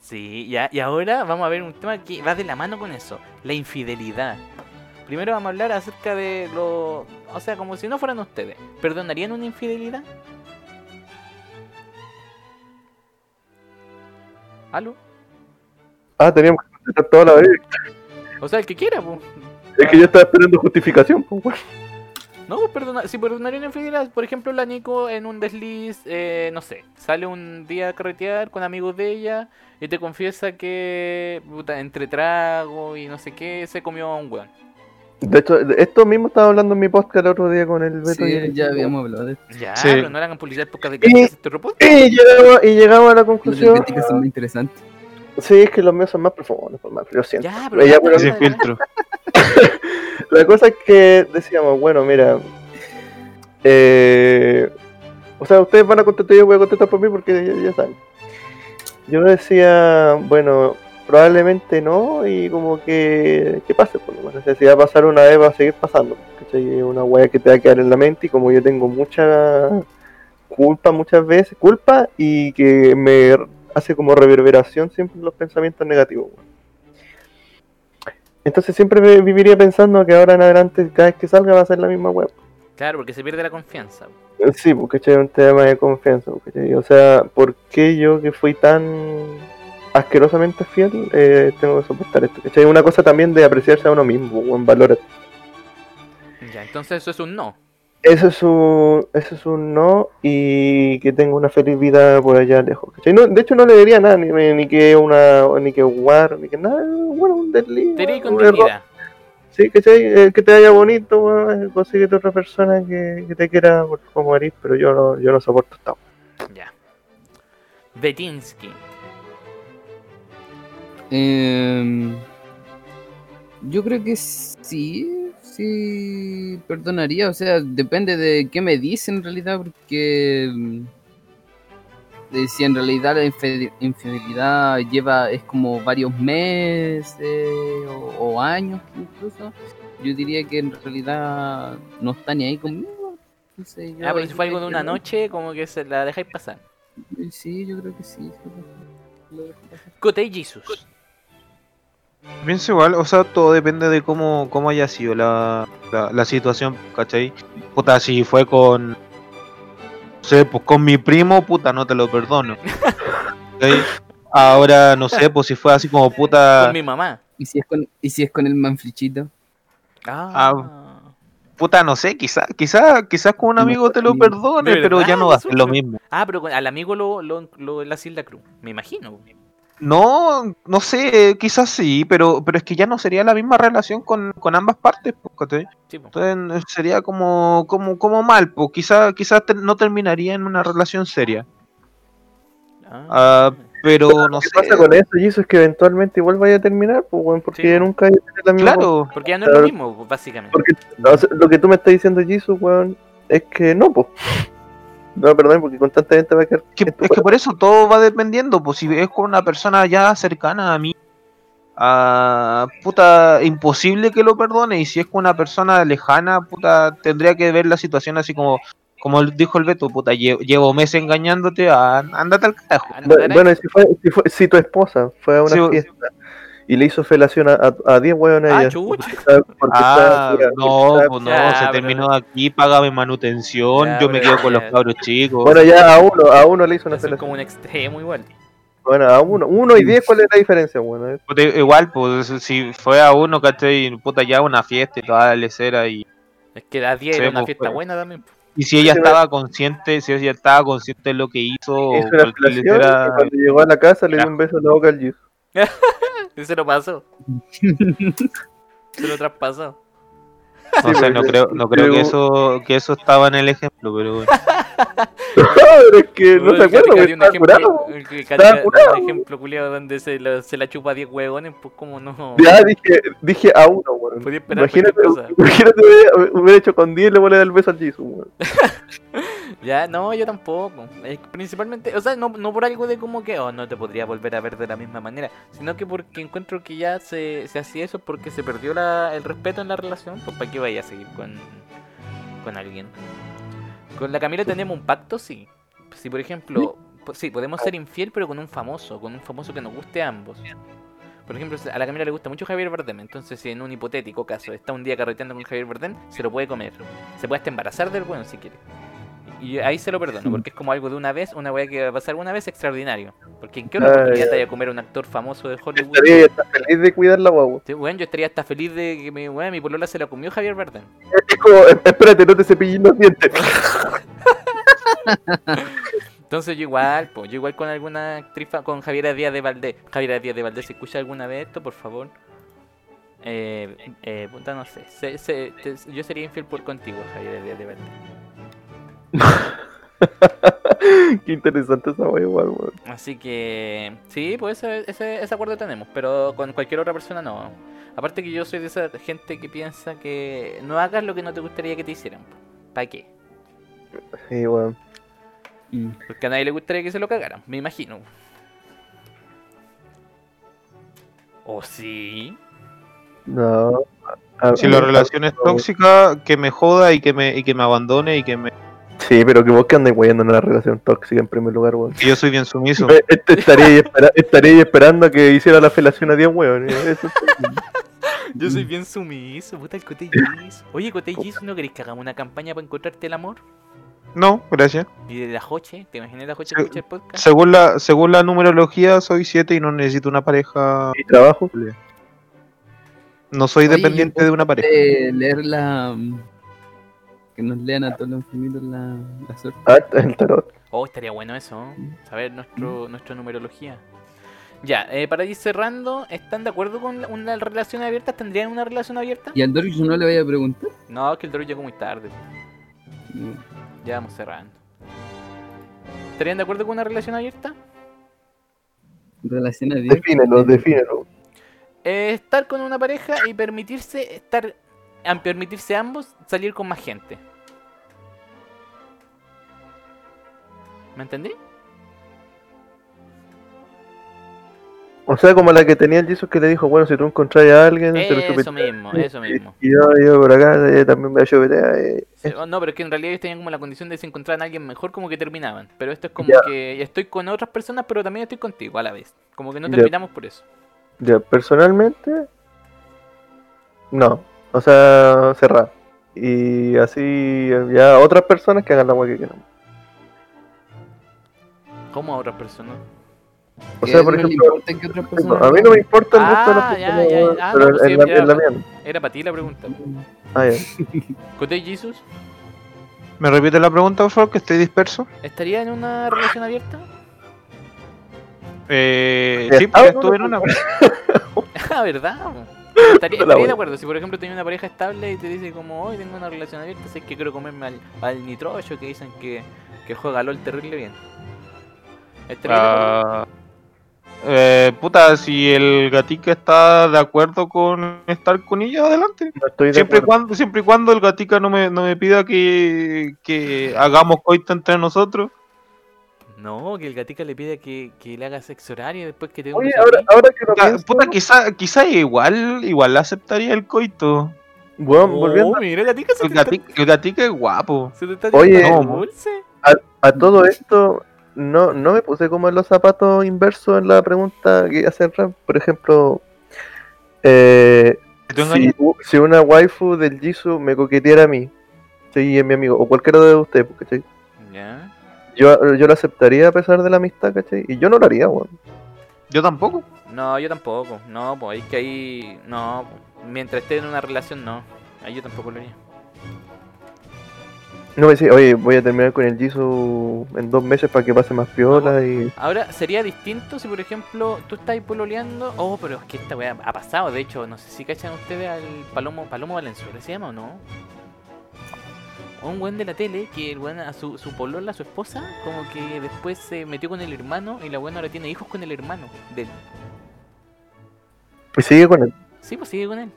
Sí, ya, y ahora vamos a ver un tema que va de la mano con eso, la infidelidad. Primero vamos a hablar acerca de lo... O sea, como si no fueran ustedes. ¿Perdonarían una infidelidad? ¿Aló? Ah, teníamos que contestar toda la vez. O sea, el que quiera, pues. Es que yo estaba esperando justificación, pues, weón. No, pues perdona, si perdonaría una infidelidad, por ejemplo, la Nico en un desliz, eh, no sé, sale un día a carretear con amigos de ella y te confiesa que, puta, entre trago y no sé qué, se comió a un weón. De hecho, esto mismo estaba hablando en mi podcast el otro día con el Beto y Sí, el ya habíamos hablado de esto. Ya, Sí. pero no hagan publicidad podcast de que este robot. Y llegamos, y llegamos a la Los conclusión. críticas son muy interesantes. Sí, es que los míos son más profundos, por más, lo siento. Ya, pero Ya, ya, pero- filtro. La cosa es que decíamos, bueno, mira. Eh, o sea, ustedes van a contestar, yo voy a contestar por mí porque ya, saben. Yo decía, bueno, probablemente no, y como que, que pase, por lo menos. Si va a pasar una vez, va a seguir pasando. ¿cachai? Una wea que te va a quedar en la mente, y como yo tengo mucha culpa muchas veces, culpa, y que me hace como reverberación siempre los pensamientos negativos. Entonces siempre viviría pensando que ahora en adelante, cada vez que salga va a ser la misma web. Claro, porque se pierde la confianza. Sí, porque es un tema de confianza. ¿cachai? O sea, ¿por qué yo que fui tan asquerosamente fiel eh, tengo que soportar esto? ¿cachai? Una cosa también de apreciarse a uno mismo, en valor. Ya, entonces eso es un no. Eso es un, eso es un no y que tenga una feliz vida por allá lejos. ¿cachai? No, de hecho no le diría nada, ni, ni que una, ni que war, ni que nada, bueno, un desliz. Sí, ¿cachai? Eh, que te vaya bonito, weón, consíguete otra persona que, que te quiera por como eres, pero yo no, yo no soporto esta. Ya. Betinsky. Em, yo creo que sí, sí perdonaría, o sea, depende de qué me dicen en realidad, porque mm, de si en realidad la infidelidad lleva, es como varios meses o, o años incluso, yo diría que en realidad no está ni ahí conmigo. Entonces, yo Ah, pero si fue algo de una noche, como que se la dejáis pasar. Sí, yo creo que sí. Cotei Jesus. Pienso igual, o sea, todo depende de cómo, cómo haya sido la, la, la situación, ¿cachai? Puta, si fue con. No sé, pues con mi primo, puta, no te lo perdono. *laughs* ¿cachai? Ahora, no sé, pues si fue así como puta. Con mi mamá. ¿Y si es con, y si es con el manflichito? Ah. Puta, no sé, quizás quizá, quizás con un amigo te lo perdone, ¿De pero ya no va a ser lo mismo. Ah, pero con- al amigo lo, lo, lo la Silda Cruz. Me imagino. No, no sé, quizás sí, pero, pero es que ya no sería la misma relación con, con ambas partes, pues. Entonces sería como, como, como mal, pues quizás quizás te- no terminaría en una relación seria. Ah. Ah, pero no ¿Qué sé. pasa con eso? Y eso es que eventualmente igual vaya a terminar, pues, weón, porque Sí. ya nunca tener la misma Claro, Porque ya no es lo mismo, básicamente. Porque o sea, lo que tú me estás diciendo, Jesus, weón, es que no, pues. No, perdón, porque con tanta gente va a quedar. que- es que por eso todo va dependiendo, pues si es con una persona ya cercana a mí, ah, puta, imposible que lo perdone, y si es con una persona lejana, puta, tendría que ver la situación así como, como dijo el Beto, puta, lle- llevo meses engañándote, ah, ándate al carajo. No, Bueno, si, fue, si, fue- si tu esposa fue a una Sí, fiesta y le hizo felación a, a, a 10 weones Ah, ella. chucha. porque estaba- porque Ah, no, pues no, Ya, se pero- terminó aquí, págame manutención, Ya, yo me quedo con los cabros chicos. Bueno, ya a uno, a uno le hizo una Eso es felación. como un extremo igual. Bueno, a uno. Uno y 10, ¿cuál es la diferencia, bueno? Puta, igual, pues si fue a uno, ¿cachai? Puta, ya una fiesta y toda la lecera y... Es que a 10 Sí, era una pues, fiesta pero- buena también. pues. Y si ella estaba consciente, si ella estaba consciente de lo que hizo, Hizo una y cuando llegó a la casa le dio un beso en la boca al Jesus. *laughs* Y *laughs* se lo pasó. se lo traspasó. no Sí, sé, no creo, no creo que eso, que eso estaba en el ejemplo, pero bueno. pero *laughs* es que no Uy, se acuerda, Katika porque dio un estaba ejemplo, curado. el que Estaba Katika dio curado. un ejemplo culiado donde se, la- se la chupa a 10 huevones, pues como no. Ya dije, dije a uno, weón. Podía esperar Imagínate, cosa. imagínate hubiera, hubiera hecho con 10 y le vuelve a dar el beso al Jesus, weón. *laughs* Ya, no, yo tampoco. Principalmente, o sea, no, no por algo de como que, oh, no te podría volver a ver de la misma manera, sino que porque encuentro que ya se, se hacía eso porque se perdió la, el respeto en la relación, pues para qué vaya a seguir con, con alguien. Con la Camila tenemos un pacto, sí. Si por ejemplo, sí, podemos ser infiel, pero con un famoso, con un famoso que nos guste a ambos. Por ejemplo, a la Camila le gusta mucho Javier Bardem, entonces si en un hipotético caso está un día carreteando con Javier Bardem, se lo puede comer. Se puede hasta embarazar del bueno si quiere. Y ahí se lo perdono, porque es como algo de una vez, una weá que va a pasar una vez extraordinario. Porque en qué otra oportunidad te vaya a comer un actor famoso de Hollywood. Estaría está feliz de cuidar la guagua. Sí, weón, yo estaría hasta feliz de que mi, weón, mi polola se la comió Javier Bardem. Es como, espérate, no te cepilles los dientes. *laughs* Entonces yo igual, pues yo igual con alguna actriz, con Javiera Díaz de Valdés. Javiera Díaz de Valdés, si escucha alguna vez esto, por favor. Eh, eh, puta, no sé. Se- se- te- yo sería infiel por contigo, Javiera Díaz de Valdés. *laughs* Qué interesante esa igual, weón. Así que sí, pues ese, ese, ese acuerdo tenemos, pero con cualquier otra persona no. Aparte que yo soy de esa gente que piensa que no hagas lo que no te gustaría que te hicieran. ¿Para qué? Sí, weón. Porque a nadie le gustaría que se lo cagaran, me imagino. ¿O sí? No. A- Si la relación es tóxica, que me joda y que me, y que me abandone y que me... Sí, pero que vos que andáis weyando en una relación tóxica en primer lugar, weón. que yo soy bien sumiso. Este estaría, ahí espera- estaría ahí esperando a que hiciera la felación a 10 weón. Eso *laughs* Yo soy bien sumiso, puta el Cote. Oye, Cote ¿no queréis que hagamos una campaña para encontrarte el amor? No, gracias. Y de la Joche, ¿te imaginas la Joche escucha el podcast? Según la, según la numerología, soy 7 y no necesito una pareja. Y trabajo. No soy Oye, dependiente de una pareja. Eh, leer la. Que nos lean a todos los infinitos la, la suerte. Ah, el tarot. Oh, estaría bueno eso, ¿no? saber nuestro, nuestra numerología. Ya, eh, para ir cerrando, ¿están de acuerdo con una relación abierta? ¿Tendrían una relación abierta? ¿Y al Doris no le vaya a preguntar? No, que el Doro llegó muy tarde. No. Ya vamos cerrando. ¿Estarían de acuerdo con una relación abierta? Relación abierta. Defínelo, defínelo. Eh, estar con una pareja y permitirse estar a permitirse ambos salir con más gente. ¿Me entendí? O sea, como la que tenía el Jesus que le dijo, bueno, si tú encontrás a alguien, te lo Eso mismo, eso mismo. Y yo, yo por acá eh, también me chupetea. Eh. Sí, No, pero es que en realidad ellos tenían como la condición de si encontraran a alguien mejor, como que terminaban. Pero esto es como Ya. que estoy con otras personas, pero también estoy contigo a la vez. Como que no Ya. terminamos por eso. Ya, personalmente, no. O sea, cerrar. Y así, ya otras personas que hagan la hueá que quieran. Como a otras personas. O sea, por no ejemplo, importa que otras personas a mí no me importa el resto de Ah, las ya, personas, ah, pero no, pues en, sí, la, ya. en la mía. Era para ti la pregunta. Ah, ya. *laughs* Cote Jesus, ¿Me repite la pregunta, por favor? Que estoy disperso. ¿estaría en una relación abierta? Eh, sí, porque no, estuve en no, una. *laughs* Ah, ¿verdad? *laughs* Estaría, de acuerdo. Si por ejemplo tenía una pareja estable y te dice como hoy tengo una relación abierta, sé que quiero comerme al, al nitrocho que dicen que, que juega LOL terrible bien. ¿Estaría de acuerdo? Ah, eh, puta, si el gatica está de acuerdo con estar con ella, adelante. No estoy de Siempre acuerdo. cuando, siempre y cuando el gatica no me, no me pida que, que hagamos coito entre nosotros. No, que el gatica le pide que, que le haga sexo horario después que te Oye, ahora, ahora que lo Puta, pienso, puta, quizá, quizá igual, igual aceptaría el coito. volviendo Oh, mira, el gatica se El te está, el gatica es guapo. se te está Oye, tirando no, dulce. a todo esto, no, no me puse como en los zapatos inversos en la pregunta que hace el rap. Por ejemplo, eh, ¿Te tú si, una waifu del Jisoo me coqueteara a mí, sí, es mi amigo, o cualquiera de ustedes, ¿cachai? Ya. Yo, yo lo aceptaría a pesar de la amistad, ¿cachai? Y yo no lo haría, weón. Yo tampoco. No, yo tampoco. No, pues es que ahí. No, mientras esté en una relación, no. Ahí yo tampoco lo haría. No me dice, oye, voy a terminar con el Jisoo en dos meses para que pase más piola y... Ahora, sería distinto si, por ejemplo, tú estás pololeando. Oh, pero es que esta weá ha pasado. De hecho, no sé si cachan ustedes al Palomo, Palomo Valenzuela, ¿se llama o no? Un buen de la tele que el weón a su, su polola, su esposa, como que después se metió con el hermano y la buena ahora tiene hijos con el hermano de él. Y sigue con él. Sí, pues sigue con él.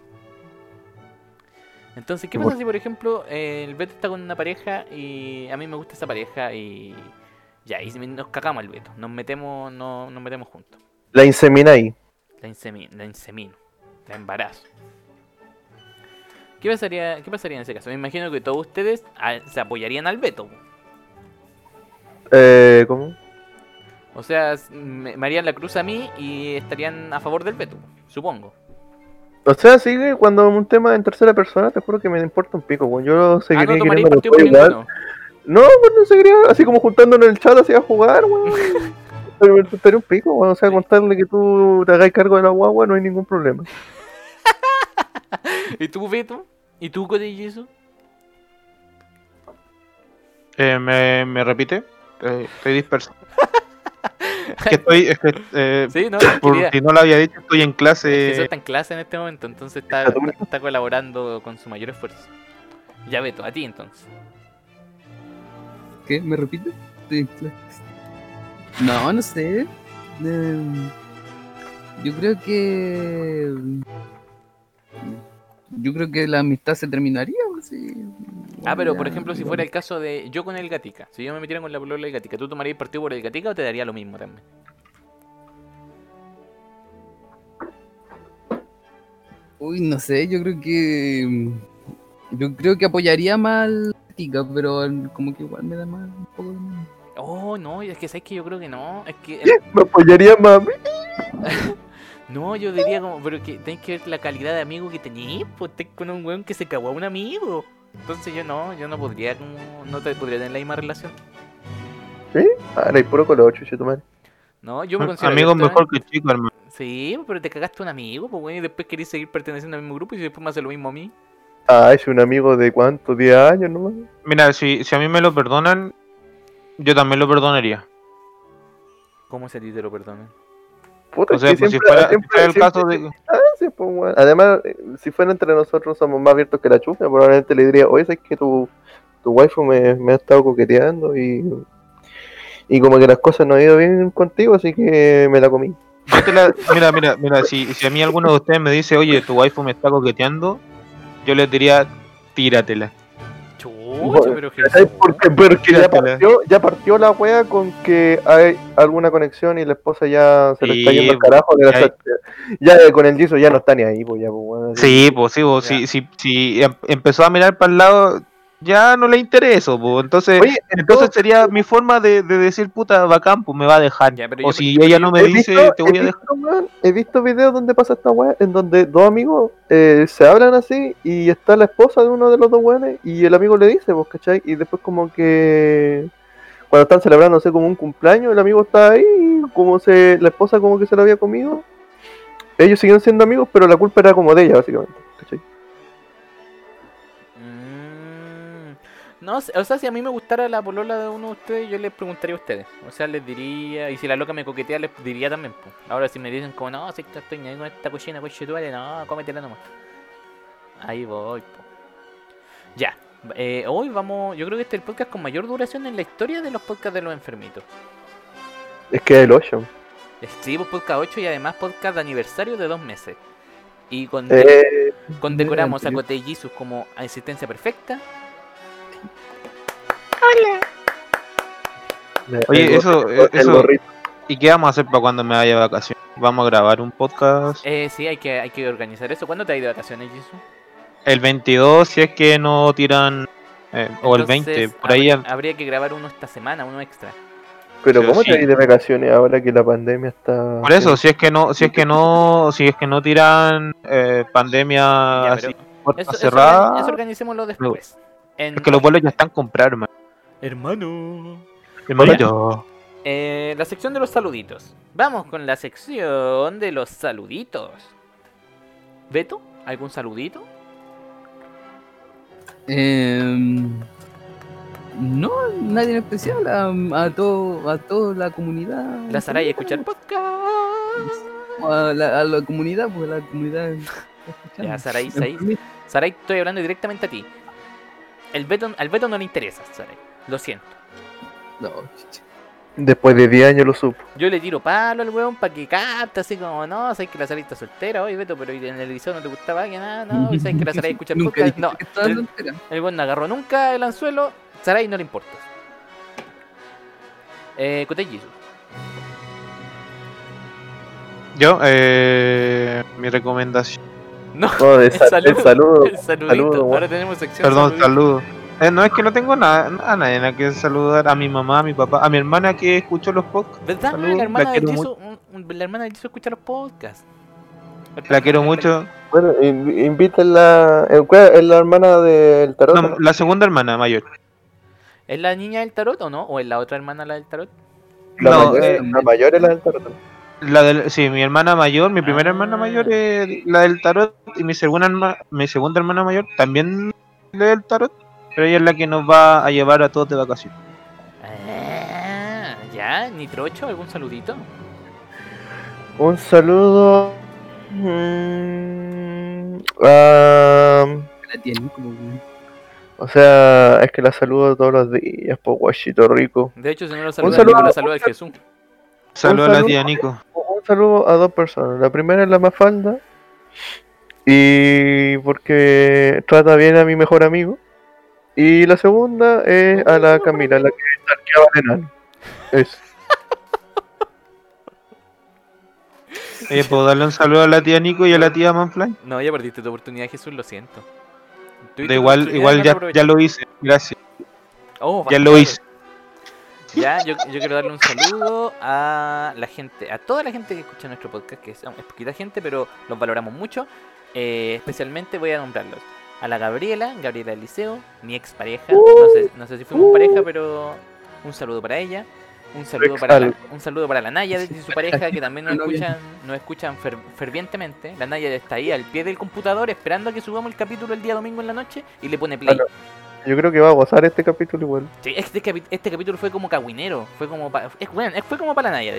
Entonces, ¿qué pasa si, por ejemplo, eh, el Beto está con una pareja y a mí me gusta esa pareja y ya, y nos cagamos al Beto, nos metemos, no, nos metemos juntos. La insemináis. La, insemi- la insemino, la embarazo. ¿Qué pasaría, ¿Qué pasaría en ese caso? Me imagino que todos ustedes ah, se apoyarían al Beto. Eh, ¿Cómo? O sea, me, me harían la cruz a mí y estarían a favor del Beto, supongo. O sea, sigue cuando un tema en tercera persona, te juro que me importa un pico, weón. Yo Ah, seguiría no tomaría queriendo partido por igual. ninguno. No, pues no seguiría así como juntándonos en el chat así a jugar, weón. *laughs* Pero me importaría un pico, weón. O sea, contarle que tú te hagáis cargo de la guagua no hay ningún problema. *laughs* ¿Y tú, Beto? ¿Y tú, Codillo, eso? Eh, ¿me, ¿Me repite? Eh, estoy disperso. Es que estoy. Es que, eh, Sí, no, por si no lo había dicho, estoy en Es que clase. eso está en clase en este momento, entonces está, está colaborando con su mayor esfuerzo. Ya Beto, a ti entonces. ¿Qué? ¿Me repite? Sí, claro. No, no sé. Em, Yo creo que. Yo creo que la amistad se terminaría. Sí. Ah, pero Ya, por ejemplo, si fuera el caso de yo con el Gatica, si yo me metiera con la polola del Gatica, ¿tú tomarías partido por el Gatica o te daría lo mismo también? Uy, no sé, yo creo que. Yo creo que apoyaría más al Tica, pero como que igual me da más un poco de miedo. Oh, no, es que sabes que yo creo que no. Es que. Me apoyaría mami. *laughs* No, yo diría como, pero que tenés que ver la calidad de amigo que tenés, pues con un weón que se cagó a un amigo. Entonces yo no, yo no podría como, no te podría tener la misma relación. Ah, era puro color, chucho, tu madre. No, yo me considero Amigo mejor que chico, hermano. Sí, pero te cagaste un amigo, pues weón, y después querés seguir perteneciendo al mismo grupo y después me hace lo mismo a mí. Ah, es un amigo de cuánto, 10 años nomás. Mira, si, si a mí me lo perdonan, yo también lo perdonaría. ¿Cómo se a ti te lo perdonan? Puta, O es sea, que pues si siempre- fuera, si siempre- fuera el siempre- caso de... Ah, pues. Además, eh, si fuera entre nosotros somos más abiertos que la chufa, probablemente le diría, oye, es que tu, tu waifu me, me ha estado coqueteando y, y como que las cosas no han ido bien contigo, así que me la comí. La- mira, mira, mira, si, si a mí alguno de ustedes me dice, oye, tu waifu me está coqueteando, yo les diría, tíratela. Pero. Jesús. Porque, porque ya partió, ya partió la wea con que hay alguna conexión y la esposa ya se le está Sí, yendo al carajo. de la ya eh, con el Jisoo ya no está ni ahí, pues ya, pues, weón, así. Sí, pues sí, pues, si, si em- empezó a mirar para el lado, ya no le intereso, pues. Entonces, Oye, entonces todo- sería mi forma de, de decir, puta, bacán, pues me va a dejar. Ya, pero yo- o si yo- ella no me dice, visto- te voy he a dejar. visto, he visto videos donde pasa esta weá, en donde dos amigos eh, se hablan así y está la esposa de uno de los dos weones y el amigo le dice, vos, ¿cachai? Y después como que cuando están celebrando, no sé, como un cumpleaños, el amigo está ahí, como se, la esposa como que se lo había comido. Ellos siguen siendo amigos, pero la culpa era como de ella, básicamente, ¿cachai? No, o sea, si a mí me gustara la polola de uno de ustedes, yo les preguntaría a ustedes. O sea, les diría, y si la loca me coquetea, les diría también. po. Ahora, si me dicen como, no, si estoy ahí con esta cochina, coche no, cómetela nomás. Ahí voy, po. Ya, eh, hoy vamos, yo creo que este es el podcast con mayor duración en la historia de los podcasts de los enfermitos. Es que es el 8. Sí, pues podcast 8 y además podcast de aniversario de dos meses. Y con, Eh, condecoramos a anterior. Cote Jesus como a existencia Oye, el eso- el eso-. ¿Y qué vamos a hacer para cuando me vaya de vacaciones? ¿Vamos a grabar un podcast? Eh, sí, hay que, hay que organizar eso. ¿Cuándo te ido de vacaciones, Jesus? El 22, si es que no tiran. eh, o el Entonces, 20, por ahí. habría, habría que grabar uno esta semana, uno extra. Pero Sí, ¿cómo sí. te vas de vacaciones ahora que la pandemia está... Por eso, si es que no, si es que no, si es que no tiran eh, pandemia Ya, así, puerta Eso, eso, cerrada, organi- eso organicémoslo después. En- es que los vuelos ya están comprados, hermano. Hermano. Hermanito. Eh, la sección de los saluditos. Vamos con la sección de los saluditos. ¿Beto? ¿Algún saludito? Em, no, nadie en especial. A, a, todo, a toda la comunidad. La Saray escuchar podcast. A la, a la comunidad, porque la comunidad. *laughs* Ya, Saray, Saray. Saray, estoy hablando directamente a ti. El Beto, al Beto no le interesa, Saray. Lo siento. No. Después de 10 años lo supo. Yo le tiro palo al weón para que capte, así como, no, sabes que la Saray está soltera, oye Beto, pero en el liceo no te gustaba que nada, no, sabes que la Saray escucha el *laughs* Nunca podcast. No, el, weón no agarró nunca el anzuelo, Saray no le importa. Eh, Kotei Jisoo. Yo, eh, mi recomendación. No, No, de el *laughs* sal- el saludo. el saludito. saludo. Ahora tenemos sección Perdón, saludito. saludo. Eh, no es que no tengo nada, a nadie a que saludar. A mi mamá, a mi papá, a mi hermana que escuchó los podcasts. ¿Verdad? Saludos, la la hermana un- un- la hermana de Jisoo escucha los podcasts. La quiero mucho. Bueno, in- invítenla. eh, ¿cuál Es la hermana del tarot. No, ¿no? la segunda hermana mayor. ¿Es la niña del tarot o no? ¿O es la otra hermana la del tarot? La, no, mayor, eh, la mayor es la del tarot. La del, sí, mi hermana mayor, mi primera Ah. hermana mayor es la del tarot y mi segunda, herma- mi segunda hermana mayor también lee el tarot, pero ella es la que nos va a llevar a todos de vacaciones. Ah, ya, Nitrocho, ¿algún saludito? Un saludo. mm, a- La tía Nico, weón. o sea, es que la saludo todos los días, po guachito rico. De hecho, si no lo saluda, saludo- la saluda el Jesús. Saludos a la tía Nico. Un saludo a dos personas. La primera es la Mafalda. Y porque trata bien a mi mejor amigo. Y la segunda es a la Camila, la que arqueaba al enano. Es. Eh, *laughs* ¿Puedo darle un saludo a la tía Nico y a la tía Manfly? No, ya perdiste tu oportunidad, Jesús, lo siento. Tu igual, igual ya, ya lo hice, gracias. Oh, Ya lo hice. Ya, yo, yo quiero darle un saludo a la gente, a toda la gente que escucha nuestro podcast, que es, es poquita gente, pero los valoramos mucho. Eh, especialmente voy a nombrarlos. A la Gabriela, Gabriela del Liceo, mi expareja. No sé, no sé si fuimos pareja, pero un saludo para ella. Un saludo para la, un saludo para la Naya y su pareja que también *laughs* nos escuchan, nos escuchan fer- fervientemente. La Naya está ahí al pie del computador esperando a que subamos el capítulo el día domingo en la noche y le pone play. Yo creo que va a gozar este capítulo igual. Sí, este, este capítulo fue como cagüinero, fue como pa- es, bueno, fue como para la Naya.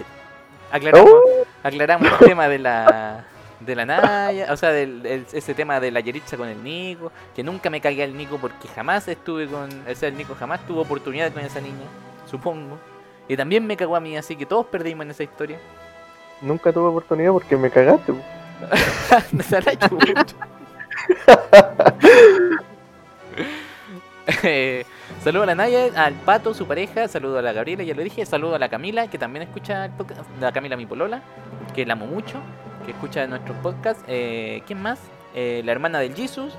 Aclaramos, Oh, aclaramos *laughs* el tema de la de la Naya, o sea, del, el- ese tema de la Yeritza con el Nico, que nunca me cagué al Nico porque jamás estuve con, o sea, el Nico jamás tuvo oportunidad con esa niña, supongo. Y también me cagó a mí, así que todos perdimos en esa historia. nunca tuve oportunidad porque me cagaste. *laughs* *laughs* Eh, saludo a la Naya, al Pato, su pareja, saludo a la Gabriela, ya lo dije, saludo a la Camila, que también escucha el podcast, la Camila mi polola, que la amo mucho, que escucha nuestros podcasts, eh, ¿quién más? Eh, la hermana del Jesus,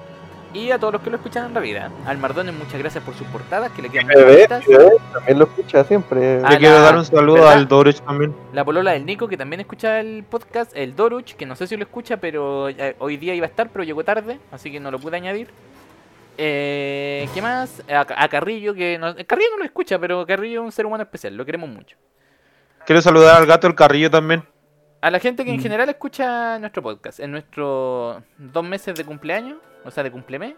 y a todos los que lo escuchan en la vida. Al Mardones, muchas gracias por sus portadas, que le quedan muy Bebé, bonitas. también lo escucha siempre. Le quiero dar un saludo ¿verdad? al Doruch también. La polola del Nico, que también escucha el podcast, el Doruch, que no sé si lo escucha, pero eh, hoy día iba a estar, pero llegó tarde, así que no lo pude añadir. Eh, ¿Qué más? A, a Carrillo, que no, Carrillo no lo escucha, pero Carrillo es un ser humano especial, lo queremos mucho. Quiero saludar al gato el carrillo también. A la gente que en Mm. general escucha nuestro podcast, en nuestros dos meses de cumpleaños, o sea, de cumplemés.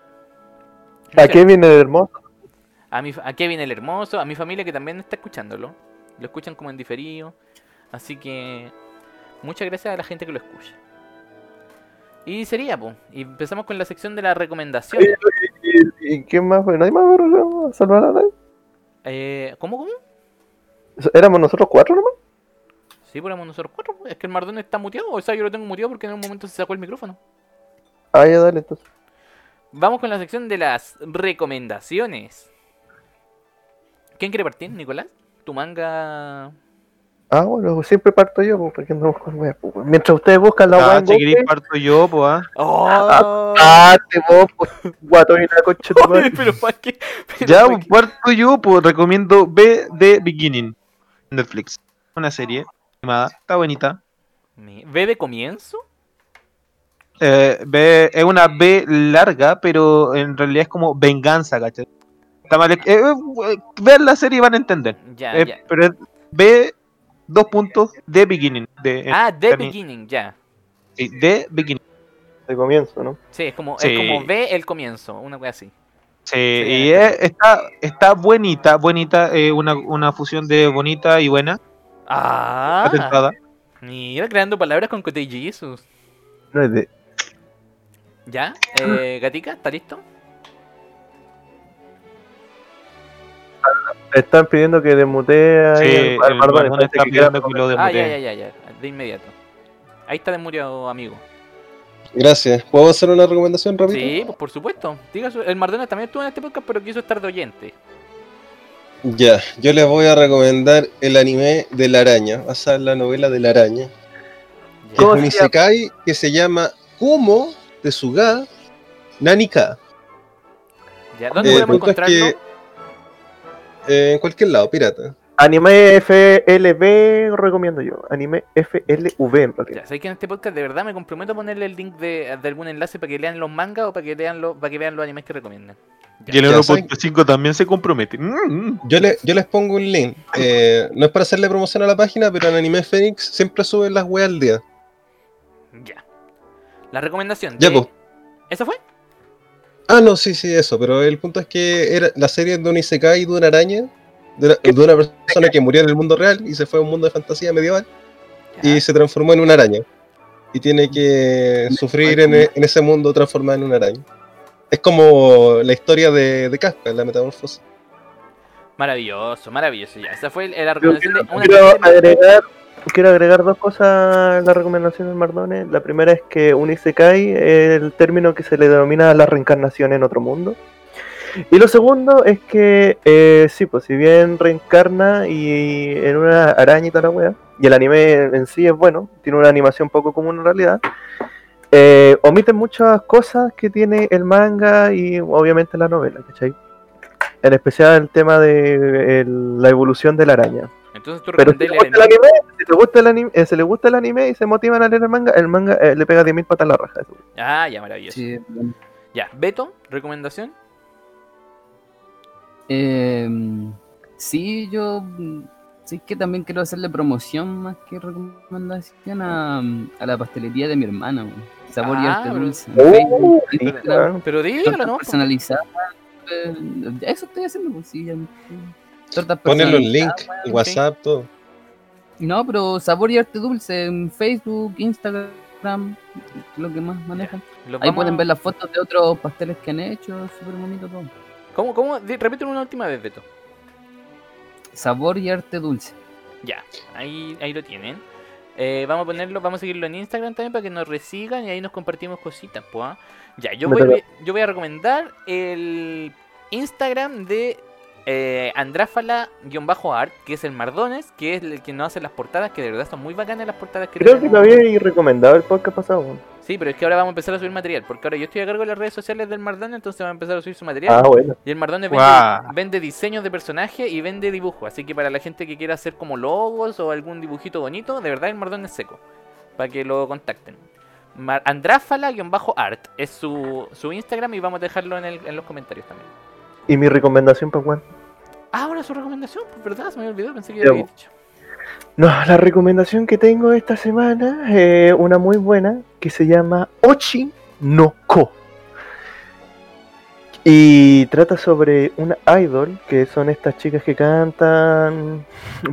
¿A qué viene el hermoso? A, mi, a Kevin el Hermoso, a mi familia que también está escuchándolo. Lo escuchan como en diferido. Así que muchas gracias a la gente que lo escucha. Y sería, pues. Y empezamos con la sección de la recomendación. ¿Y, y quién más fue? ¿Nadie más fue salvar a nadie? Eh, ¿Cómo, cómo? ¿Éramos nosotros cuatro nomás? Sí, ponemos nosotros cuatro. Es que el Mardón está muteado. O sea, yo lo tengo muteado porque en un momento se sacó el micrófono. Ah, ya dale entonces. Vamos con la sección de las recomendaciones. ¿Quién quiere partir, Nicolás? Tu manga. Ah, bueno, siempre parto yo, pues, porque andamos con weas, pues. Mientras ustedes buscan la wea Ah, si queréis parto yo, pues, ah. ¡Oh! ah, te vos, pues, guato y la concha de madre. pero para qué. Pero Ya, pa' pues, qué. parto yo, pues recomiendo B The Beginning. Netflix. Una serie animada. Está bonita. ¿Ve de comienzo? Eh, B, es una B larga, pero en realidad es como venganza, ¿cachai? Está mal. eh, eh, vean la serie y van a entender. Ya, Eh, ya. Pero es B, dos puntos, The Beginning. De, Ah, The Tani- Beginning, ya. sí, The Beginning. De comienzo, ¿no? Sí, es como, Sí. es como ve el comienzo, una cosa así. Sí, y es- está, está bonita, bonita, eh, una, una fusión de bonita y buena, Ah, mira, creando palabras con Cote Jesus. No es de. ¿Ya? Eh, Gatica, ¿está listo? Están pidiendo que desmutee Sí, el parece está que pidiendo que lo Ah, ya, desmutee. ya, ya, ya, de inmediato. Ahí está desmuriado, amigo. Gracias. ¿Puedo hacer una recomendación rápida? Sí, pues por supuesto. Diga su- el Mardona también estuvo en este podcast, pero quiso estar de oyente. Ya, yo les voy a recomendar el anime de la araña, basada en la novela de la araña. Ya. Es ¿Cómo un se isekai que se llama Kumo Tesuga Nanika. Ya, ¿Dónde Eh, podemos encontrarlo? que eh, en cualquier lado, pirata. Anime FLV recomiendo yo. Anime FLV en realidad. Ya, sabéis que en este podcast de verdad me comprometo a ponerle el link de, de algún enlace para que lean los mangas o para que lean los, para que vean los animes que recomiendan. Ya. Y el Ya 1.5 también se compromete. Mm, mm. Yo, le- yo les pongo un link. Eh, no es para hacerle promoción a la página, pero en Anime Phoenix siempre suben las weas al día. Ya. La recomendación. Ya, de- pues. ¿Esa fue? Ah, no, sí, sí, eso. Pero el punto es que era la serie de un Isekai de una araña, de una, de una persona que murió en el mundo real y se fue a un mundo de fantasía medieval Ya. y se transformó en una araña. Y tiene que sufrir en, e- en ese mundo transformado en una araña. Es como la historia de, de Kafka, la metamorfosis. Maravilloso, maravilloso. Ya, esa fue la Yo recomendación quiero, de una quiero serie- agregar, quiero agregar dos cosas a la recomendación del Mardone. La primera es que un Isekai es el término que se le denomina la reencarnación en otro mundo. Y lo segundo es que, eh, sí, pues si bien reencarna y en una araña y toda la wea, y el anime en sí es bueno, tiene una animación poco común en realidad, eh, omiten muchas cosas que tiene el manga y obviamente la novela, ¿cachai? En especial el tema de el- la evolución de la araña. Entonces tú Pero si le gusta el anime, si le gusta el anime, eh, si le gusta el anime y se motivan a leer el manga, el manga eh, le pega 10.000 patas a la raja. eso. Ah, ya, maravilloso. Sí. Ya, Beto, recomendación. Eh, sí, yo sí que también quiero hacerle promoción más que recomendación a, a la pastelería de mi hermana. Sabor y Ah, arte pero- dulce. Oh, sí, claro. Pero dígalo, ¿no? personalizadas. eh, Eso estoy haciendo, pues sí. Ponen los links, el WhatsApp, todo. No, pero sabor y arte dulce en Facebook, Instagram, lo que más manejan. Ahí vamos- pueden ver las fotos de otros pasteles que han hecho, súper bonito todo. ¿Cómo, cómo? Repítelo una última vez, Beto. Sabor y arte dulce. Ya, ahí, ahí lo tienen. Eh, vamos a ponerlo, vamos a seguirlo en Instagram también para que nos resigan y ahí nos compartimos cositas, pues. ¿ah? Ya, yo voy, yo voy a recomendar el Instagram de eh, Andráfala-art, que es el Mardones, que es el que nos hace las portadas, que de verdad son muy bacanas las portadas que Creo que lo había recomendado el podcast pasado. Sí, pero es que ahora vamos a empezar a subir material, porque ahora yo estoy a cargo de las redes sociales del Mardones, entonces va a empezar a subir su material. Ah, bueno. Y el Mardones vende, diseños de personajes y vende dibujos. Así que para la gente que quiera hacer como logos o algún dibujito bonito, de verdad el Mardones es seco. Para que lo contacten. Andráfala-art es su, su Instagram y vamos a dejarlo en, el- en los comentarios también. ¿Y mi recomendación para Juan? Ah, ahora su recomendación, pues verdad, se me olvidó, pensé que Ya, había dicho. No, la recomendación que tengo esta semana es una muy buena que se llama Ochi no Ko. Y trata sobre una idol, que son estas chicas que cantan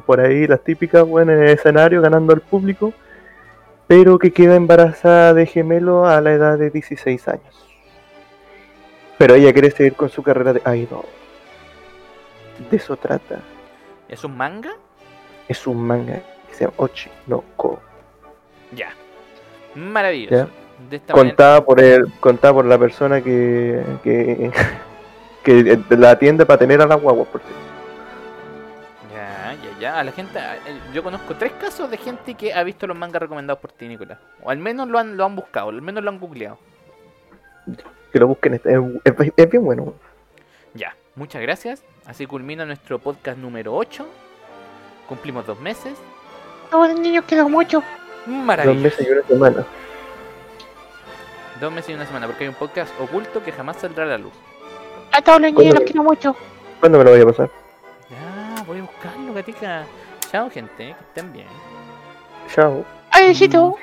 por ahí, las típicas, bueno, en el escenario, ganando al público, pero que queda embarazada de gemelo a la edad de 16 años. Pero ella quiere seguir con su carrera de idol. De eso trata. ¿Es un manga? Es un manga que se llama Ochi no Ko. Ya. Maravilloso. Ya. De esta manera. contada por el contada por la persona que que, *laughs* que la atiende para tener a la guagua por cierto. Ya, ya, ya. A la gente. eh, Yo conozco tres casos de gente que ha visto los mangas recomendados por ti, Nicolás. O al menos lo han, lo han buscado, al menos lo han googleado. que lo busquen es, es- es bien bueno Ya, muchas gracias. Así culmina nuestro podcast número 8. Cumplimos dos meses. No, niños, queda mucho. Dos Maravilloso. meses y una semana Dos meses y una semana, porque hay un podcast oculto que jamás saldrá a la luz. A todos los los quiero mucho. ¿cuándo me lo voy a pasar? Ya, voy a buscarlo, gatica. Chao, gente, que estén bien. chao Ay, besito.